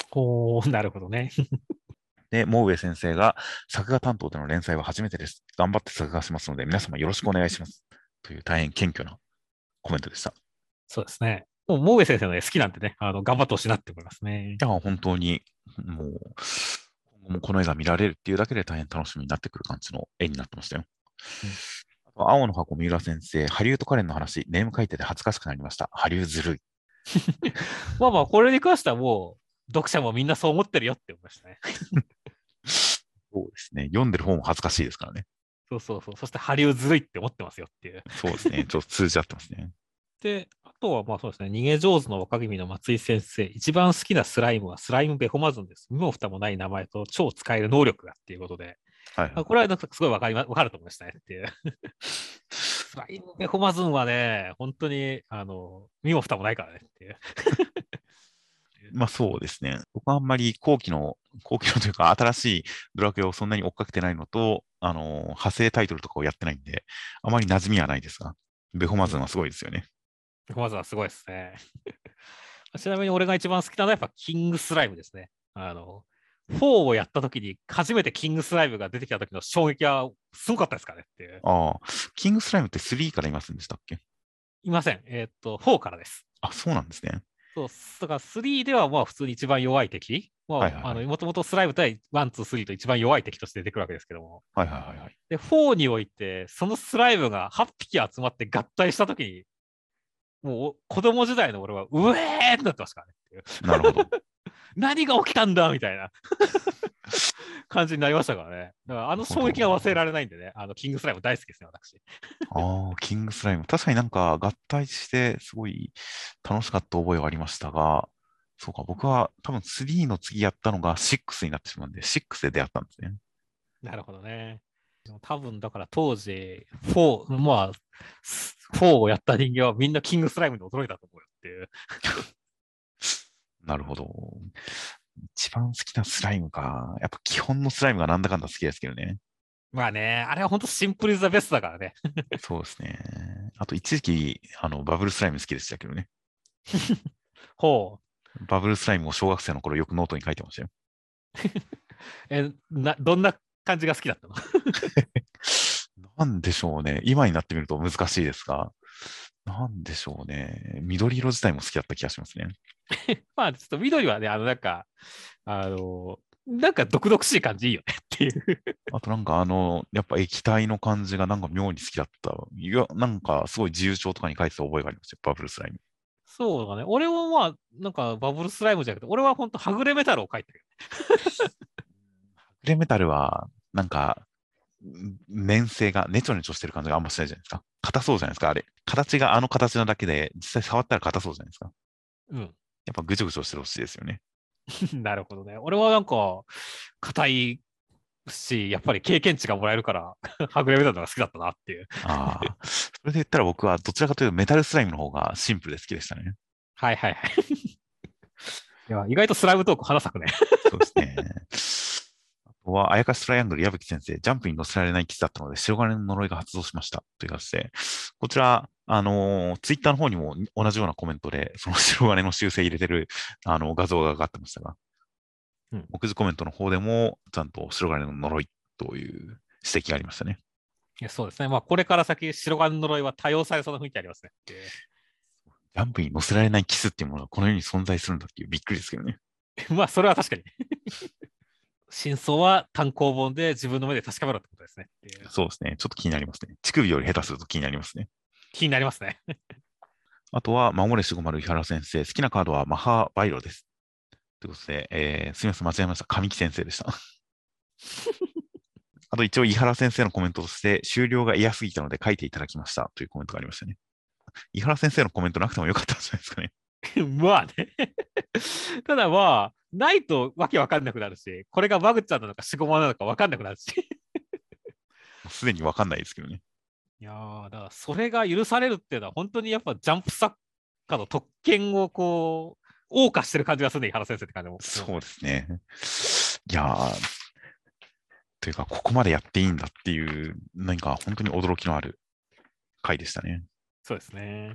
ほう、なるほどね。[LAUGHS] で、モウエ先生が、作画担当での連載は初めてです。頑張って作画しますので、皆様よろしくお願いします。という大変謙虚なコメントでした。そうですね。もう、モーエ先生の絵好きなんでね、あの頑張ってほしいなって思いますねい。や、本当に、もう、今後もこの絵が見られるっていうだけで大変楽しみになってくる感じの絵になってましたよ。あと青の箱三浦先生、ハリウッドカレンの話、ネーム書いてて恥ずかしくなりました。ハリウずるい。まあまあ、これに関してはもう、読者もみんなそう思ってるよって思いましたね。そうですね。読んでる方も恥ずかしいですからね。そうそうそう。そして、ハリウずるいって思ってますよっていう。そうですね。ちょっと通じ合ってますね。で、とはまあそうですね、逃げ上手の若君の松井先生、一番好きなスライムはスライムベホマズンです。身も蓋もない名前と超使える能力がっていうことで、はい、あこれはなんかすごいわかりま、わかると思いましたねっていう。スライムベホマズンはね、本当に、あの、身も蓋もないからねっていう。[LAUGHS] まあそうですね。僕はあんまり後期の、後期のというか新しいドラクエをそんなに追っかけてないのと、あの、派生タイトルとかをやってないんで、あまり馴染みはないですが、ベホマズンはすごいですよね。ベホマズンはすごいですね。[LAUGHS] ちなみに俺が一番好きなのはやっぱキングスライムですね。あの、4をやった時に初めてキングスライムが出てきた時の衝撃はすごかったですかねっていう。ああ、キングスライムって3からいませんでしたっけ？いません。えーっと、4からです。あ、そうなんですね。そう、だから3ではまあ普通に一番弱い敵。まあ、はいはいはいあの、もともとスライム対1、2、3と一番弱い敵として出てくるわけですけども。はいはいはいはい。で、4において、そのスライムが8匹集まって合体した時に、もう子供時代の俺は、うえーってなってましたからねっていう。なるほど。[LAUGHS] 何が起きたんだみたいな [LAUGHS] 感じになりましたからね。だからあの衝撃が忘れられないんでね、あのキングスライム大好きですね、私。ああ、キングスライム。確かになんか合体してすごい楽しかった覚えはありましたが、そうか、僕は多分3の次やったのが6になってしまうんで、6で出会ったんですね。なるほどね。多分だから当時、4、まあ、4をやった人間はみんなキングスライムに驚いたと思うよっていう。なるほど。一番好きなスライムか。やっぱ基本のスライムがなんだかんだ好きですけどね。まあね、あれは本当 simple is the best だからね。[LAUGHS] そうですね。あと一時期、あの、バブルスライム好きでしたけどね。[LAUGHS] ほバブルスライムを小学生の頃よくノートに書いてましたよ。う。[LAUGHS] え、な、どんな感じが好きだったの [LAUGHS] なんでしょうね。今になってみると難しいですが、なんでしょうね。緑色自体も好きだった気がしますね。[LAUGHS] まあ、ちょっと緑はね、あの、なんか、あの、なんか毒々しい感じいいよねっていう。あとなんかあの、やっぱ液体の感じがなんか妙に好きだった。いや、なんかすごい自由帳とかに書いてた覚えがありますよ。バブルスライム。そうだね。俺はまあ、なんかバブルスライムじゃなくて、俺は本当はぐれメタルを書いてる。[LAUGHS] グレメタルは、なんか、ん粘性が、ネチョネチョしてる感じがあんましないじゃないですか。硬そうじゃないですか、あれ。形があの形なだけで、実際触ったら硬そうじゃないですか。うん。やっぱぐちょぐちょしてほしいですよね。[LAUGHS] なるほどね。俺はなんか、硬いし、やっぱり経験値がもらえるから、はぐれメタルのが好きだったなっていう。ああ。それで言ったら僕はどちらかというとメタルスライムの方がシンプルで好きでしたね。はいはいはい。[LAUGHS] いや、意外とスライムトーク花咲くね。[LAUGHS] そうですね。は、あやかしトライアングル矢吹先生、ジャンプに乗せられないキスだったので、白金の呪いが発動しました。という形で、こちら、あのーツイッターの方にも同じようなコメントで、その白金の修正入れてる、あの、画像が上がってましたが、うん目次コメントの方でも、ちゃんと白金の呪いという指摘がありましたね。いやそうですね。まあ、これから先、白金の呪いは多用されそうな雰囲気ありますね。ジャンプに乗せられないキスっていうものがこの世に存在するんだっていうびっくりですけどね。[LAUGHS] まあ、それは確かに。真相は単行本で自分の目で確かめろってことですね。そうですね。ちょっと気になりますね。乳首より下手すると気になりますね。気になりますね。あとは、守れしごまる井原先生。好きなカードはマハバイロです。ということで、えーすみません、間違えました。神木先生でした。[LAUGHS] あと一応、井原先生のコメントとして、終了が嫌すぎたので書いていただきましたというコメントがありましたね。井原先生のコメントなくてもよかったんじゃないですかね。[LAUGHS] まあね。[LAUGHS] ただまあ、ないとわけわかんなくなるし、これがマグちゃんなのかシゴマなのかわかんなくなるし。[LAUGHS] すでにわかんないですけどね。いやーだからそれが許されるっていうのは、本当にやっぱジャンプ作家の特権をこう、謳歌してる感じがするね、井原先生って感じも。そうですね。いやー、というか、ここまでやっていいんだっていう、何か本当に驚きのある回でしたね。そうですね。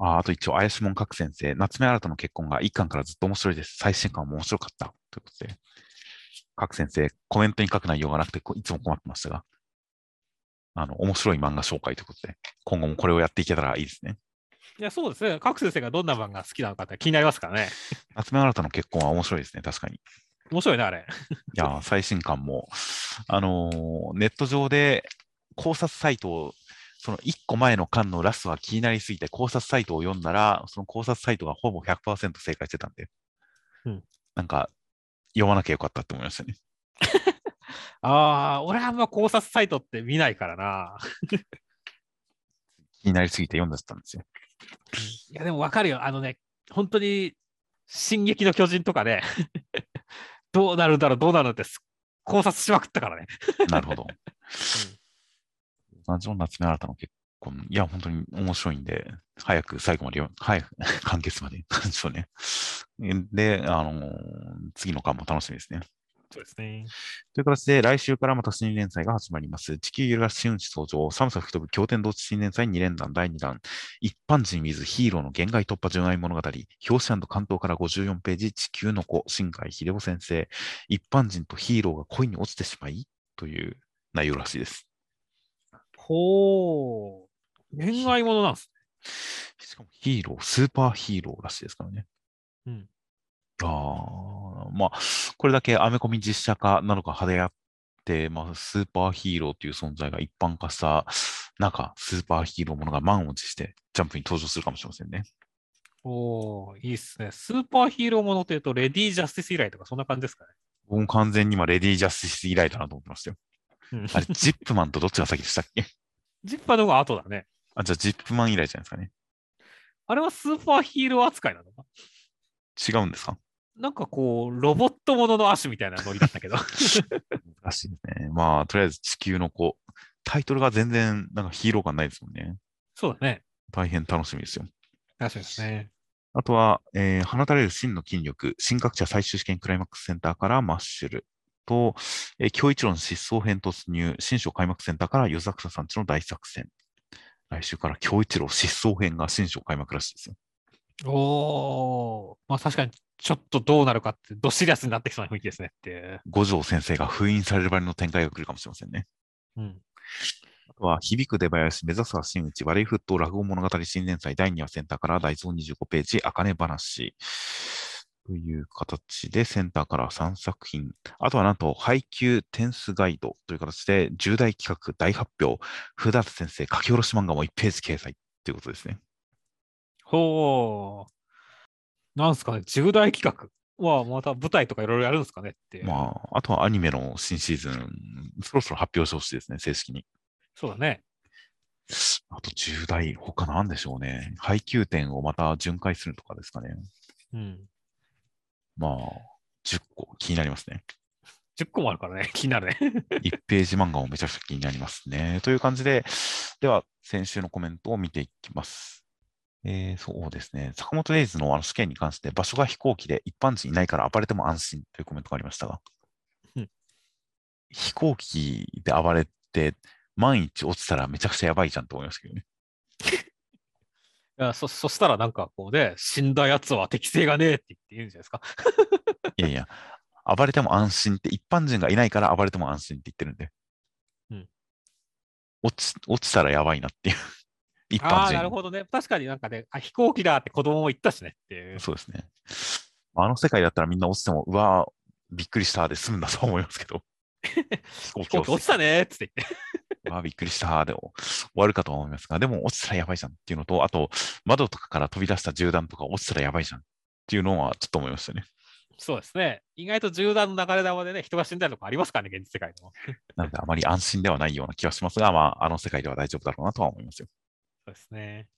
ああと一応、怪しもん各先生、夏目新の結婚が一巻からずっと面白いです。最新巻も面白かった。ということで、各先生、コメントに書く内容がなくて、こいつも困ってましたが、あの、面白い漫画紹介ということで、今後もこれをやっていけたらいいですね。いや、そうですね。各先生がどんな漫画好きなのかって気になりますからね。[LAUGHS] 夏目新の結婚は面白いですね、確かに。い面白いね、あれ。やー、最新刊も、あのーネット上で考察サイトを、その1個前の巻のラストが気になりすぎて考察サイトを読んだら、その考察サイトがほぼ100%正解してたんで、うんなんか、読まなきゃよかったって思いましたね。[LAUGHS] ああ、俺はあんま考察サイトって見ないからな。気になりすぎて読んでたんですよ。いや、でもわかるよ。あのね、本当に、進撃の巨人とかね、[LAUGHS] どうなるんだろう、どうなるんだってす考察しまくったからね。なるほど。同じような夏目新の結婚、いや、本当に面白いんで、早く最後まで早く [LAUGHS] 完結まで、なんでしょうね。で、あのー次の巻も楽しみですね。そうですね。という形で、来週からまた新連載が始まります。地球揺るがし新地登場、寒さ吹き飛ぶ経典同地新連載2連弾第2弾、一般人 with ヒーローの限界突破純愛物語、表紙関東から54ページ、地球の子、新海秀夫先生、一般人とヒーローが恋に落ちてしまいという内容らしいです。ほう。恋愛ものなんですしかもヒーロー、スーパーヒーローらしいですからね。うんああ、まあ、これだけアメコミ実写化なのか派手やって、まあ、スーパーヒーローという存在が一般化した中、スーパーヒーローものが満を持してジャンプに登場するかもしれませんね。おーいいっすね。スーパーヒーローものというと、レディー・ジャスティス以来とか、そんな感じですかね。僕も完全に今、レディー・ジャスティス以来だなと思ってましたよ。うんあれ、ジップマンとどっちが先でしたっけ？ジッパーの方が後だね。あ、じゃあ、ジップマン以来じゃないですかね。あれはスーパーヒーロー扱いなのか？違うんですか？なんかこう、ロボットものの足みたいなノリだったけど。[LAUGHS] 難しいですね。まあ、とりあえず地球の子。タイトルが全然、なんかヒーロー感ないですもんね。そうだね。大変楽しみですよ。確かにですね。あとは、えー放たれる真の筋力、新学者最終試験クライマックスセンターからマッシュルと、えー、京一郎の失踪編突入、新章開幕センターから夜桜さんちの大作戦。来週から京一郎失踪編が新章開幕らしいですよ。おー。まあ確かに、ちょっとどうなるかって、どシリアスになってきそうな雰囲気ですねって。五条先生が封印される場合の展開が来るかもしれませんね。うん。あとは、響く出囃子、目指すは真打ち、悪い沸騰落語物語新連載第2話センターから大蔵25ページ、あかね話。という形で、センターから3作品。あとはなんと、配給点数ガイドという形で、重大企画大発表、古田先生書き下ろし漫画も1ページ掲載ということですね。ほー。なんすかね、重大企画はまた舞台とかいろいろやるんですかねって。まあ、あとはアニメの新シーズン、そろそろ発表してほしいですね、正式に。そうだね。あと重大、他なんでしょうね。配給点をまた巡回するとかですかね。うん。まあ、10個気になりますね。10個もあるからね、[LAUGHS] 気になるね。[LAUGHS] [LAUGHS] 1ページ漫画もめちゃくちゃ気になりますね。という感じで、では、先週のコメントを見ていきます。えー、そうですね。坂本レイズのあの試験に関して、場所が飛行機で一般人いないから暴れても安心というコメントがありましたが、うん飛行機で暴れて、万一落ちたらめちゃくちゃやばいじゃんと思いましたけどね。いやそそしたらなんかこうね、死んだやつは適性がねえって言って言うんじゃないですか。いやいや、暴れても安心って、一般人がいないから暴れても安心って言ってるんで。うん落ち、落ちたらやばいなっていう。[LAUGHS] 一般ああ、人。なるほどね。確かになんかね、あ飛行機だって子供も言ったしねっていう。そうですね。あの世界だったらみんな落ちても、うわーびっくりしたで済むんだと思いますけど。飛行機落ちたねーっつって言って。[LAUGHS] うわーびっくりしたで終わるかと思いますが、でも落ちたらやばいじゃんっていうのと、あと、窓とかから飛び出した銃弾とか落ちたらやばいじゃんっていうのはちょっと思いましたね。そうですね。意外と銃弾の流れ弾でね、人が死んだりとかありますからね、現実世界でも。[LAUGHS] なのであまり安心ではないような気がしますが、まあ、あの世界では大丈夫だろうなとは思いますよ。そうですね。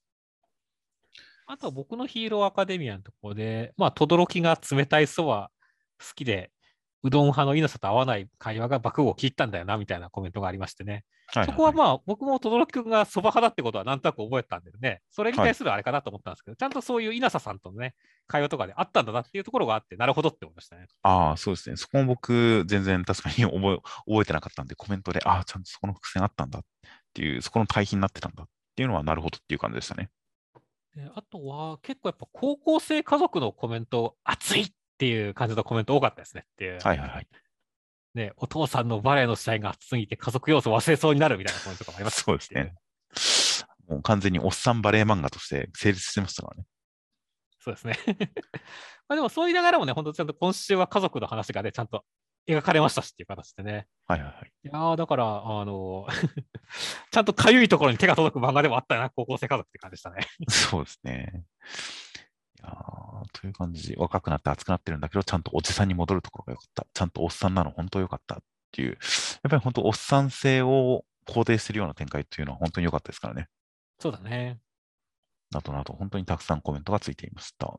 あとは僕のヒーローアカデミアのところで、まあ、轟が冷たいそは好きで、うどん派の稲佐と合わない会話が爆豪を切ったんだよなみたいなコメントがありましてね。はいそこはまあ、僕も轟君がそば派だってことはなんとなく覚えたんでね、それに対するあれかなと思ったんですけど、ちゃんとそういう稲佐さんとのね、会話とかであったんだなっていうところがあって、なるほどって思いましたね。ああ、そうですね。そこも僕、全然確かに覚え覚えてなかったんで、コメントで、ああ、ちゃんとそこの伏線あったんだっていう、そこの対比になってたんだっていうのは、なるほどっていう感じでしたね。であとは、結構やっぱ高校生家族のコメント、熱いっていう感じのコメント多かったですねっていう。はいはいはい。ね、お父さんのバレエの試合が熱すぎて家族要素忘れそうになるみたいなコメントとかもありますそうですね。もう完全におっさんバレエ漫画として成立してましたからね。そうですね。[LAUGHS] まあでもそう言いながらもね、本当ちゃんと今週は家族の話がね、ちゃんと描かれましたしっていう形でね。はいはいはい。いやーだから、あの [LAUGHS] ちゃんとかゆいところに手が届く漫画でもあったよな、高校生家族って感じでしたね。そうですね。いやーという感じ、若くなって熱くなってるんだけど、ちゃんとおじさんに戻るところが良かった。ちゃんとおっさんなの本当良かったっていう、やっぱり本当おっさん性を肯定してるような展開っていうのは本当に良かったですからね。そうだね。などなど、本当にたくさんコメントがついていました。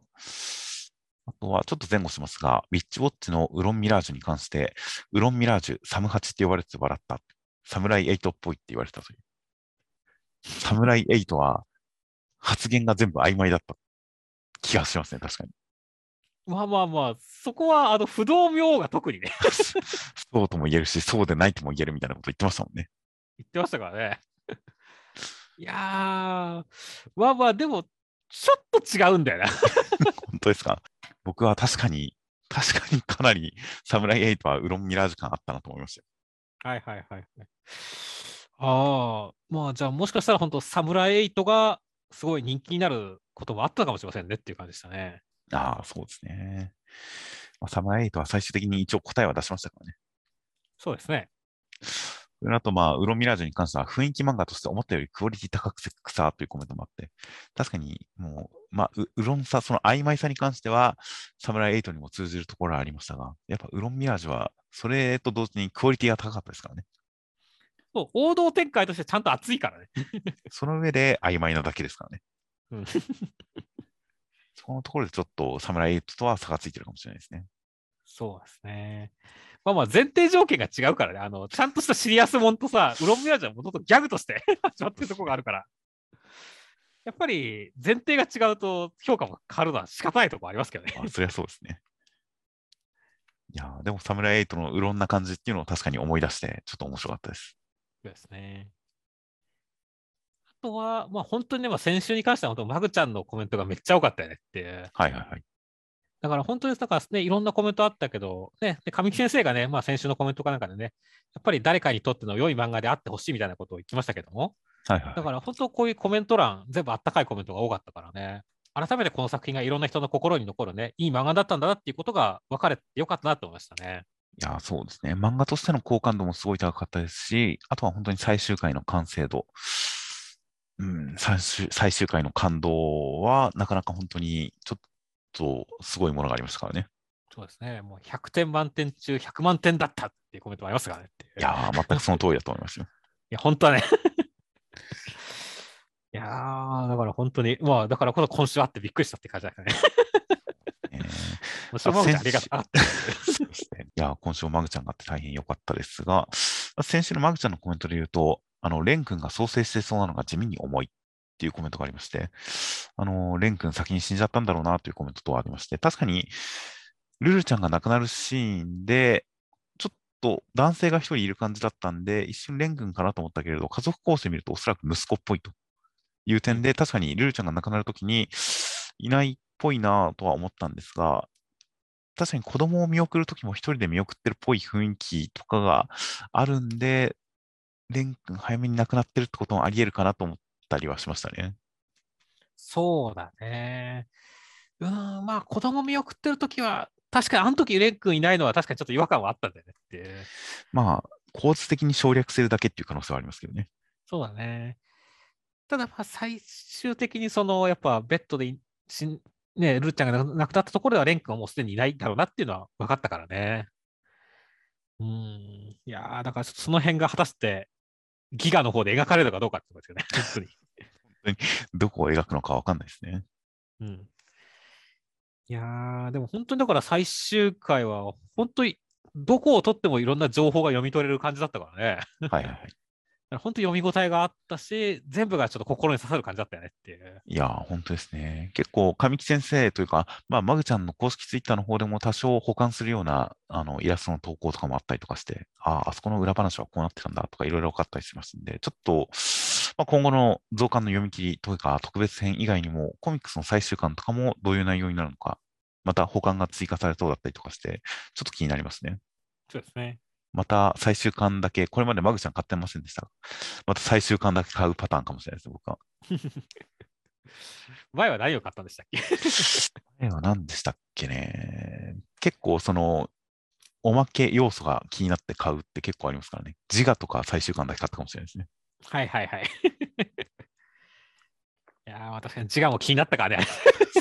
あとは、ちょっと前後しますが、ウィッチウォッチのウロンミラージュに関して、ウロンミラージュ、サムハチって呼ばれて笑った。サムライエイトっぽいって言われたという。サムライエイトは発言が全部曖昧だった気がしますね、確かに。まあまあまあ、そこは、あの、不動明王が特にね、そうとも言えるし、そうでないとも言えるみたいなこと言ってましたもんね。言ってましたからね。いやー、まあまあ、でも、ちょっと違うんだよな。本当ですか？僕は確かに、確かにかなりサムライエイトはウロンミラージュ感あったなと思いましたよ。はいはいはいはい。ああ、まあじゃあもしかしたら本当、サムライエイトがすごい人気になることもあったかもしれませんねっていう感じでしたね。ああ、そうですね。まあ、サムライエイトは最終的に一応答えは出しましたからね。そうですね。それあと、まあ、ウロンミラージュに関しては雰囲気漫画として思ったよりクオリティ高くくさというコメントもあって、確かにもう、まあ、うウロンさ、その曖昧さに関しては、サムライエイトにも通じるところはありましたが、やっぱウロンミラージュは、それと同時にクオリティが高かったですからね。そう王道展開としてちゃんと熱いからね。[LAUGHS] その上で曖昧なだけですからね。うん [LAUGHS] そこのところでちょっとサムライエイトとは差がついてるかもしれないですね。そうですね。まあまあ前提条件が違うからね。あの、ちゃんとしたシリアスもんとさ、ウロンミラージュはもともとギャグとして [LAUGHS] 始まってるところがあるから。やっぱり前提が違うと評価も変わるのは仕方ないところありますけどね。あそりゃそうですね。いやーでもサムライエイトのうろんな感じっていうのを確かに思い出して、ちょっと面白かったです。そうですね。あとは、まあ本当にね、まあ、先週に関しては本当、マグちゃんのコメントがめっちゃ多かったよねって。はいはいはい。だから本当に、だからね、いろんなコメントあったけど、ね、で神木先生がね、まあ先週のコメントかなんかでね、やっぱり誰かにとっての良い漫画であってほしいみたいなことを言ってましたけども、はいはいだから本当こういうコメント欄、全部あったかいコメントが多かったからね、改めてこの作品がいろんな人の心に残るね、いい漫画だったんだなっていうことが分かれてよかったなと思いましたね。いやー、そうですね。漫画としての好感度もすごい高かったですし、あとは本当に最終回の完成度。うん、最終最終回の感動は、なかなか本当にちょっとすごいものがありましたからね。そうですね、もう100点満点中100万点だったっていうコメントもありますからねいう。いやー、全くその通りだと思いますよ。[LAUGHS] いや、本当はね。[LAUGHS] いやー、だから本当に、まあ、だからこそ今週あってびっくりしたって感じだね。[LAUGHS] えーもうしょうがないありが。いやー、今週もマグちゃんがあって大変良かったですが、先週のマグちゃんのコメントで言うと、あの、レン君が創生してそうなのが地味に重いっていうコメントがありまして、あの、レン君先に死んじゃったんだろうなというコメントとありまして、確かに、ルルちゃんが亡くなるシーンで、ちょっと男性が一人いる感じだったんで、一瞬レン君かなと思ったけれど、家族構成見るとおそらく息子っぽいという点で、確かにルルちゃんが亡くなるときにいないっぽいなとは思ったんですが、確かに子供を見送るときも一人で見送ってるっぽい雰囲気とかがあるんで、レン君早めに亡くなってるってこともあり得るかなと思ったりはしましたね。そうだね。うーん、まあ、子供見送ってるときは、確かにあの時レン君いないのは確かにちょっと違和感はあったんだよねっていう。まあ、構図的に省略するだけっていう可能性はありますけどね。そうだね。ただ、まあ、最終的にその、やっぱベッドでいしん、ね、ルーちゃんが亡くなったところではレン君はもうすでにいないだろうなっていうのは分かったからね。うーん。いやーだからその辺が果たしてギガの方で描かれるのかどうかってことですよね。[LAUGHS] 本どこを描くのかわかんないですね。当に。うん。いやーでも本当にだから最終回は、本当にどこを取ってもいろんな情報が読み取れる感じだったからね。はいはいはい。本当読み応えがあったし、全部がちょっと心に刺さる感じだったよねっていう。いやー、本当ですね。結構、神木先生というか、まあ、マグちゃんの公式ツイッターの方でも多少保管するような、あの、イラストの投稿とかもあったりとかして、ああ、あそこの裏話はこうなってたんだとか、いろいろ分かったりしますんで、ちょっと、まあ、今後の増刊の読み切りというか、特別編以外にも、コミックスの最終巻とかもどういう内容になるのか、また保管が追加されそうだったりとかして、ちょっと気になりますね。そうですね。また最終巻だけ、これまでマグちゃん買ってませんでしたが、また最終巻だけ買うパターンかもしれないです、僕は。[LAUGHS] 前は何を買ったんでしたっけ？[LAUGHS] 前は何でしたっけね？結構その、おまけ要素が気になって買うって結構ありますからね。自我とか最終巻だけ買ったかもしれないですね。はいはいはい。[LAUGHS] いやー、まあ確かに自我も気になったからね。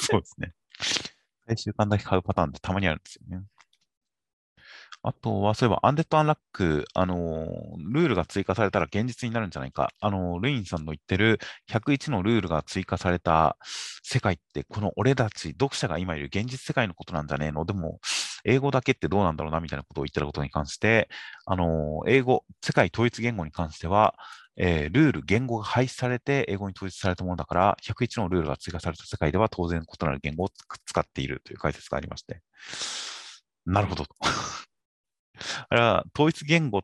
そうですね。最終巻だけ買うパターンってたまにあるんですよね。あとは、そういえば、アンデッド・アンラック、あのルールが追加されたら現実になるんじゃないか。あのルインさんの言ってる101のルールが追加された世界って、この俺たち、読者が今いる現実世界のことなんじゃねえの？でも、英語だけってどうなんだろうな、みたいなことを言ってたことに関して、あの英語、世界統一言語に関しては、えールール、言語が廃止されて英語に統一されたものだから、101のルールが追加された世界では当然異なる言語を使っているという解説がありまして。なるほど。あれは統一言語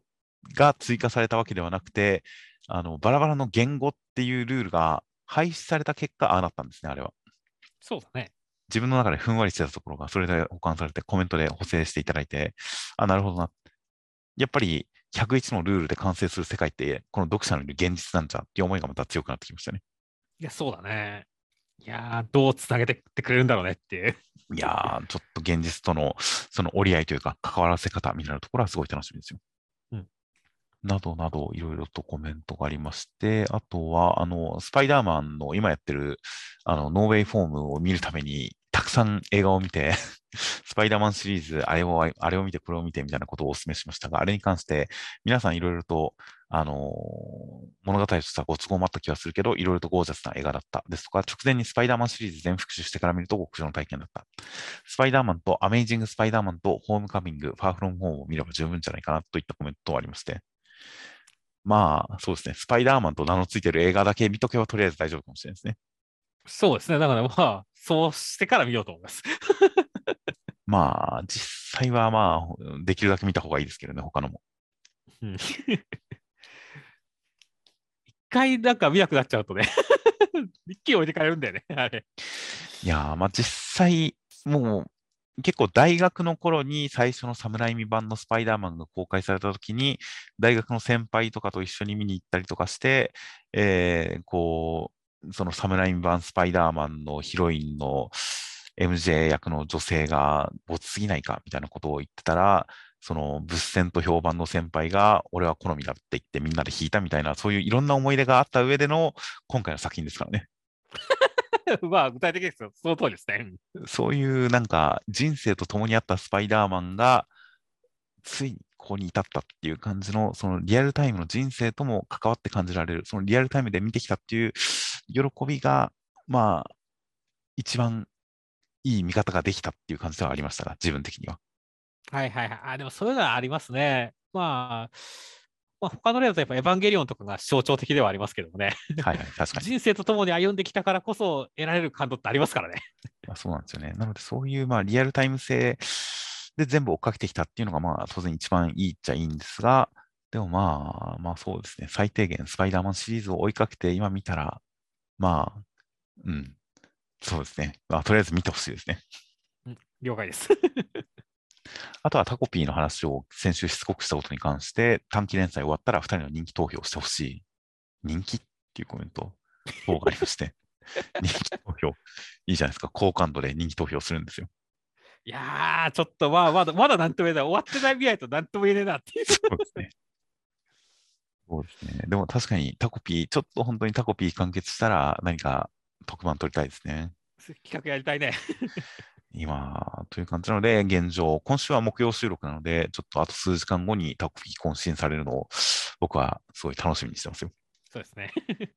が追加されたわけではなくて、あのバラバラの言語っていうルールが廃止された結果、ああなったんですね、あれは。そうだね。自分の中でふんわりしてたところが、それで保管されてコメントで補正していただいて、あ、なるほどな。やっぱり101のルールで完成する世界って、この読者のいる現実なんじゃっていう思いがまた強くなってきましたね。いや、そうだね。いやー、どうつなげてってくれるんだろうねっていう。いやー、ちょっと現実とのその折り合いというか、関わらせ方みたいなところはすごい楽しみですよ。うんなどなど、いろいろとコメントがありまして、あとは、あの、スパイダーマンの今やってる、あの、ノーウェイフォームを見るために、たくさん映画を見て、[LAUGHS] スパイダーマンシリーズ、あれを、あれを見て、これを見てみたいなことをお勧めしましたが、あれに関して、皆さんいろいろと、あの物語としてはご都合もあった気がするけど、いろいろとゴージャスな映画だったですとか、直前にスパイダーマンシリーズ全復習してから見ると極上の体験だった。スパイダーマンとアメイジング・スパイダーマンとホームカミング、ファーフロムホームを見れば十分じゃないかなといったコメントがありまして。まあ、そうですね。スパイダーマンと名の付いてる映画だけ見とけばとりあえず大丈夫かもしれないですね。そうですね。だからまあ、そうしてから見ようと思います。[LAUGHS] まあ、実際はまあ、できるだけ見た方がいいですけどね、他のも。うん一回なんか見なくなっちゃうとね、一気に置いてかれるんだよね、あれ。いやー、まあ実際、もう結構大学の頃に最初のサムライミ版のスパイダーマンが公開された時に、大学の先輩とかと一緒に見に行ったりとかして、えーこう、そのサムライミ版スパイダーマンのヒロインの MJ 役の女性が没すぎないかみたいなことを言ってたら、その物戦と評判の先輩が、俺は好みだって言ってみんなで弾いたみたいな、そういういろんな思い出があった上での今回の作品ですからね。[LAUGHS] まあ、具体的ですよ。その通りですね。そういうなんか人生と共にあったスパイダーマンが、ついにここに至ったっていう感じの、そのリアルタイムの人生とも関わって感じられる、そのリアルタイムで見てきたっていう喜びが、まあ、一番いい見方ができたっていう感じではありましたが、自分的には。はいはいはい。あ、でもそういうのはありますね。まあ、まあ、他の例だとやっぱエヴァンゲリオンとかが象徴的ではありますけどもね。はいはい、確かに。人生と共に歩んできたからこそ得られる感動ってありますからね。まあ、そうなんですよね。なので、そういうまあリアルタイム性で全部追っかけてきたっていうのが、まあ当然一番いいっちゃいいんですが、でもまあ、まあそうですね。最低限スパイダーマンシリーズを追いかけて今見たら、まあ、うん、そうですね。まあ、とりあえず見てほしいですね。了解です。あとはタコピーの話を先週しつこくしたことに関して、短期連載終わったら2人の人気投票をしてほしい。人気っていうコメント、等がありまして。[LAUGHS] 人気投票、いいじゃないですか。好感度で人気投票するんですよ。いやー、ちょっとまあ、まだ、まだなんとも言えない。終わってない未来となんとも言えねえなっていう。そうですね。そうですね。でも確かにタコピー、ちょっと本当にタコピー完結したら何か特番取りたいですね。企画やりたいね。今、という感じなので、現状、今週は木曜収録なので、ちょっとあと数時間後にタコピー更新されるのを、僕はすごい楽しみにしてますよ。そうですね。[LAUGHS]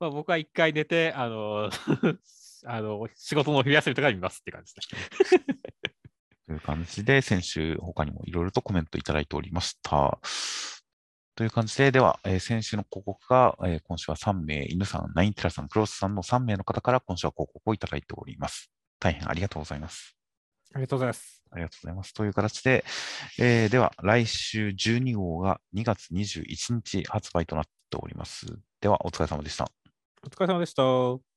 まあ僕は一回寝て、あの、[LAUGHS] あの仕事の昼休みとかに見ますって感じですね。[LAUGHS] という感じで、先週他にもいろいろとコメントいただいておりました。という感じで、では、えー先週の広告が、えー今週は3名、犬さん、ナインテラさん、クロスさんの3名の方から今週は広告をいただいております。大変ありがとうございます。ありがとうございます。ありがとうございます。という形で、えーでは、来週12号が2月21日発売となっております。では、お疲れ様でした。お疲れ様でした。